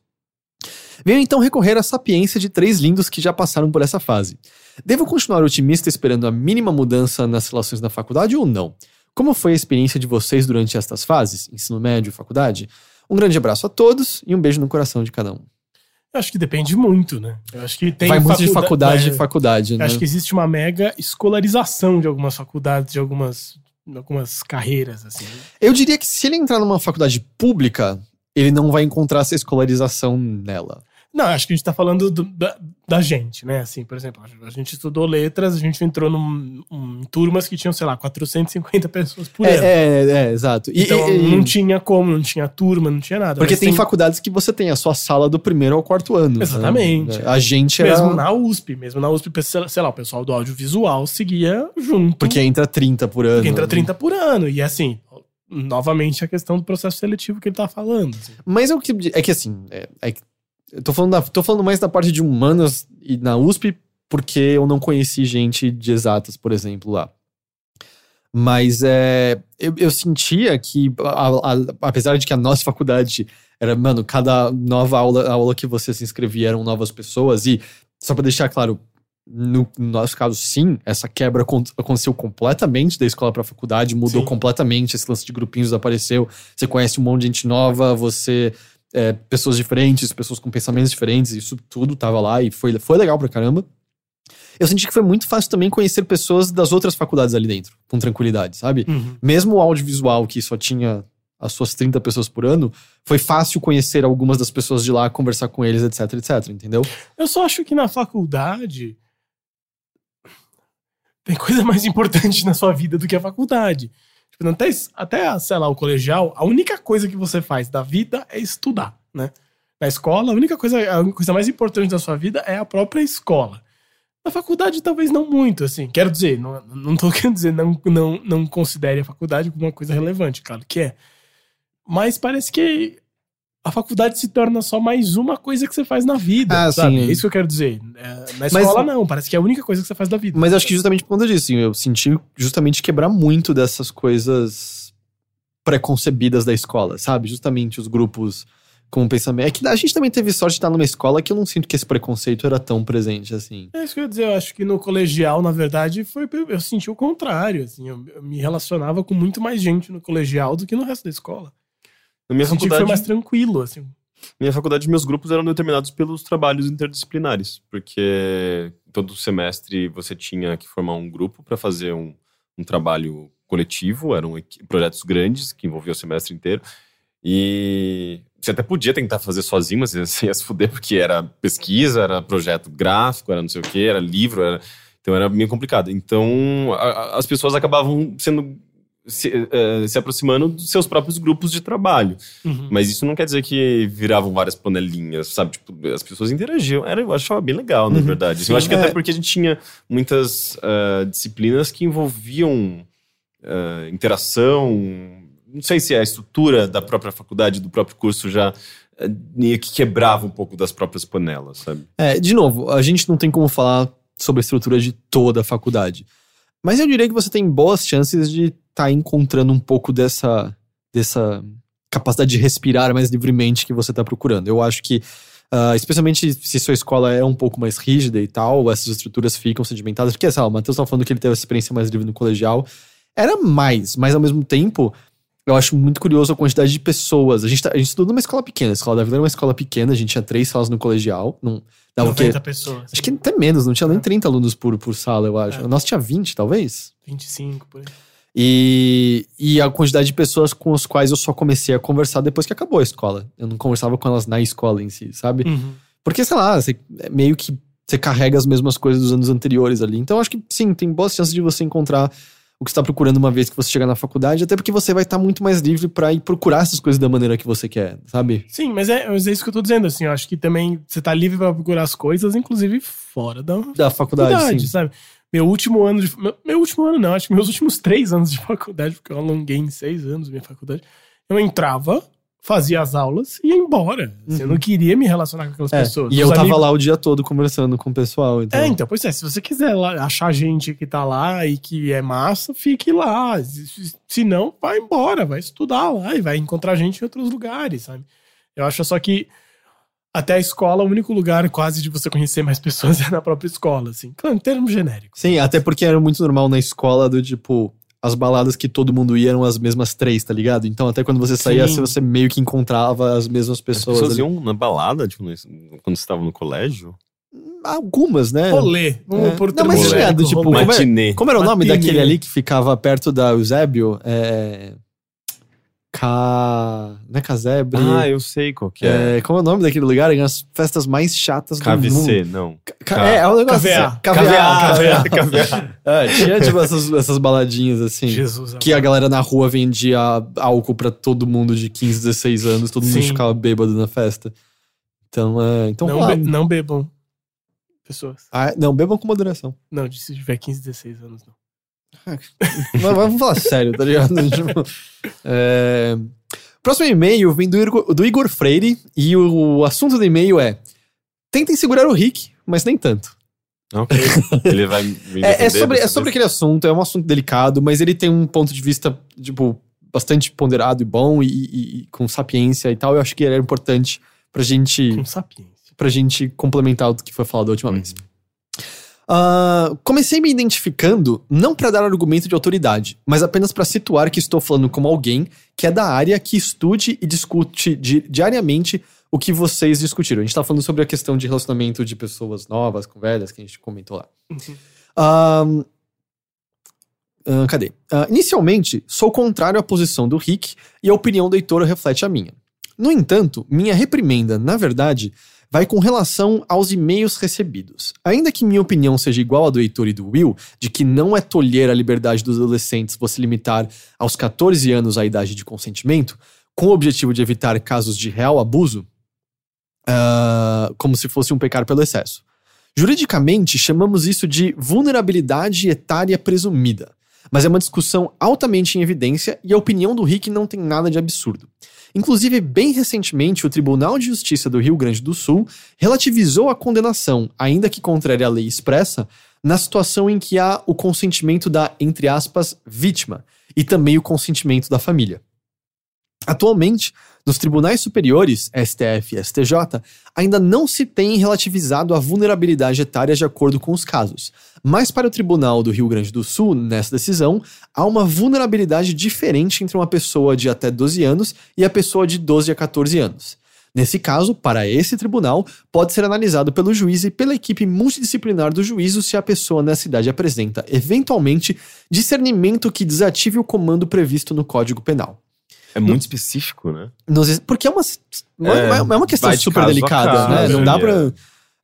Venho então recorrer à sapiência de três lindos que já passaram por essa fase. Devo continuar otimista esperando a mínima mudança nas relações na faculdade ou não? Como foi a experiência de vocês durante estas fases, ensino médio faculdade? Um grande abraço a todos e um beijo no coração de cada um. Eu acho que depende muito, né? Eu acho que tem Vai muito de faculdade é, em faculdade, Eu né? acho que existe uma mega escolarização de algumas faculdades, de algumas, algumas carreiras, assim. Eu diria que se ele entrar numa faculdade pública, ele não vai encontrar essa escolarização nela. Não, acho que a gente tá falando do- da, da gente, né? Assim, por exemplo, a gente estudou letras, a gente entrou num, um- em turmas que tinham, sei lá, 450 pessoas por ano. É, é, é, exato. E- Então e- e- não tinha como, não tinha turma, não tinha nada. porque Mas tem, faculdades que você tem a sua sala do primeiro ao quarto ano. né? Exatamente. A gente era. Mesmo na USP, mesmo na USP, sei lá, o pessoal do audiovisual seguia junto. Porque entra 30 por ano. Porque entra 30 por ano. E assim, novamente a questão do processo seletivo que ele tá falando. assim. Mas é o que. É que assim. É, é que- eu tô falando, da- tô falando mais da parte de humanas e na USP, porque eu não conheci gente de exatas, por exemplo, lá. Mas é, eu, eu sentia que, a- a- apesar de que a nossa faculdade era, mano, cada nova aula, aula que você se inscrevia eram novas pessoas, e só pra deixar claro, no, no nosso caso, sim, essa quebra acon- aconteceu completamente da escola pra faculdade, mudou Sim. completamente, esse lance de grupinhos apareceu, você conhece um monte de gente nova, você. É, pessoas diferentes, pessoas com pensamentos diferentes, isso tudo tava lá e foi, foi legal pra caramba. Eu senti que foi muito fácil também conhecer pessoas das outras faculdades ali dentro, com tranquilidade, sabe? Uhum. Mesmo o audiovisual, que só tinha as suas 30 pessoas por ano, foi fácil conhecer algumas das pessoas de lá, conversar com eles, etc, etc, entendeu? Eu só acho que na faculdade tem coisa mais importante na sua vida do que a faculdade. Até, até, sei lá, o colegial, a única coisa que você faz da vida é estudar, né? Na escola, a única coisa, a coisa mais importante da sua vida é a própria escola. Na faculdade, talvez não muito, assim. Quero dizer, não, não tô querendo dizer, não, não, não considere a faculdade como uma coisa relevante, claro que é. Mas parece que a faculdade se torna só mais uma coisa que você faz na vida, Ah, sabe? sim. É isso que eu quero dizer. É, na Mas- escola, não. Parece que é a única coisa que você faz da vida. Mas acho que justamente por conta disso, assim, eu senti justamente quebrar muito dessas coisas preconcebidas da escola, sabe? Justamente os grupos com pensamento. É que a gente também teve sorte de estar numa escola que eu não sinto que esse preconceito era tão presente assim. É isso que eu ia dizer. Eu acho que no colegial, na verdade, foi eu senti o contrário. Assim, eu, eu me relacionava com muito mais gente no colegial do que no resto da escola. Na minha senti faculdade, foi mais tranquilo, assim. Minha faculdade, meus grupos eram determinados pelos trabalhos interdisciplinares, porque todo semestre você tinha que formar um grupo para fazer um, um trabalho coletivo, eram projetos grandes que envolviam o semestre inteiro. E você até podia tentar fazer sozinho, mas você ia se fuder, porque era pesquisa, era projeto gráfico, era não sei o que, era livro, era- então era meio complicado. Então a- a- as pessoas acabavam sendo. Se, eh, se aproximando dos seus próprios grupos de trabalho. Uhum. Mas isso não quer dizer que viravam várias panelinhas, sabe? Tipo, as pessoas interagiam. Era, eu achava bem legal, na Uhum. verdade. Sim, eu acho que é. até porque a gente tinha muitas ah, disciplinas que envolviam ah, interação. Não sei se é a estrutura da própria faculdade, do próprio curso já que quebrava um pouco das próprias panelas, sabe? É, de novo, a gente não tem como falar sobre a estrutura de toda a faculdade. Mas eu diria que você tem boas chances de estar encontrando um pouco dessa, dessa capacidade de respirar mais livremente que você está procurando. Eu acho que, ah, especialmente se sua escola é um pouco mais rígida e tal, essas estruturas ficam sedimentadas. Porque, sei lá, o Matheus estava falando que ele teve essa experiência mais livre no colegial. Era mais, mas ao mesmo tempo, eu acho muito curioso a quantidade de pessoas. A gente, tá, a gente estudou numa escola pequena. A escola da Vila era uma escola pequena, a gente tinha três salas no colegial. Não, dava o quê? 90 pessoas. Acho que até menos, não tinha nem 30 alunos por, por sala, eu acho. É. O nosso tinha 20, talvez. 25 por aí. E, e a quantidade de pessoas com as quais eu só comecei a conversar depois que acabou a escola. Eu não conversava com elas na escola em si, sabe? Uhum. Porque, sei lá, você, é meio que você carrega as mesmas coisas dos anos anteriores ali. Então, acho que sim, tem boas chances de você encontrar o que você está procurando uma vez que você chegar na faculdade, até porque você vai estar muito mais livre para ir procurar essas coisas da maneira que você quer, sabe? Sim, mas é, mas é isso que eu tô dizendo, assim, eu acho que também você tá livre pra procurar as coisas, inclusive fora da Da faculdade, faculdade, sabe? Meu último ano de. Meu, meu último ano, não, acho que meus últimos três anos de faculdade, porque eu alonguei em seis anos minha faculdade. Eu entrava, fazia as aulas e ia embora. Assim, Eu não queria me relacionar com aquelas É, pessoas. e Os eu tava amigos- lá o dia todo conversando com o pessoal. Então... É, então, pois é, se você quiser lá, achar gente que tá lá e que é massa, fique lá. Se não, vai embora, vai estudar lá e vai encontrar gente em outros lugares, sabe? Eu acho só que até a escola, o único lugar quase de você conhecer mais pessoas é na própria escola, assim. Claro, em termos genéricos. Sim, até porque era muito normal na escola do tipo. As baladas que todo mundo ia eram as mesmas três, tá ligado? Então, até quando você saía, Sim. você meio que encontrava as mesmas As pessoas. pessoas ali. iam na balada, tipo, quando você estava no colégio. Algumas, né? Rolê. Vamos É. por Não, mas do tipo, rolê. como é- Matinê. Como era o nome Matinê. daquele ali que ficava perto da Eusébio? É. Ca. Não é Casebre? Ah, eu sei qual que é. É, como é o nome daquele lugar? É as festas mais chatas do mundo. KVC, não. Ca- É, é um negócio KVA. assim. KVA. KVA. É, tinha tipo essas, essas baladinhas assim. Jesus. Que a galera na rua vendia álcool pra todo mundo de 15, 16 anos, todo mundo Sim. ficava bêbado na festa. Então, é. Então, não, be- não bebam pessoas. Ah, não, bebam com moderação. Não, se tiver 15, 16 anos, não. Vamos falar sério, tá ligado? Tipo, é, Próximo e-mail vem do Igor, do Igor Freire e o assunto do e-mail é: Tentem segurar o Rick, mas nem tanto. Ok. Ele vai me É, é sobre, é sobre aquele assunto, é um assunto delicado, mas ele tem um ponto de vista, tipo, bastante ponderado e bom e, e- e com sapiência e tal. Eu acho que ele é importante pra gente Com sapiência. pra gente complementar o que foi falado da última Uhum. vez. Ah, comecei me identificando não para dar argumento de autoridade, mas apenas para situar que estou falando como alguém que é da área que estude e discute di- diariamente o que vocês discutiram. A gente tá falando sobre a questão de relacionamento de pessoas novas com velhas, que a gente comentou lá. Uhum. Ahn, cadê? Ah, inicialmente, sou contrário à posição do Rick e a opinião do Heitor reflete a minha. No entanto, minha reprimenda, na verdade, vai com relação aos e-mails recebidos. Ainda que minha opinião seja igual à do Heitor e do Will, de que não é tolher a liberdade dos adolescentes você limitar aos 14 anos a idade de consentimento, com o objetivo de evitar casos de real abuso, ah, como se fosse um pecar pelo excesso. Juridicamente, chamamos isso de vulnerabilidade etária presumida, mas é uma discussão altamente em evidência e a opinião do Rick não tem nada de absurdo. Inclusive, bem recentemente, o Tribunal de Justiça do Rio Grande do Sul relativizou a condenação, ainda que contrária à lei expressa, na situação em que há o consentimento da, entre aspas, vítima e também o consentimento da família. Atualmente, nos tribunais superiores, STF e STJ, ainda não se tem relativizado a vulnerabilidade etária de acordo com os casos. Mas para o Tribunal do Rio Grande do Sul, nessa decisão, há uma vulnerabilidade diferente entre uma pessoa de até 12 anos e a pessoa de 12 a 14 anos. Nesse caso, para esse tribunal, pode ser analisado pelo juiz e pela equipe multidisciplinar do juízo se a pessoa nessa idade apresenta, eventualmente, discernimento que desative o comando previsto no Código Penal. É muito específico, né? Nos- porque é uma, uma- É, é uma questão super caso delicada, caso, né? Não dá é. pra.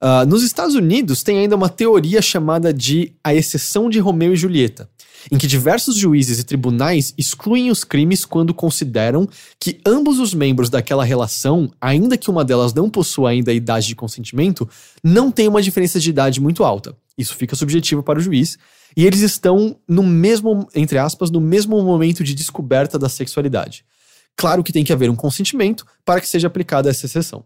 Ah, nos Estados Unidos tem ainda uma teoria chamada de a exceção de Romeu e Julieta, em que diversos juízes e tribunais excluem os crimes quando consideram que ambos os membros daquela relação, ainda que uma delas não possua ainda a idade de consentimento, não tem uma diferença de idade muito alta. Isso fica subjetivo para o juiz, e eles estão no mesmo, entre aspas, no mesmo momento de descoberta da sexualidade. Claro que tem que haver um consentimento para que seja aplicada essa exceção.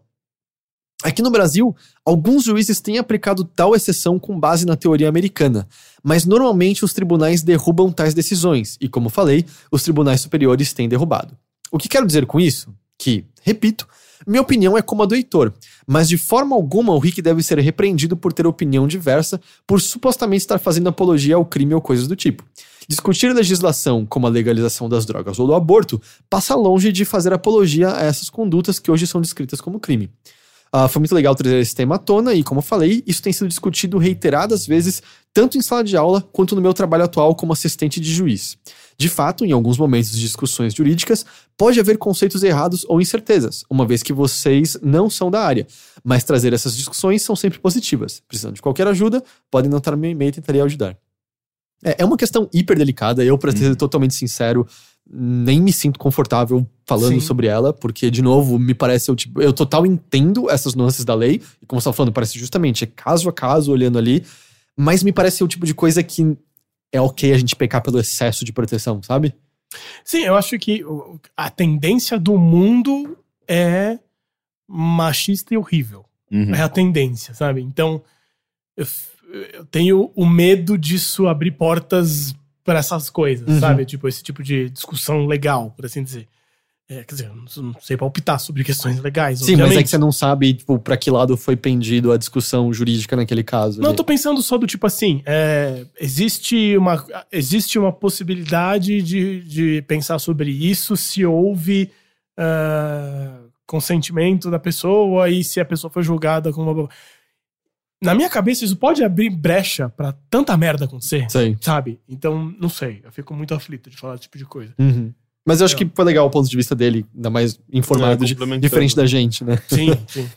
Aqui no Brasil, alguns juízes têm aplicado tal exceção com base na teoria americana, mas normalmente os tribunais derrubam tais decisões, e como falei, os tribunais superiores têm derrubado. O que quero dizer com isso? Que, repito, minha opinião é como a do Heitor, mas de forma alguma o Rick deve ser repreendido por ter opinião diversa, por supostamente estar fazendo apologia ao crime ou coisas do tipo. Discutir legislação como a legalização das drogas ou do aborto passa longe de fazer apologia a essas condutas que hoje são descritas como crime. Ah, foi muito legal trazer esse tema à tona e, como eu falei, isso tem sido discutido reiteradas vezes, tanto em sala de aula quanto no meu trabalho atual como assistente de juiz. De fato, em alguns momentos de discussões jurídicas, pode haver conceitos errados ou incertezas, uma vez que vocês não são da área, mas trazer essas discussões são sempre positivas. Precisando de qualquer ajuda, podem anotar no meu e-mail e tentarei ajudar. É, é uma questão hiper delicada, eu, pra ser totalmente sincero, nem me sinto confortável falando Sim. sobre ela, porque, de novo, me parece eu, tipo, eu total entendo essas nuances da lei, e como você tá falando, parece justamente é caso a caso olhando ali, mas me parece o tipo de coisa que é ok a gente pecar pelo excesso de proteção, sabe? Sim, eu acho que a tendência do mundo é machista e horrível. Uhum. É a tendência, sabe? Então, eu, eu tenho o medo disso abrir portas para essas coisas, Uhum. sabe? Tipo, esse tipo de discussão legal, por assim dizer. É, quer dizer, eu não, sei palpitar sobre questões legais, Sim, mas é obviamente. que você não sabe, tipo, pra que lado foi pendido a discussão jurídica naquele caso. Não, eu ali. tô pensando só do tipo assim, é, existe, uma, existe uma possibilidade de, de pensar sobre isso se houve ah, consentimento da pessoa e se a pessoa foi julgada como uma... Na minha cabeça, isso pode abrir brecha pra tanta merda acontecer, Sei. sabe? Então, não sei, eu fico muito aflito de falar esse tipo de coisa. Uhum. Mas eu acho É. que foi legal o ponto de vista dele, ainda mais informado, É, de- diferente da gente, né? Sim, sim.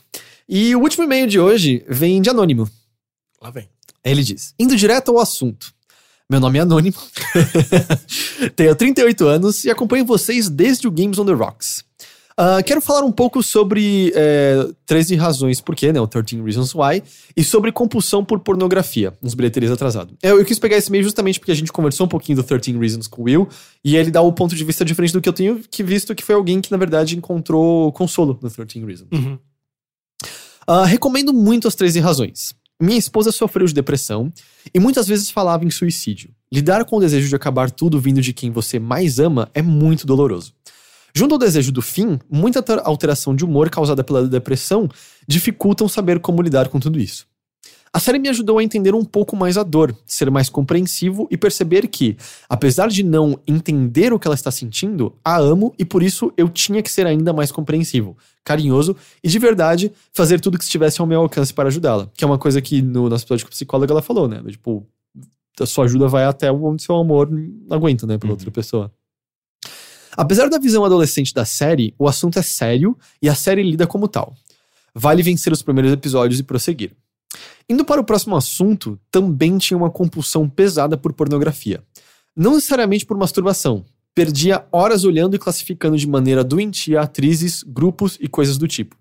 E o último e-mail de hoje vem de Anônimo. Lá vem. Ele diz: Indo direto ao assunto. Meu nome é Anônimo. Tenho 38 anos e acompanho vocês desde o Games on the Rocks. Ah, quero falar um pouco sobre é, 13 razões por quê, né? O 13 Reasons Why. E sobre compulsão por pornografia, uns bilheterias atrasado. Eu, eu quis pegar esse e-mail justamente porque a gente conversou um pouquinho do 13 Reasons com o Will. E ele dá o ponto de vista diferente do que eu tenho que visto, que foi alguém que, na verdade, encontrou consolo no 13 Reasons. Uhum. Ah, recomendo muito as 13 razões. Minha esposa sofreu de depressão e muitas vezes falava em suicídio. Lidar com o desejo de acabar tudo vindo de quem você mais ama é muito doloroso. Junto ao desejo do fim, muita alter- alteração de humor causada pela depressão dificultam saber como lidar com tudo isso. A série me ajudou a entender um pouco mais a dor, ser mais compreensivo e perceber que, apesar de não entender o que ela está sentindo, a amo e por isso eu tinha que ser ainda mais compreensivo, carinhoso e de verdade fazer tudo que estivesse ao meu alcance para ajudá-la. Que é uma coisa que no nosso episódio com psicóloga ela falou, né? Tipo, a sua ajuda vai até onde seu amor não aguenta, né? Pela outra pessoa. Apesar da visão adolescente da série, o assunto é sério e a série lida como tal. Vale vencer os primeiros episódios e prosseguir. Indo para o próximo assunto, também tinha uma compulsão pesada por pornografia. Não necessariamente por masturbação. Perdia horas olhando e classificando de maneira doentia atrizes, grupos e coisas do tipo.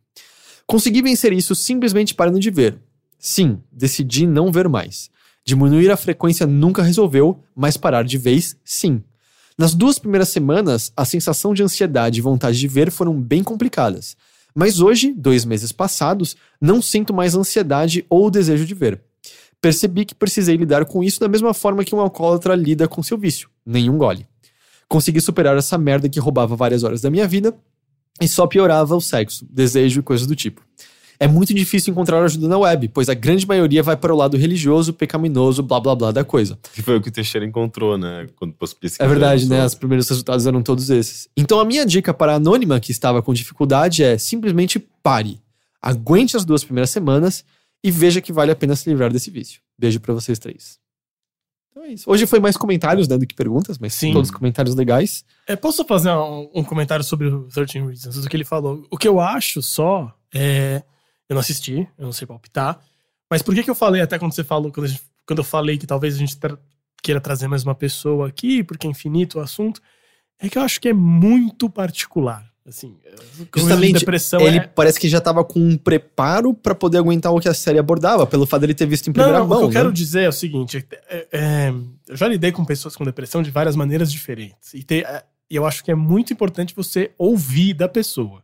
Consegui vencer isso simplesmente parando de ver. Sim, decidi não ver mais. Diminuir a frequência nunca resolveu, mas parar de vez, sim. Nas duas primeiras semanas, a sensação de ansiedade e vontade de ver foram bem complicadas. Mas hoje, dois meses passados, não sinto mais ansiedade ou desejo de ver. Percebi que precisei lidar com isso da mesma forma que um alcoólatra lida com seu vício, nenhum gole. Consegui superar essa merda que roubava várias horas da minha vida e só piorava o sexo, desejo e coisas do tipo. É muito difícil encontrar ajuda na web, pois a grande maioria vai para o lado religioso, pecaminoso, blá blá blá da coisa. Que foi o que o Teixeira encontrou, né? Quando pôs pesquisa. É verdade, né? Os primeiros resultados eram todos esses. Então a minha dica para a anônima que estava com dificuldade é simplesmente pare. Aguente as duas primeiras semanas e veja que vale a pena se livrar desse vício. Beijo pra vocês três. Então é isso. Hoje foi mais comentários, né, do que perguntas, mas Sim. todos comentários legais. É, posso fazer um, um comentário sobre o 13 Reasons, do que ele falou? O que eu acho só é. Eu não assisti, eu não sei palpitar. Mas por que, que eu falei, até quando você falou, quando, gente- quando eu falei que talvez a gente tra- queira trazer mais uma pessoa aqui, porque é infinito o assunto, é que eu acho que é muito particular. Assim, de Justamente, depressão ele é, parece que já tava com um preparo pra poder aguentar o que a série abordava, pelo fato dele ter visto em Não, primeira não, mão. o que eu né? quero dizer é o seguinte: é- é, eu já lidei com pessoas com depressão de várias maneiras diferentes. E, ter- é, e eu acho que é muito importante você ouvir da pessoa.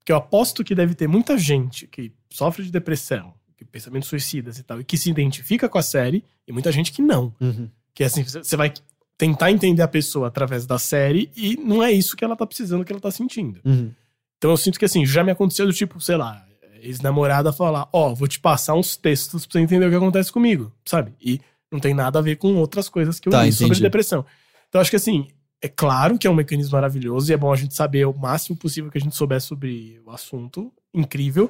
Porque eu aposto que deve ter muita gente que sofre de depressão, pensamentos suicidas e tal, e que se identifica com a série, e muita gente que não. Uhum. Que assim, você vai tentar entender a pessoa através da série e não é isso que ela tá precisando, que ela tá sentindo. Uhum. Então eu sinto que assim, já me aconteceu do tipo, sei lá, ex-namorada falar, ó, vou te passar uns textos pra você entender o que acontece comigo, sabe? E não tem nada a ver com outras coisas que eu Tá, li sobre depressão. Então acho que assim, é claro que é um mecanismo maravilhoso e é bom a gente saber o máximo possível que a gente souber sobre o assunto, incrível.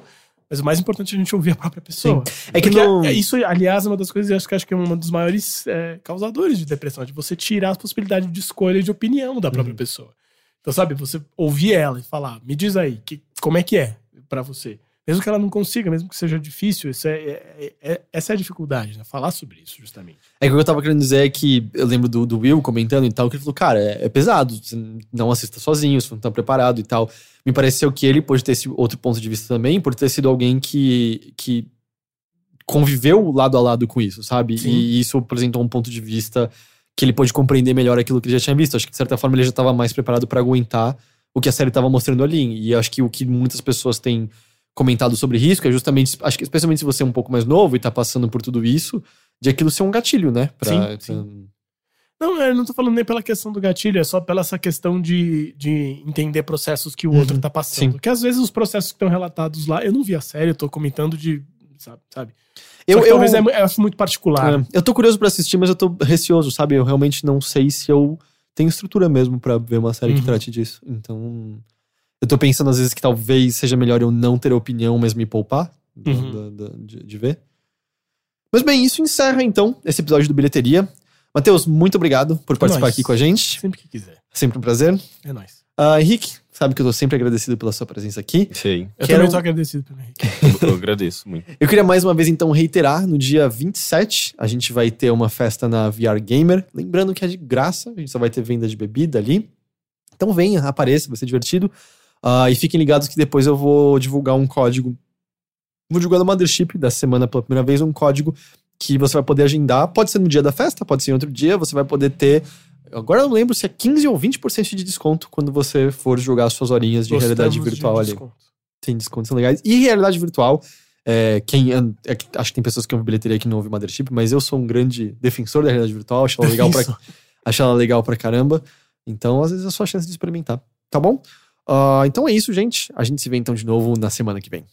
Mas o mais importante é a gente ouvir a própria pessoa. É que Porque no- é- isso, aliás, é uma das coisas que eu acho que, acho que é um dos maiores é, causadores de depressão, de você tirar a possibilidade de escolha e de opinião da Uhum. própria pessoa. Então, sabe, você ouvir ela e falar, me diz aí, que, como é que é pra você? Mesmo que ela não consiga, mesmo que seja difícil, isso é, é- é- essa é a dificuldade, né? Falar sobre isso, justamente. É que o que eu tava querendo dizer é que eu lembro do, do Will comentando e tal, que ele falou, cara, é, é pesado, você não assista sozinho, você não tá preparado e tal. Me pareceu que ele pode ter esse outro ponto de vista também, por ter sido alguém que, que conviveu lado a lado com isso, sabe? Sim. E isso apresentou um ponto de vista que ele pôde compreender melhor aquilo que ele já tinha visto. Acho que, de certa forma, ele já estava mais preparado pra aguentar o que a série estava mostrando ali. E acho que o que muitas pessoas têm comentado sobre risco é justamente, acho que especialmente se você é um pouco mais novo e tá passando por tudo isso, de aquilo ser um gatilho, né? Pra, Sim, sim. Não, eu não tô falando nem pela questão do gatilho, é só pela essa questão de, de entender processos que o outro Uhum, tá passando. sim. Porque às vezes os processos que estão relatados lá, eu não vi a série, eu tô comentando de. Sabe? sabe? Eu, que eu, talvez é, eu acho muito particular. é, eu tô curioso pra assistir, mas eu tô receoso, sabe? Eu realmente não sei se eu tenho estrutura mesmo pra ver uma série que Uhum. trate disso. Então, eu tô pensando às vezes que talvez seja melhor eu não ter opinião, mas me poupar Uhum. da- da- de, de ver. Mas bem, isso encerra então esse episódio do Bilheteria. Matheus, muito obrigado por participar nóis. aqui com a gente. Sempre que quiser. Sempre um prazer. É nóis. Ah, Henrique, sabe que eu tô sempre agradecido pela sua presença aqui. Sei. Eu Quero- também tô agradecido pelo Henrique. Eu, eu agradeço muito. Eu queria mais uma vez então reiterar, no dia 27 a gente vai ter uma festa na VR Gamer, lembrando que é de graça, a gente só vai ter venda de bebida ali. Então venha, apareça, vai ser divertido. Ah, e fiquem ligados que depois eu vou divulgar um código. Vou divulgar no Mothership da semana pela primeira vez um código que você vai poder agendar. Pode ser no dia da festa, pode ser em outro dia, você vai poder ter. Agora eu não lembro se é 15 ou 20% de desconto quando você for jogar suas horinhas de realidade de virtual ali desconto. tem descontos são legais. E realidade virtual, é, quem é acho que tem pessoas que ouvem bilheteria que não ouvem Mothership, mas eu sou um grande defensor da realidade virtual, acho ela legal pra, acho ela legal pra caramba. Então, às vezes é só a chance de experimentar, tá bom? Ah, então é isso, gente. A gente se vê então de novo na semana que vem.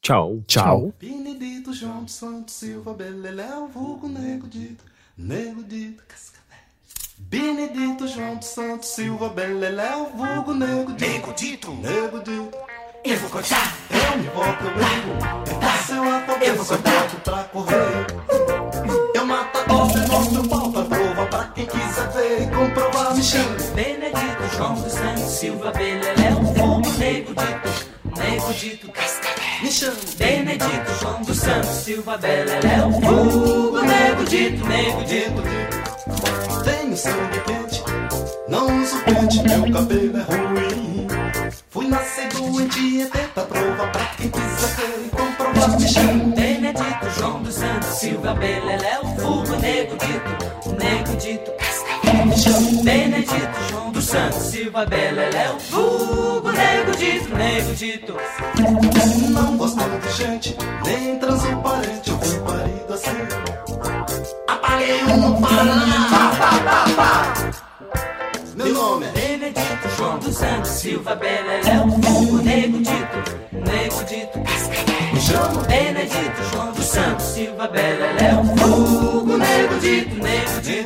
Tchau. Tchau. Benedito João Santos Silva Beleléu, vulgo Nego Dito, Nego Dito, Cascavel. Benedito João Santos Silva Beleléu, vulgo Nego Dito, Nego Dito, Nego Dito. eu vou contar. Eu me volto, eu ligo, dá seu alfabeto, Eu vou solto pra correr. Eu mato a cobra e mostro o pau pra prova, e comprovar, me chama. Benedito João dos Santos Silva Beleléu, vulgo Nego Dito, Nego Dito, Cascavel. Me chama. Benedito João dos Santos Silva Beleléu, vulgo Nego Dito, Nego Dito. Tenho sangue quente, não uso pente, meu cabelo é ruim. Fui nascer doente é tenta prova pra quem quiser ver e comprovar, me chama. Benedito João dos Santos Silva Beleléu, vulgo Nego Dito, Nego Dito, Cascavel. Benedito João dos Santos Silva Beleléu, vulgo Nego Dito, Nego Dito. Não gosto de gente, nem transparente, eu fui parido assim. Apaguei um no Paraná. Meu nome é Benedito João dos Santos Silva Beleléu, vulgo Nego Dito, Nego Dito, Cascavel. chamo Benedito, João dos Santos, Silva, Beleléu, Fogo, Nego Dito, Nego Dito.